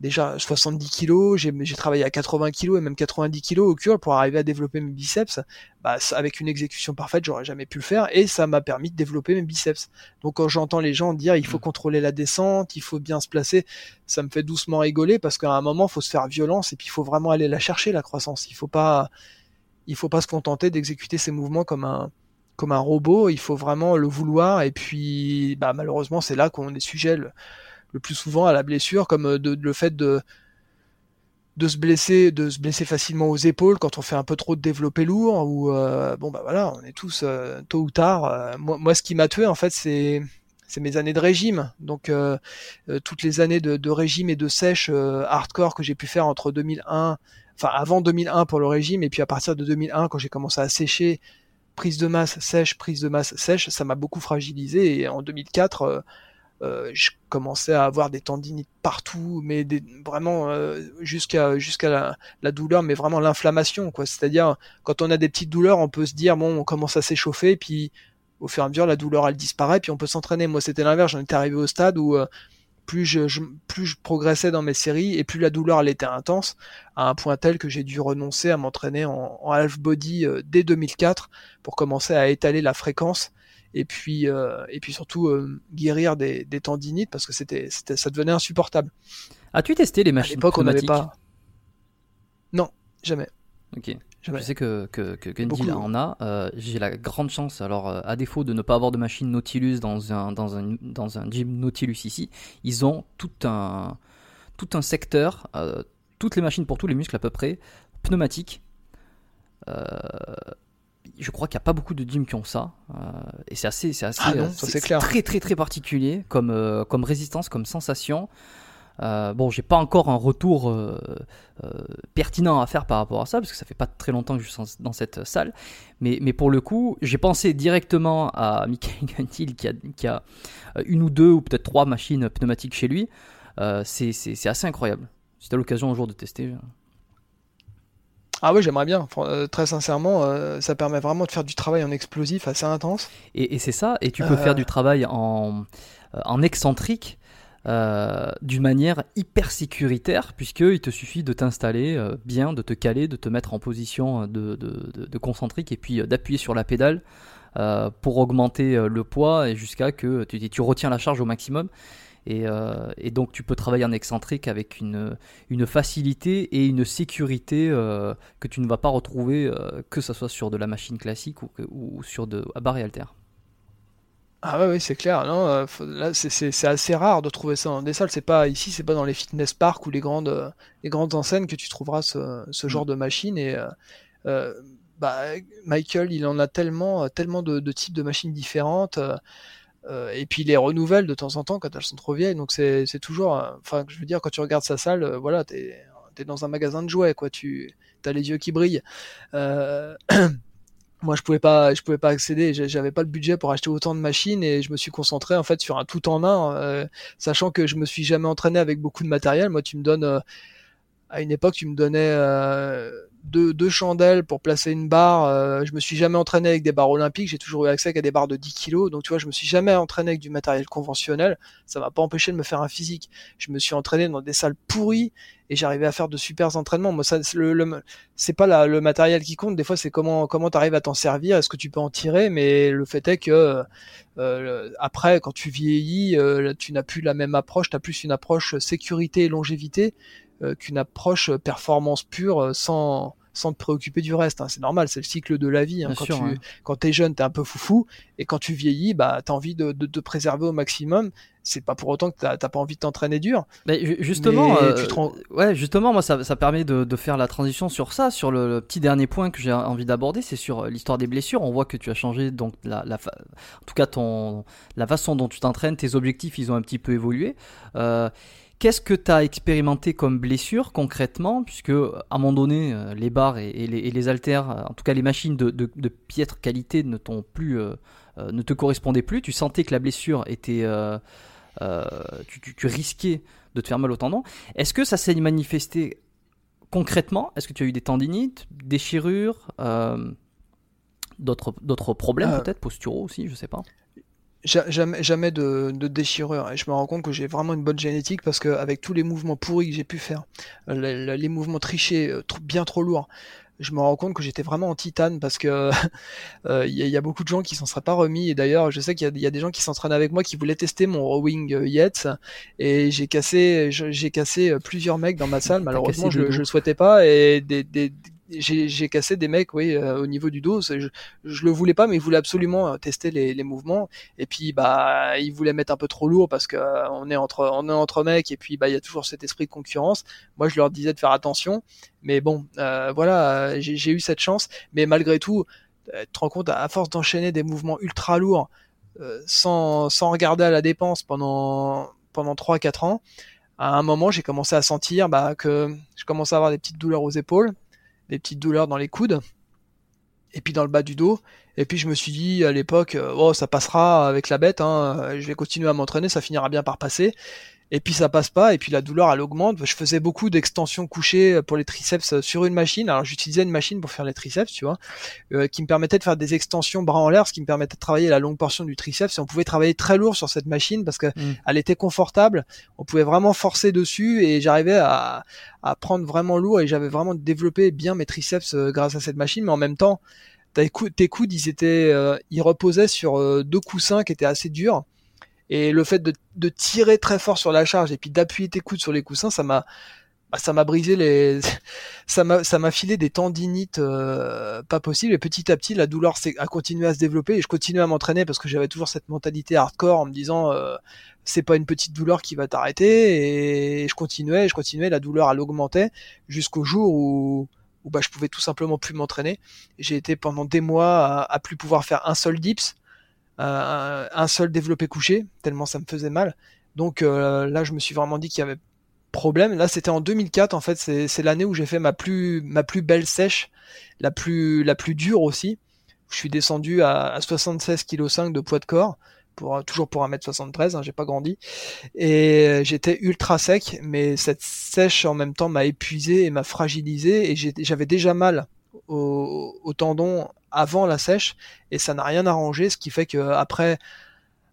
déjà 70 kilos, j'ai travaillé à 80 kilos et même 90 kilos au curl pour arriver à développer mes biceps. Bah, avec une exécution parfaite, j'aurais jamais pu le faire et ça m'a permis de développer mes biceps. Donc quand j'entends les gens dire il faut mm. contrôler la descente, il faut bien se placer, ça me fait doucement rigoler parce qu'à un moment, il faut se faire violence et puis il faut vraiment aller la chercher la croissance. Il faut pas, il faut pas se contenter d'exécuter ces mouvements comme un comme un robot. Il faut vraiment le vouloir et puis bah, malheureusement c'est là qu'on est sujet le plus souvent à la blessure, comme euh, de, le fait de de se blesser, de se blesser facilement aux épaules quand on fait un peu trop de développé lourd ou euh, bon bah voilà, on est tous euh, tôt ou tard. moi, moi, ce qui m'a tué en fait, c'est c'est mes années de régime. Donc toutes les années de, de, régime et de sèche hardcore que j'ai pu faire entre 2001, enfin avant 2001 pour le régime et puis à partir de 2001 quand j'ai commencé à sécher, prise de masse sèche, prise de masse sèche, ça m'a beaucoup fragilisé et en 2004 euh, je commençais à avoir des tendinites partout, mais des, vraiment euh, jusqu'à jusqu'à la, la, douleur, mais vraiment l'inflammation, quoi. C'est-à-dire quand on a des petites douleurs, on peut se dire bon, on commence à s'échauffer, puis au fur et à mesure la douleur elle disparaît, puis on peut s'entraîner. Moi c'était l'inverse, j'en étais arrivé au stade où euh, plus je, plus je progressais dans mes séries et plus la douleur elle était intense à un point tel que j'ai dû renoncer à m'entraîner en, en half body dès 2004 pour commencer à étaler la fréquence et puis euh, et puis surtout euh, guérir des, des, tendinites parce que c'était ça devenait insupportable. As-tu testé les machines à on n'avait pas. Non, jamais. Ok. Je sais que, que, que en a. Euh, j'ai la grande chance, alors à défaut de ne pas avoir de machine Nautilus dans un, dans un, dans un gym Nautilus ici, ils ont tout un, tout un secteur, toutes les machines pour tous les muscles à peu près, pneumatiques. Euh, je crois qu'il n'y a pas beaucoup de gyms qui ont ça. Euh, et c'est assez, c'est assez, ah euh, très très très particulier comme, euh, comme résistance, comme sensation. Bon, j'ai pas encore un retour pertinent à faire par rapport à ça, parce que ça fait pas très longtemps que je suis dans cette salle. Mais, mais pour le coup, j'ai pensé directement à Michael Guntil qui a, qui a une ou deux ou peut-être trois machines pneumatiques chez lui. c'est assez incroyable. Si tu as l'occasion un jour de tester. Ah oui, j'aimerais bien. Euh, très sincèrement, euh, ça permet vraiment de faire du travail en explosif assez intense. Et, c'est ça, et tu peux faire euh. du travail en, en excentrique d'une manière hyper sécuritaire, puisqu'il te suffit de t'installer bien, de te caler, de te mettre en position de, de, concentrique, et puis d'appuyer sur la pédale pour augmenter le poids, et jusqu'à que tu, retiens la charge au maximum. Euh, et, donc tu peux travailler en excentrique avec une, facilité et une sécurité euh, que tu ne vas pas retrouver euh, que ce soit sur de la machine classique ou, ou sur de à barre et alter. Ah ouais, oui, c'est clair. Non, là, c'est assez rare de trouver ça dans des salles. C'est pas ici, c'est pas dans les fitness parks ou les grandes, les grandes enseignes que tu trouveras ce, ce genre mm. de machine. Et bah, Michael, il en a tellement, tellement de, de types de machines différentes. Euh, et puis il les renouvelle de temps en temps quand elles sont trop vieilles. Donc c'est toujours, euh, enfin je veux dire quand tu regardes sa salle, euh, voilà, t'es es dans un magasin de jouets quoi. Tu as les yeux qui brillent. moi je pouvais pas je pouvais pas accéder. J'avais pas le budget pour acheter autant de machines et je me suis concentré en fait sur un tout en un sachant que je me suis jamais entraîné avec beaucoup de matériel. Moi tu me donnes à une époque tu me donnais deux, chandelles pour placer une barre. Euh, je me suis jamais entraîné avec des barres olympiques. J'ai toujours eu accès à des barres de 10 kilos. Donc tu vois, je me suis jamais entraîné avec du matériel conventionnel. Ça m'a pas empêché de me faire un physique. Je me suis entraîné dans des salles pourries et j'arrivais à faire de super entraînements. Moi, ça, le, c'est pas le matériel qui compte. Des fois, c'est comment comment t'arrives à t'en servir. Est-ce que tu peux en tirer Mais le fait est que euh, après, quand tu vieillis, euh, tu n'as plus la même approche. T'as plus une approche sécurité et longévité qu'une approche performance pure euh, sans sans te préoccuper du reste. Hein. C'est normal, c'est le cycle de la vie. Hein. Quand, tu, quand t'es jeune, t'es un peu foufou, et quand tu vieillis, bah t'as envie de, de, te préserver au maximum. C'est pas pour autant que t'as pas envie de t'entraîner dur. Mais justement, euh, ouais, justement, moi ça, ça permet de, de, faire la transition sur ça, sur le, petit dernier point que j'ai envie d'aborder, c'est sur l'histoire des blessures. On voit que tu as changé donc la, la en tout cas ton la façon dont tu t'entraînes, tes objectifs, ils ont un petit peu évolué. Euh, Qu'est-ce que tu as expérimenté comme blessure concrètement? Puisque à un moment donné, euh, les barres et, les, haltères, euh, en tout cas les machines de, piètre qualité ne t'ont plus, euh, ne te correspondaient plus. Tu sentais que la blessure était tu, tu, risquais de te faire mal au tendon. Est-ce que ça s'est manifesté concrètement? Est-ce que tu as eu des tendinites, déchirures, d'autres problèmes peut-être, posturaux aussi, je sais pas? Jamais, jamais de, de, déchirure. Et je me rends compte que j'ai vraiment une bonne génétique parce que avec tous les mouvements pourris que j'ai pu faire, les, les mouvements trichés, euh, bien trop lourds, je me rends compte que j'étais vraiment en titane parce que euh, il y, a beaucoup de gens qui s'en seraient pas remis. Et d'ailleurs je sais qu'il y, a des gens qui s'entraînent avec moi qui voulaient tester mon rowing euh, Yet et j'ai cassé j'ai cassé plusieurs mecs dans ma salle. Malheureusement je, je le souhaitais pas. Et des, des, j'ai cassé des mecs, oui, euh, au niveau du dos. Je, je le voulais pas, mais ils voulaient absolument euh, tester les, les, mouvements. Et puis, bah, ils voulaient mettre un peu trop lourd parce que euh, on est entre, on est entre mecs. Et puis, bah, il y a toujours cet esprit de concurrence. Moi, je leur disais de faire attention. Mais bon, voilà, j'ai eu cette chance. Mais malgré tout, tu te rends compte, à force d'enchaîner des mouvements ultra lourds, sans, sans regarder à la dépense pendant pendant 3-4 ans, à un moment, j'ai commencé à sentir bah, que je commençais à avoir des petites douleurs aux épaules des petites douleurs dans les coudes et puis dans le bas du dos. Et puis je me suis dit à l'époque, euh, oh ça passera avec la bête, hein, je vais continuer à m'entraîner, ça finira bien par passer et puis ça passe pas, et puis la douleur elle augmente. Je faisais beaucoup d'extensions couchées pour les triceps sur une machine. Alors j'utilisais une machine pour faire les triceps, tu vois, euh, qui me permettait de faire des extensions bras en l'air, ce qui me permettait de travailler la longue portion du triceps. Et on pouvait travailler très lourd sur cette machine parce que mm. elle était confortable. On pouvait vraiment forcer dessus et j'arrivais à, à prendre vraiment lourd et j'avais vraiment développé bien mes triceps euh, grâce à cette machine. Mais en même temps, tes coudes, ils étaient, euh, ils reposaient sur deux coussins qui étaient assez durs et le fait de, de, tirer très fort sur la charge et puis d'appuyer tes coudes sur les coussins, ça m'a bah, ça m'a brisé les ça m'a ça m'a filé des tendinites euh, pas possible et petit à petit la douleur a continué à se développer et je continuais à m'entraîner parce que j'avais toujours cette mentalité hardcore en me disant euh, c'est pas une petite douleur qui va t'arrêter. Et je continuais je continuais la douleur elle augmentait jusqu'au jour où où bah je pouvais tout simplement plus m'entraîner. J'ai été pendant des mois à, à plus pouvoir faire un seul dips euh, un seul développé couché, tellement ça me faisait mal. Donc euh, là, je me suis vraiment dit qu'il y avait problème. Là, c'était en 2004, en fait, c'est l'année où j'ai fait ma plus, ma plus belle sèche, la plus, la plus dure aussi. Je suis descendu à, à 76 kg 5 de poids de corps, pour, toujours pour 1m73, hein, j'ai pas grandi. Et j'étais ultra sec, mais cette sèche en même temps m'a épuisé et m'a fragilisé, et j'avais déjà mal au, au tendon avant la sèche et ça n'a rien arrangé, ce qui fait que après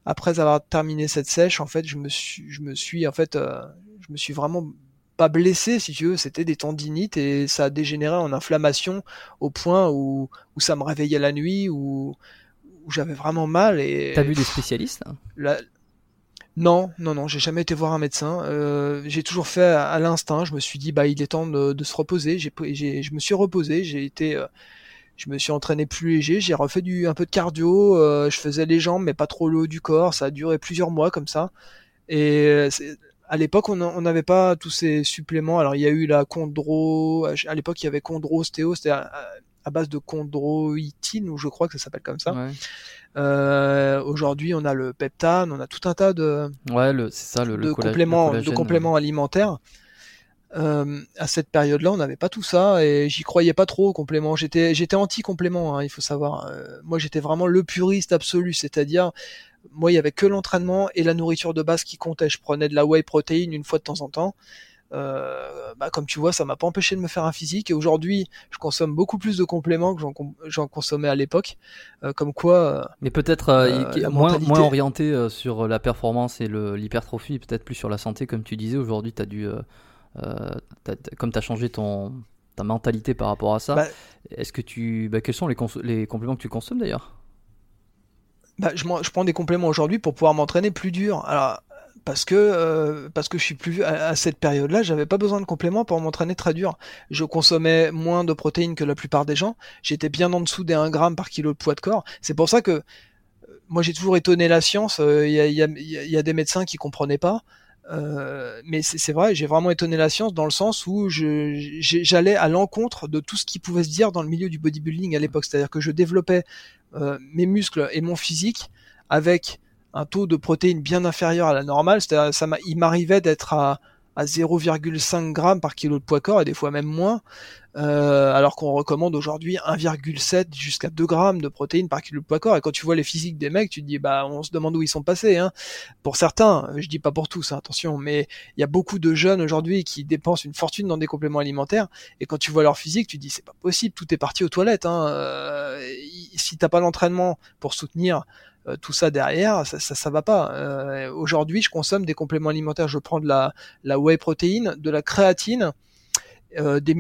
après avoir terminé cette sèche, en fait, je me suis je me suis en fait euh, je me suis vraiment pas blessé si tu veux, c'était des tendinites et ça a dégénéré en inflammation au point où où ça me réveillait la nuit où où j'avais vraiment mal et T'as vu des spécialistes hein? Non, non, non, j'ai jamais été voir un médecin. Euh, j'ai toujours fait à, l'instinct. Je me suis dit, bah, il est temps de, de se reposer. J'ai, je me suis reposé. J'ai été, euh, je me suis entraîné plus léger, j'ai refait du un peu de cardio, euh, je faisais les jambes mais pas trop le haut du corps, ça a duré plusieurs mois comme ça. Et euh, à l'époque, on n'avait pas tous ces suppléments. Alors il y a eu la chondro, à l'époque il y avait chondrostéo, c'était à, base de chondroïtine ou je crois que ça s'appelle comme ça. Euh, Aujourd'hui, on a le peptane, on a tout un tas de ouais, c'est ça, le, de compléments, de compléments alimentaires. Euh, à cette période-là, on n'avait pas tout ça et j'y croyais pas trop au complément. J'étais, j'étais anti-complément, hein, il faut savoir. Euh, moi, j'étais vraiment le puriste absolu, c'est-à-dire, moi, il y avait que l'entraînement et la nourriture de base qui comptait. Je prenais de la whey protein une fois de temps en temps. Euh, bah, comme tu vois, ça m'a pas empêché de me faire un physique. Et aujourd'hui, je consomme beaucoup plus de compléments que j'en consommais à l'époque. Euh, comme quoi. Euh, Mais peut-être moins, moins orienté sur la performance et l'hypertrophie, peut-être plus sur la santé, comme tu disais. Aujourd'hui, tu as dû euh, comme tu as changé ton, ta mentalité par rapport à ça, bah, est-ce que tu, bah, quels sont les, les compléments que tu consommes d'ailleurs? Bah, je, je, prends des compléments aujourd'hui pour pouvoir m'entraîner plus dur. Alors, parce que euh, parce que je suis plus à, cette période-là, j'avais pas besoin de compléments pour m'entraîner très dur. Je consommais moins de protéines que la plupart des gens. J'étais bien en dessous des 1 gramme par kilo de poids de corps. C'est pour ça que euh, moi j'ai toujours étonné la science. Il y, a, y, a, y, a, des médecins qui comprenaient pas. Euh, mais c'est vrai, j'ai vraiment étonné la science dans le sens où j'allais à l'encontre de tout ce qui pouvait se dire dans le milieu du bodybuilding à l'époque. C'est-à-dire que je développais euh, mes muscles et mon physique avec un taux de protéines bien inférieur à la normale. C'est-à-dire, ça il m'arrivait d'être à, à 0,5 grammes par kilo de poids corps et des fois même moins. Euh, alors qu'on recommande aujourd'hui 1,7 jusqu'à 2 grammes de protéines par kilo de poids corps. Et quand tu vois les physiques des mecs, tu te dis bah on se demande où ils sont passés. Hein. Pour certains, je dis pas pour tous, hein, attention, mais il y a beaucoup de jeunes aujourd'hui qui dépensent une fortune dans des compléments alimentaires. Et quand tu vois leur physique, tu te dis c'est pas possible, tout est parti aux toilettes. Hein. Euh, si t'as pas l'entraînement pour soutenir euh, tout ça derrière, ça, ça, ça va pas. Euh, aujourd'hui, je consomme des compléments alimentaires. Je prends de la, la whey protéine, de la créatine, des,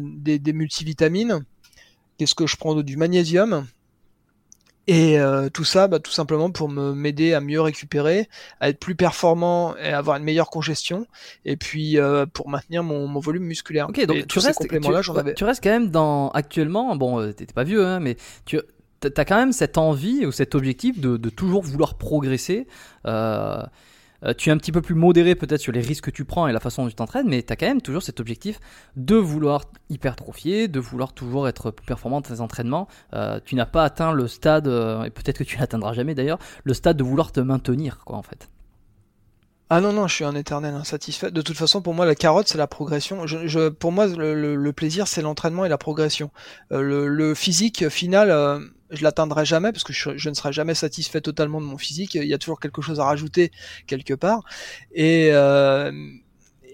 des, des, multivitamines. Qu'est-ce que je prends Du magnésium. Et tout ça, bah, tout simplement pour me m'aider à mieux récupérer, à être plus performant et avoir une meilleure congestion, et puis pour maintenir mon, mon, volume musculaire. Ok, donc tu restes, tu, tu restes quand même dans actuellement. Bon, t'es pas vieux, hein, mais tu t'as quand même cette envie ou cet objectif de, de toujours vouloir progresser. Euh, euh, tu es un petit peu plus modéré peut-être sur les risques que tu prends et la façon dont tu t'entraînes, mais tu as quand même toujours cet objectif de vouloir hypertrophier, de vouloir toujours être plus performant dans tes entraînements. Euh, tu n'as pas atteint le stade, euh, et peut-être que tu l'atteindras jamais d'ailleurs, le stade de vouloir te maintenir, quoi, en fait. Ah non, non, je suis un éternel insatisfait. De toute façon, pour moi, la carotte, c'est la progression. Je, je, pour moi, le, le, plaisir, c'est l'entraînement et la progression. Euh, le, le, physique final, euh, je l'atteindrai jamais parce que je, ne serai jamais satisfait totalement de mon physique. Il y a toujours quelque chose à rajouter quelque part. Et, euh,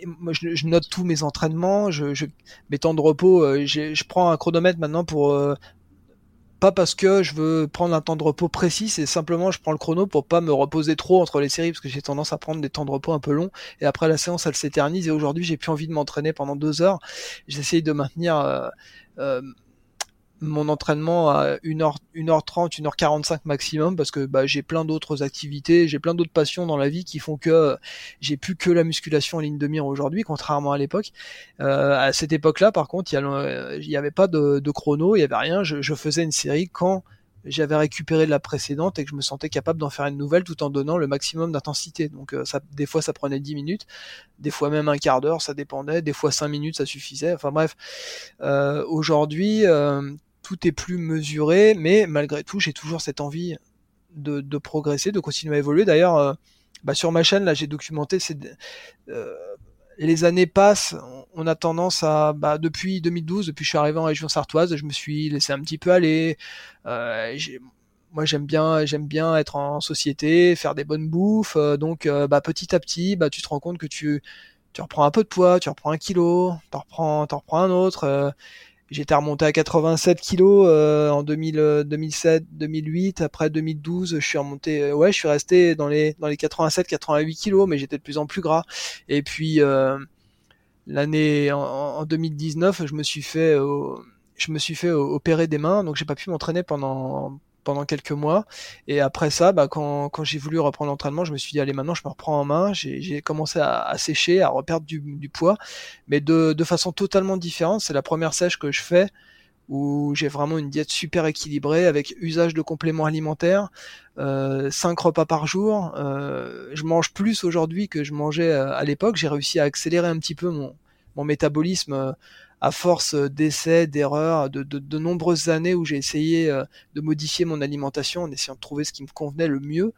moi, je, note tous mes entraînements, je, mes temps de repos. Euh, je prends un chronomètre maintenant pour euh, pas parce que je veux prendre un temps de repos précis, c'est simplement je prends le chrono pour pas me reposer trop entre les séries parce que j'ai tendance à prendre des temps de repos un peu longs et après la séance elle s'éternise et aujourd'hui j'ai plus envie de m'entraîner pendant deux heures. J'essaye de maintenir euh, euh, mon entraînement à 1h, 1h30, 1h45 maximum parce que bah, j'ai plein d'autres activités, j'ai plein d'autres passions dans la vie qui font que j'ai plus que la musculation en ligne de mire aujourd'hui, contrairement à l'époque. Euh, à cette époque-là, par contre, il n'y avait pas de, de, chrono, il n'y avait rien. Je, je, faisais une série quand j'avais récupéré de la précédente et que je me sentais capable d'en faire une nouvelle tout en donnant le maximum d'intensité. Donc euh, ça, des fois ça prenait 10 minutes, des fois même un quart d'heure, ça dépendait, des fois 5 minutes ça suffisait. Enfin bref, euh, aujourd'hui euh, est plus mesuré, mais malgré tout, j'ai toujours cette envie de, progresser, de continuer à évoluer. D'ailleurs, euh, bah sur ma chaîne, là, j'ai documenté. Euh, les années passent, on a tendance à, bah, depuis 2012, depuis que je suis arrivé en région sartoise, je me suis laissé un petit peu aller. Euh, moi, j'aime bien, j'aime bien être en société, faire des bonnes bouffes. Euh, donc, bah, petit à petit, bah, tu te rends compte que tu, tu reprends un peu de poids, tu reprends un kilo, t'en reprends, t'en reprends un autre. J'étais remonté à 87 kilos euh, en 2000, 2007, 2008. Après 2012, je suis remonté. Euh, ouais, je suis resté dans les dans les 87, 88 kilos, mais j'étais de plus en plus gras. Et puis euh, l'année en, en, 2019, je me suis fait je me suis fait opérer des mains, donc j'ai pas pu m'entraîner pendant pendant quelques mois. Et après ça, bah, quand, j'ai voulu reprendre l'entraînement, je me suis dit, allez, maintenant je me reprends en main. J'ai commencé à, sécher, à reperdre du, poids, mais de, façon totalement différente. C'est la première sèche que je fais où j'ai vraiment une diète super équilibrée avec usage de compléments alimentaires, euh, 5 repas par jour. Euh, je mange plus aujourd'hui que je mangeais euh, à l'époque. J'ai réussi à accélérer un petit peu mon, mon métabolisme euh, à force d'essais, d'erreurs, de, de, nombreuses années où j'ai essayé euh, de modifier mon alimentation en essayant de trouver ce qui me convenait le mieux.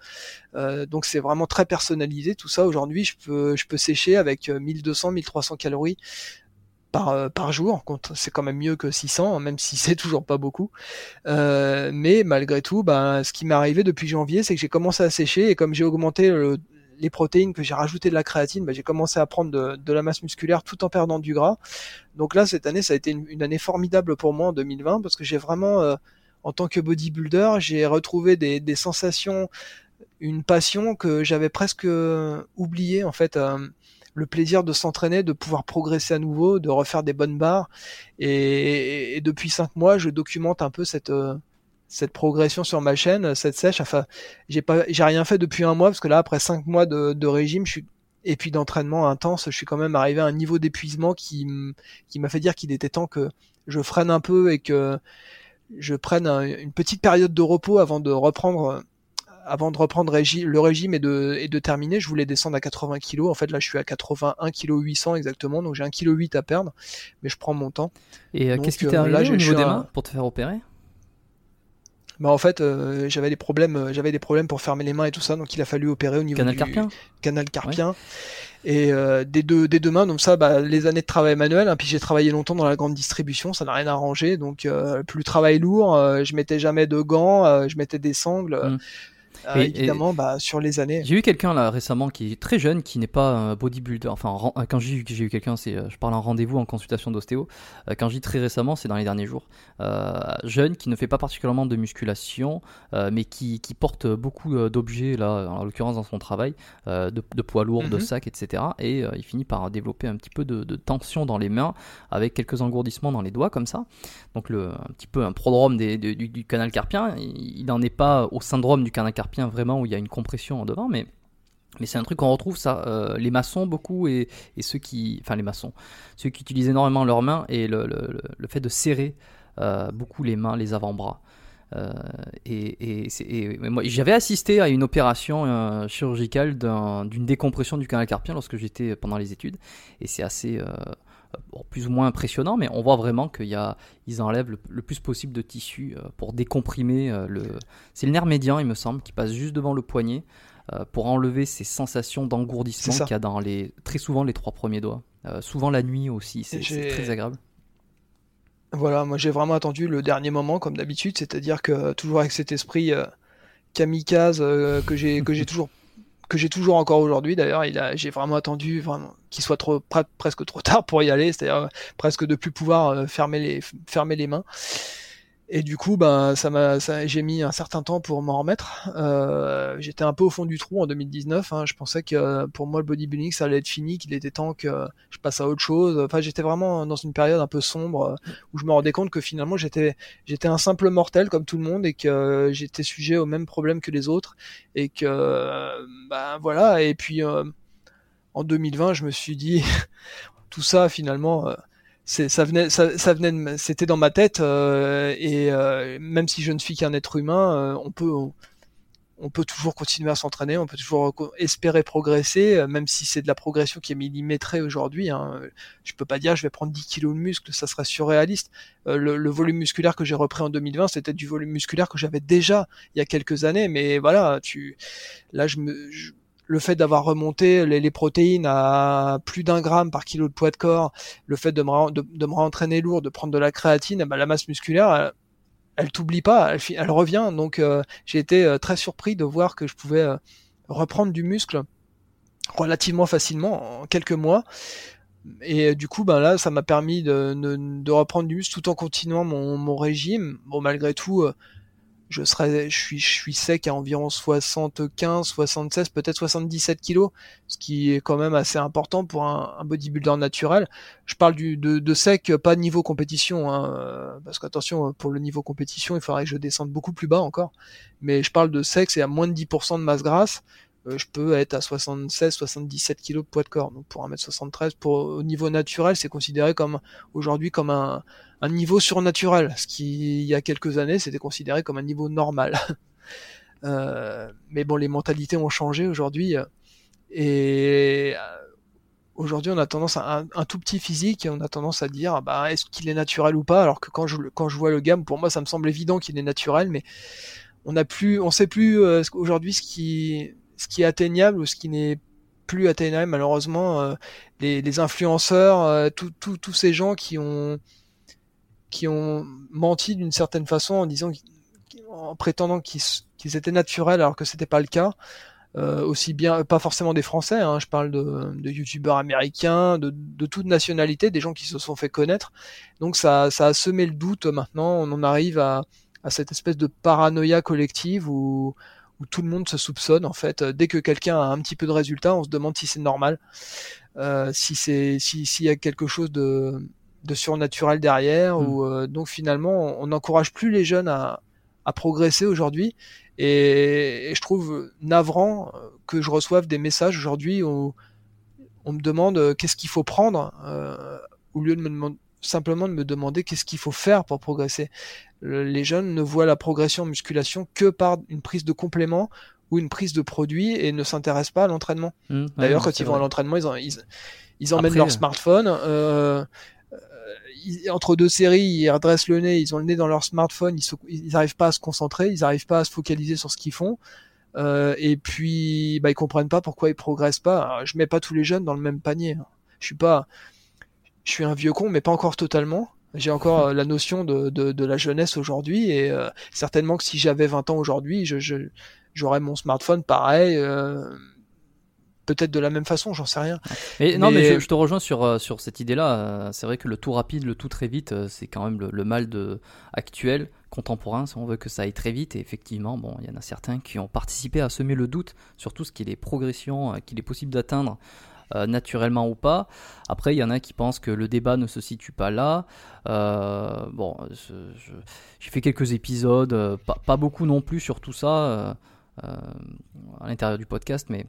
Euh, donc c'est vraiment très personnalisé tout ça. Aujourd'hui, je peux, je peux sécher avec 1200, euh, 1300 calories par, par jour. C'est quand même mieux que 600, même si c'est toujours pas beaucoup. Euh, mais malgré tout, ben, ce qui m'est arrivé depuis janvier, c'est que j'ai commencé à sécher et comme j'ai augmenté le, les protéines, que j'ai rajouté de la créatine, bah, j'ai commencé à prendre de, la masse musculaire tout en perdant du gras. Donc là, cette année, ça a été une, année formidable pour moi en 2020 parce que j'ai vraiment, euh, en tant que bodybuilder, j'ai retrouvé des, sensations, une passion que j'avais presque oublié en fait. Euh, le plaisir de s'entraîner, de pouvoir progresser à nouveau, de refaire des bonnes barres. Et, et depuis cinq mois, je documente un peu cette euh, cette progression sur ma chaîne, cette sèche. Enfin, j'ai pas, j'ai rien fait depuis un mois parce que là, après cinq mois de, de régime, je suis et puis d'entraînement intense, je suis quand même arrivé à un niveau d'épuisement qui qui m'a fait dire qu'il était temps que je freine un peu et que je prenne une petite période de repos avant de reprendre avant de reprendre le régime et de, et de terminer, je voulais descendre à 80 kg. En fait, là, je suis à 81 kg 800 exactement, donc j'ai un kg 8 à perdre, mais je prends mon temps. Et euh, qu'est-ce qui t'est euh, arrivé au niveau des mains pour te faire opérer? Bah en fait euh, j'avais des problèmes euh, j'avais des problèmes pour fermer les mains et tout ça donc il a fallu opérer au niveau canal du carpien canal carpien Et euh, des deux des deux mains, donc ça, bah, les années de travail manuel. Hein, puis j'ai travaillé longtemps dans la grande distribution, ça n'a rien arrangé. Donc euh, plus le travail lourd, euh, je mettais jamais de gants, je mettais des sangles. Mm. Euh, évidemment, bah, sur les années. J'ai eu quelqu'un là récemment qui est très jeune, qui n'est pas un bodybuilder. Enfin, quand j'ai eu, j'ai eu quelqu'un, c'est, je parle en rendez-vous en consultation d'ostéo. Euh, quand dis très récemment, c'est dans les derniers jours. Euh, jeune, qui ne fait pas particulièrement de musculation, euh, mais qui, qui, porte beaucoup euh, d'objets là, en l'occurrence dans son travail, de, de, poids lourds, de mhm. sacs, etc. Et il finit par développer un petit peu de, de, tension dans les mains, avec quelques engourdissements dans les doigts comme ça. Donc le, un petit peu un prodrome des, du, du, canal carpien. Il n'en est pas au syndrome du canal carpien vraiment où il y a une compression en devant, mais mais c'est un truc qu'on retrouve ça, euh, les maçons beaucoup et, et, ceux qui, enfin les maçons, ceux qui utilisent énormément leurs mains et le, le, le fait de serrer euh, beaucoup les mains, les avant-bras. Euh, et, et, moi, j'avais assisté à une opération chirurgicale d'une décompression du canal carpien lorsque j'étais pendant les études, et c'est assez euh, plus ou moins impressionnant, mais on voit vraiment qu'ils ils enlèvent le, plus possible de tissu euh, pour décomprimer euh, le. C'est le nerf médian, il me semble, qui passe juste devant le poignet pour enlever ces sensations d'engourdissement qu'il y a dans les très souvent les trois premiers doigts. souvent la nuit aussi, c'est très agréable. Voilà, moi j'ai vraiment attendu le dernier moment comme d'habitude, c'est-à-dire que toujours avec cet esprit kamikaze que j'ai que j'ai toujours j'ai toujours encore aujourd'hui d'ailleurs. Il a, j'ai vraiment attendu vraiment qu'il soit trop presque trop tard pour y aller, c'est-à-dire presque de plus pouvoir euh, fermer les fermer les mains. Et du coup, ben, ça m'a, j'ai mis un certain temps pour m'en remettre. Euh, j'étais un peu au fond du trou en 2019. Hein. Je pensais que pour moi le bodybuilding ça allait être fini, qu'il était temps que je passe à autre chose. Enfin, j'étais vraiment dans une période un peu sombre où je me rendais compte que finalement j'étais, j'étais un simple mortel comme tout le monde et que j'étais sujet aux mêmes problèmes que les autres et que, ben voilà. Et puis euh, en 2020, je me suis dit tout ça finalement. Euh, ça venait, ça, c'était dans ma tête euh, et euh, même si je ne suis qu'un être humain, euh, on peut, on, peut toujours continuer à s'entraîner, on peut toujours espérer progresser, même si c'est de la progression qui est millimétrée aujourd'hui. Hein. Je peux pas dire je vais prendre 10 kilos de muscle, ça serait surréaliste. Le, le, volume musculaire que j'ai repris en 2020, c'était du volume musculaire que j'avais déjà il y a quelques années, mais voilà, tu, là je me je, le fait d'avoir remonté les, protéines à plus d'un gramme par kilo de poids de corps, le fait de me, de, lourd, de prendre de la créatine, eh ben, la masse musculaire, elle, t'oublie pas, elle, revient. Donc euh, j'ai été euh, très surpris de voir que je pouvais euh, reprendre du muscle relativement facilement en quelques mois. Et du coup, ben là, ça m'a permis de, de, reprendre du muscle tout en continuant mon, mon régime. Bon, malgré tout, je serais, je suis, je suis sec à environ 75, 76, peut-être 77 kilos, ce qui est quand même assez important pour un, bodybuilder naturel. Je parle du, de, de sec, pas niveau compétition, hein, parce qu'attention, pour le niveau compétition, il faudrait que je descende beaucoup plus bas encore. Mais je parle de sec, c'est à moins de 10% de masse grasse. Euh, je peux être à 76, 77 kg de poids de corps. Donc pour 1m73, pour, au niveau naturel, c'est considéré comme aujourd'hui comme un, niveau surnaturel, ce qui il y a quelques années c'était considéré comme un niveau normal. euh, mais bon, les mentalités ont changé aujourd'hui et euh, aujourd'hui on a tendance à un, tout petit physique, on a tendance à dire bah est-ce qu'il est naturel ou pas, alors que quand je vois le gamme, pour moi ça me semble évident qu'il est naturel, mais on a plus, on sait plus aujourd'hui ce qui ce qui est atteignable ou ce qui n'est plus atteignable malheureusement euh, les, influenceurs euh, tous ces gens qui ont menti d'une certaine façon en disant en prétendant qu'ils étaient naturels alors que c'était pas le cas euh, aussi bien pas forcément des français hein, je parle de, de youtubeurs américains de, de toute nationalité des gens qui se sont fait connaître. Donc ça, a semé le doute maintenant on en arrive à cette espèce de paranoïa collective où où tout le monde se soupçonne en fait. Dès que quelqu'un a un petit peu de résultat, on se demande si c'est normal, euh, si c'est s'il y a quelque chose de, de surnaturel derrière. Mm. Ou euh, donc finalement, on n'encourage plus les jeunes à, à progresser aujourd'hui. Et, et, je trouve navrant euh, que je reçoive des messages aujourd'hui où on me demande euh, qu'est-ce qu'il faut prendre euh, au lieu de me demander simplement de me demander qu'est-ce qu'il faut faire pour progresser. les jeunes ne voient la progression en musculation que par une prise de complément ou une prise de produit et ne s'intéressent pas à l'entraînement. Mmh, D'ailleurs, quand ils vont à l'entraînement, ils, ils, emmènent leur smartphone. Euh, euh, entre deux séries, ils redressent le nez, ils ont le nez dans leur smartphone, ils n'arrivent pas à se concentrer, ils n'arrivent pas à se focaliser sur ce qu'ils font. et puis bah ils comprennent pas pourquoi ils progressent pas. je mets pas tous les jeunes dans le même panier. Je suis pas, je suis un vieux con, mais pas encore totalement. J'ai encore la notion de, de, la jeunesse aujourd'hui et certainement que si j'avais 20 ans aujourd'hui, je, j'aurais mon smartphone pareil peut-être de la même façon, j'en sais rien. Et, Non, mais je, te rejoins sur, euh, sur cette idée-là. Euh, c'est vrai que le tout rapide, le tout très vite, euh, c'est quand même le, mal de, actuel, contemporain, si on veut que ça aille très vite. Et effectivement, bon, il y en a certains qui ont participé à semer le doute sur tout ce qui est les progressions qu'il est possible d'atteindre. Naturellement ou pas. Après, il y en a qui pensent que le débat ne se situe pas là. bon, j'ai fait quelques épisodes, pas, pas, beaucoup non plus sur tout ça à l'intérieur du podcast, mais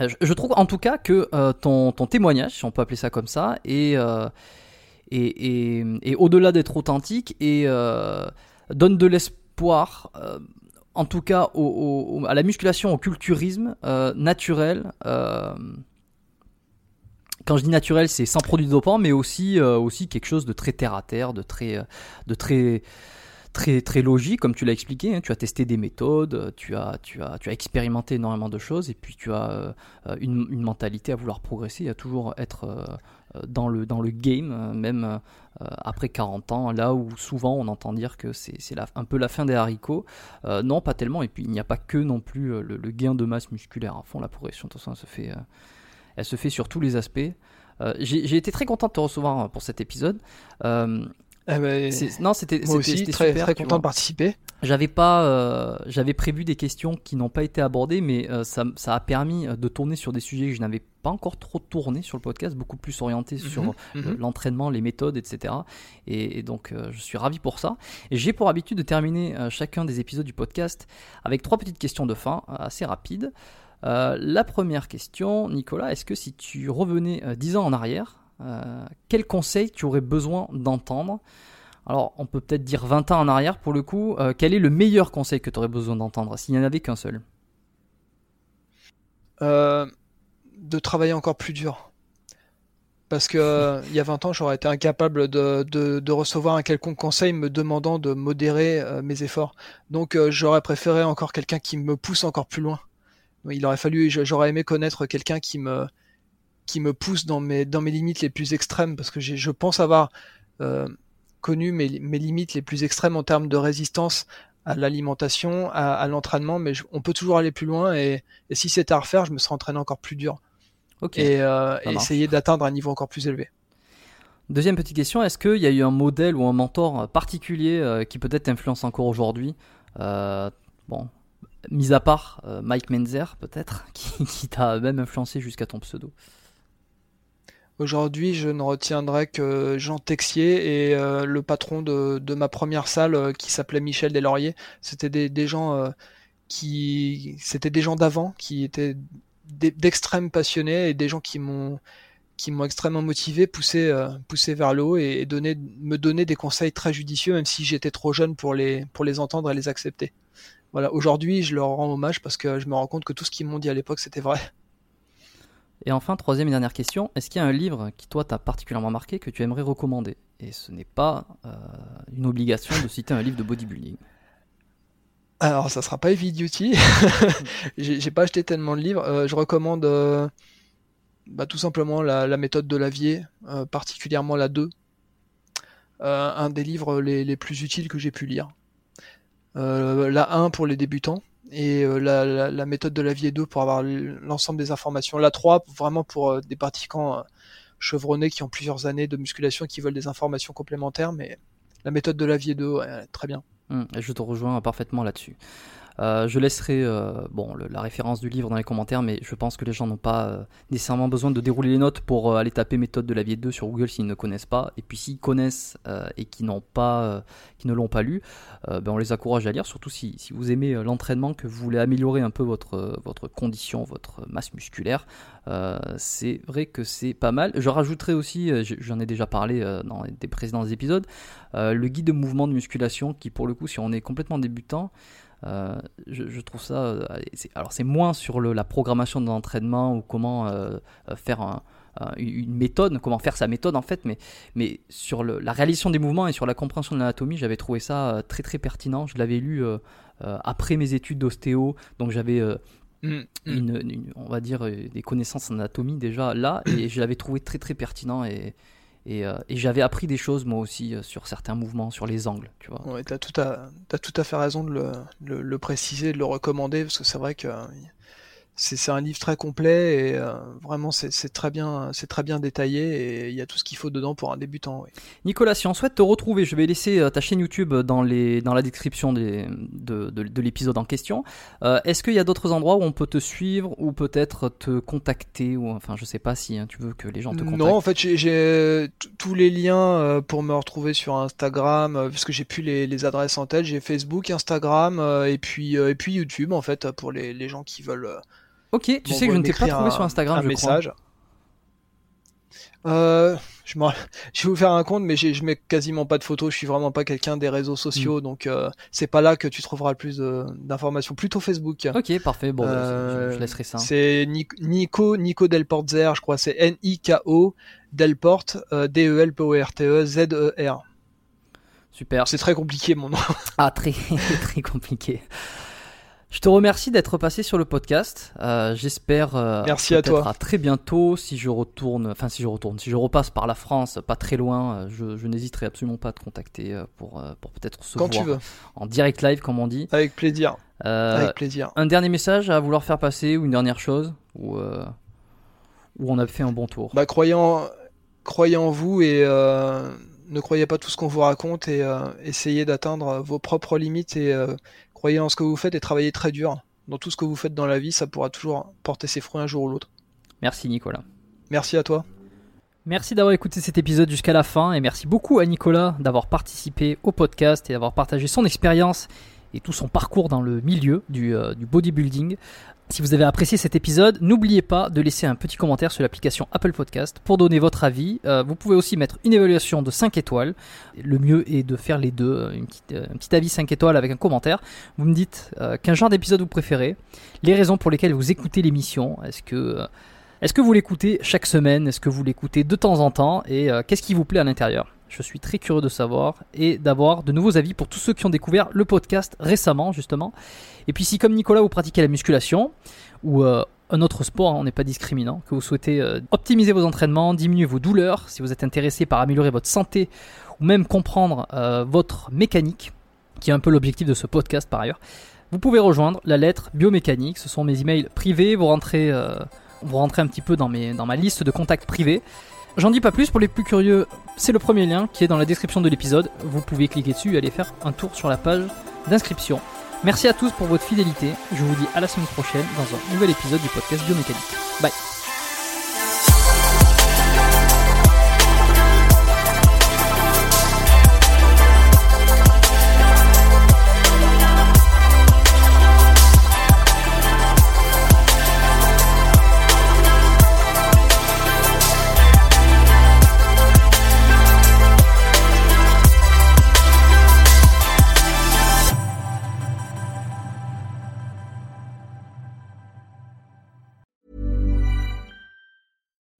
euh, je, trouve en tout cas que euh, ton, témoignage, si on peut appeler ça comme ça, est, euh, au-delà d'être authentique et donne de l'espoir, en tout cas à la musculation, au culturisme naturel. Quand je dis naturel, c'est sans produit dopant, mais aussi, aussi quelque chose de très terre à terre, de très, de très très, très logique, comme tu l'as expliqué. Hein. tu as testé des méthodes, tu as, tu, as, tu as expérimenté énormément de choses, et puis tu as euh, une, une, mentalité à vouloir progresser, à toujours être euh, dans, le, dans le game, même euh, après 40 ans, là où souvent on entend dire que c'est un peu la fin des haricots. non, pas tellement, et puis il n'y a pas que non plus le, gain de masse musculaire à fond, la progression, de toute façon, se fait, elle se fait sur tous les aspects. J'ai été très content de te recevoir pour cet épisode. Eh ben, non, c'était aussi très, très content de participer. J'avais pas, euh, j'avais prévu des questions qui n'ont pas été abordées, mais euh, ça, ça, a permis euh, de tourner sur des sujets que je n'avais pas encore trop tourné sur le podcast, beaucoup plus orienté mhm, sur mhm. l'entraînement, les méthodes, etc. Et, donc, je suis ravi pour ça. Et j'ai pour habitude de terminer chacun des épisodes du podcast avec trois petites questions de fin, assez rapides. La première question, Nicolas, est-ce que si tu revenais dix ans en arrière, euh, quel conseil tu aurais besoin d'entendre? Alors, on peut peut-être dire 20 ans en arrière pour le coup. Euh, quel est le meilleur conseil que tu aurais besoin d'entendre s'il n'y en avait qu'un seul? Euh, De travailler encore plus dur. Parce que il y a 20 ans, j'aurais été incapable de, recevoir un quelconque conseil me demandant de modérer mes efforts. Donc j'aurais préféré encore quelqu'un qui me pousse encore plus loin. Il aurait fallu, j'aurais aimé connaître quelqu'un qui me, qui me pousse dans mes, dans mes limites les plus extrêmes, parce que je pense avoir euh, connu mes, mes, limites les plus extrêmes en termes de résistance à l'alimentation, à, l'entraînement, mais on peut toujours aller plus loin, et, si c'était à refaire, je me serais entraîné encore plus dur. et, euh, essayer d'atteindre un niveau encore plus élevé. Deuxième petite question, est-ce qu'il y a eu un modèle ou un mentor particulier euh, qui peut-être t'influence encore aujourd'hui? Bon, mis à part Mike Menzer peut-être, qui, t'a même influencé jusqu'à ton pseudo. Aujourd'hui, je ne retiendrai que Jean Texier et euh, le patron de, ma première salle euh, qui s'appelait Michel Deslauriers. C'était des, des, gens euh, qui, c'était des gens d'avant qui étaient d'extrêmes passionnés et des gens qui m'ont qui m'ont extrêmement motivé, poussé, poussé vers le haut et, donné, me donner des conseils très judicieux, même si j'étais trop jeune pour les, pour les entendre et les accepter. Voilà, aujourd'hui, je leur rends hommage parce que je me rends compte que tout ce qu'ils m'ont dit à l'époque, c'était vrai. Et enfin, troisième et dernière question, est-ce qu'il y a un livre qui toi t'a particulièrement marqué que tu aimerais recommander? Et ce n'est pas euh, une obligation de citer un livre de bodybuilding. Alors, ça sera pas Heavy Duty. J'ai pas acheté tellement de livres. Euh, je recommande euh, bah, tout simplement la, méthode de Lavier, particulièrement la 2. un des livres les, les plus utiles que j'ai pu lire. La 1 pour les débutants et euh, la, méthode de la vie 2 pour avoir l'ensemble des informations. La 3 vraiment pour euh, des pratiquants euh, chevronnés qui ont plusieurs années de musculation qui veulent des informations complémentaires, mais la méthode de la vie 2, très bien. Hum, je te rejoins parfaitement là-dessus. Euh, je laisserai euh, bon, la référence du livre dans les commentaires, mais je pense que les gens n'ont pas euh, nécessairement besoin de dérouler les notes pour aller taper méthode de la vie 2 sur Google s'ils ne connaissent pas. Et puis s'ils connaissent et qui n'ont pas, qui ne l'ont pas lu, ben on les encourage à lire, surtout si, si vous aimez l'entraînement, que vous voulez améliorer un peu votre, votre condition, votre masse musculaire. c'est vrai que c'est pas mal. Je rajouterai aussi, j'en ai déjà parlé dans des précédents épisodes, le guide de mouvement de musculation qui pour le coup si on est complètement débutant, Euh, je, je, trouve ça. Euh, alors, c'est moins sur le, la programmation de l'entraînement ou comment euh, faire un, une méthode, comment faire sa méthode en fait, mais, mais sur le, la réalisation des mouvements et sur la compréhension de l'anatomie, j'avais trouvé ça très très pertinent. Je l'avais lu après mes études d'ostéo, donc j'avais. Mmh, mmh. Une, on va dire des connaissances en anatomie déjà là et je l'avais trouvé très très pertinent et, euh, et, j'avais appris des choses moi aussi euh, sur certains mouvements, sur les angles, tu vois. T'as tout à, as tout à fait raison de le, le, le, préciser, de le recommander, parce que c'est vrai que c'est un livre très complet et euh, vraiment c'est très bien c'est très bien détaillé et il y a tout ce qu'il faut dedans pour un débutant. Nicolas, si on souhaite te retrouver, je vais laisser euh, ta chaîne YouTube dans les dans la description des, de, de, l'épisode en question. Euh, est-ce qu'il y a d'autres endroits où on peut te suivre ou peut-être te contacter ou enfin je sais pas si hein, tu veux que les gens te contactent? Non, en fait j'ai tous les liens pour me retrouver sur Instagram puisque j'ai plus les, les, adresses en tête. J'ai Facebook, Instagram et puis et puis YouTube en fait pour les, les gens qui veulent Ok, tu sais que je ne t'ai pas trouvé sur Instagram, un je message. Euh, je, je, vais vous faire un compte, mais je mets quasiment pas de photos. Je suis vraiment pas quelqu'un des réseaux sociaux, mm. donc euh, c'est pas là que tu trouveras le plus d'informations. Plutôt Facebook. Ok, parfait. Bon, euh, je, laisserai ça. C'est Nico Nico Delportzer, je crois. C'est N I K O Delport D E L P O R T E Z E R. Super. C'est très compliqué mon nom. ah très très compliqué. Je te remercie d'être passé sur le podcast. Euh, J'espère euh, Merci à toi. à très bientôt. Si je retourne, enfin si je retourne, si je repasse par la France, pas très loin, euh, je, je n'hésiterai absolument pas à te contacter euh, pour, pour peut-être se Quand voir tu veux. en direct live, comme on dit. Avec plaisir. Avec plaisir. Un dernier message à vouloir faire passer ou une dernière chose ou où on a fait un bon tour. Bah croyant, croyez en vous et ne croyez pas tout ce qu'on vous raconte et essayez d'atteindre vos propres limites et Croyez en ce que vous faites et travaillez très dur. Dans tout ce que vous faites dans la vie, ça pourra toujours porter ses fruits un jour ou l'autre. Merci Nicolas. Merci à toi. Merci d'avoir écouté cet épisode jusqu'à la fin et merci beaucoup à Nicolas d'avoir participé au podcast et d'avoir partagé son expérience et tout son parcours dans le milieu du, euh, du bodybuilding. Si vous avez apprécié cet épisode, n'oubliez pas de laisser un petit commentaire sur l'application Apple Podcast pour donner votre avis. Euh, vous pouvez aussi mettre une évaluation de 5 étoiles. Le mieux est de faire les deux, euh, euh, un petit avis 5 étoiles avec un commentaire. Vous me dites quel genre d'épisode vous préférez, les raisons pour lesquelles vous écoutez l'émission. Est-ce que, est-ce que vous l'écoutez chaque semaine? Est-ce que vous l'écoutez de temps en temps? Et qu'est-ce qui vous plaît à l'intérieur? Je suis très curieux de savoir et d'avoir de nouveaux avis pour tous ceux qui ont découvert le podcast récemment, justement. Et puis, si comme Nicolas, vous pratiquez la musculation ou euh, un autre sport, hein, on n'est pas discriminant, que vous souhaitez euh, optimiser vos entraînements, diminuer vos douleurs, si vous êtes intéressé par améliorer votre santé ou même comprendre euh, votre mécanique, qui est un peu l'objectif de ce podcast par ailleurs, vous pouvez rejoindre la lettre biomécanique. Ce sont mes emails privés. Vous rentrez, vous rentrez un petit peu dans, mes, dans ma liste de contacts privés. J'en dis pas plus, pour les plus curieux, c'est le premier lien qui est dans la description de l'épisode. Vous pouvez cliquer dessus et aller faire un tour sur la page d'inscription. Merci à tous pour votre fidélité. Je vous dis à la semaine prochaine dans un nouvel épisode du podcast Biomécanique. Bye.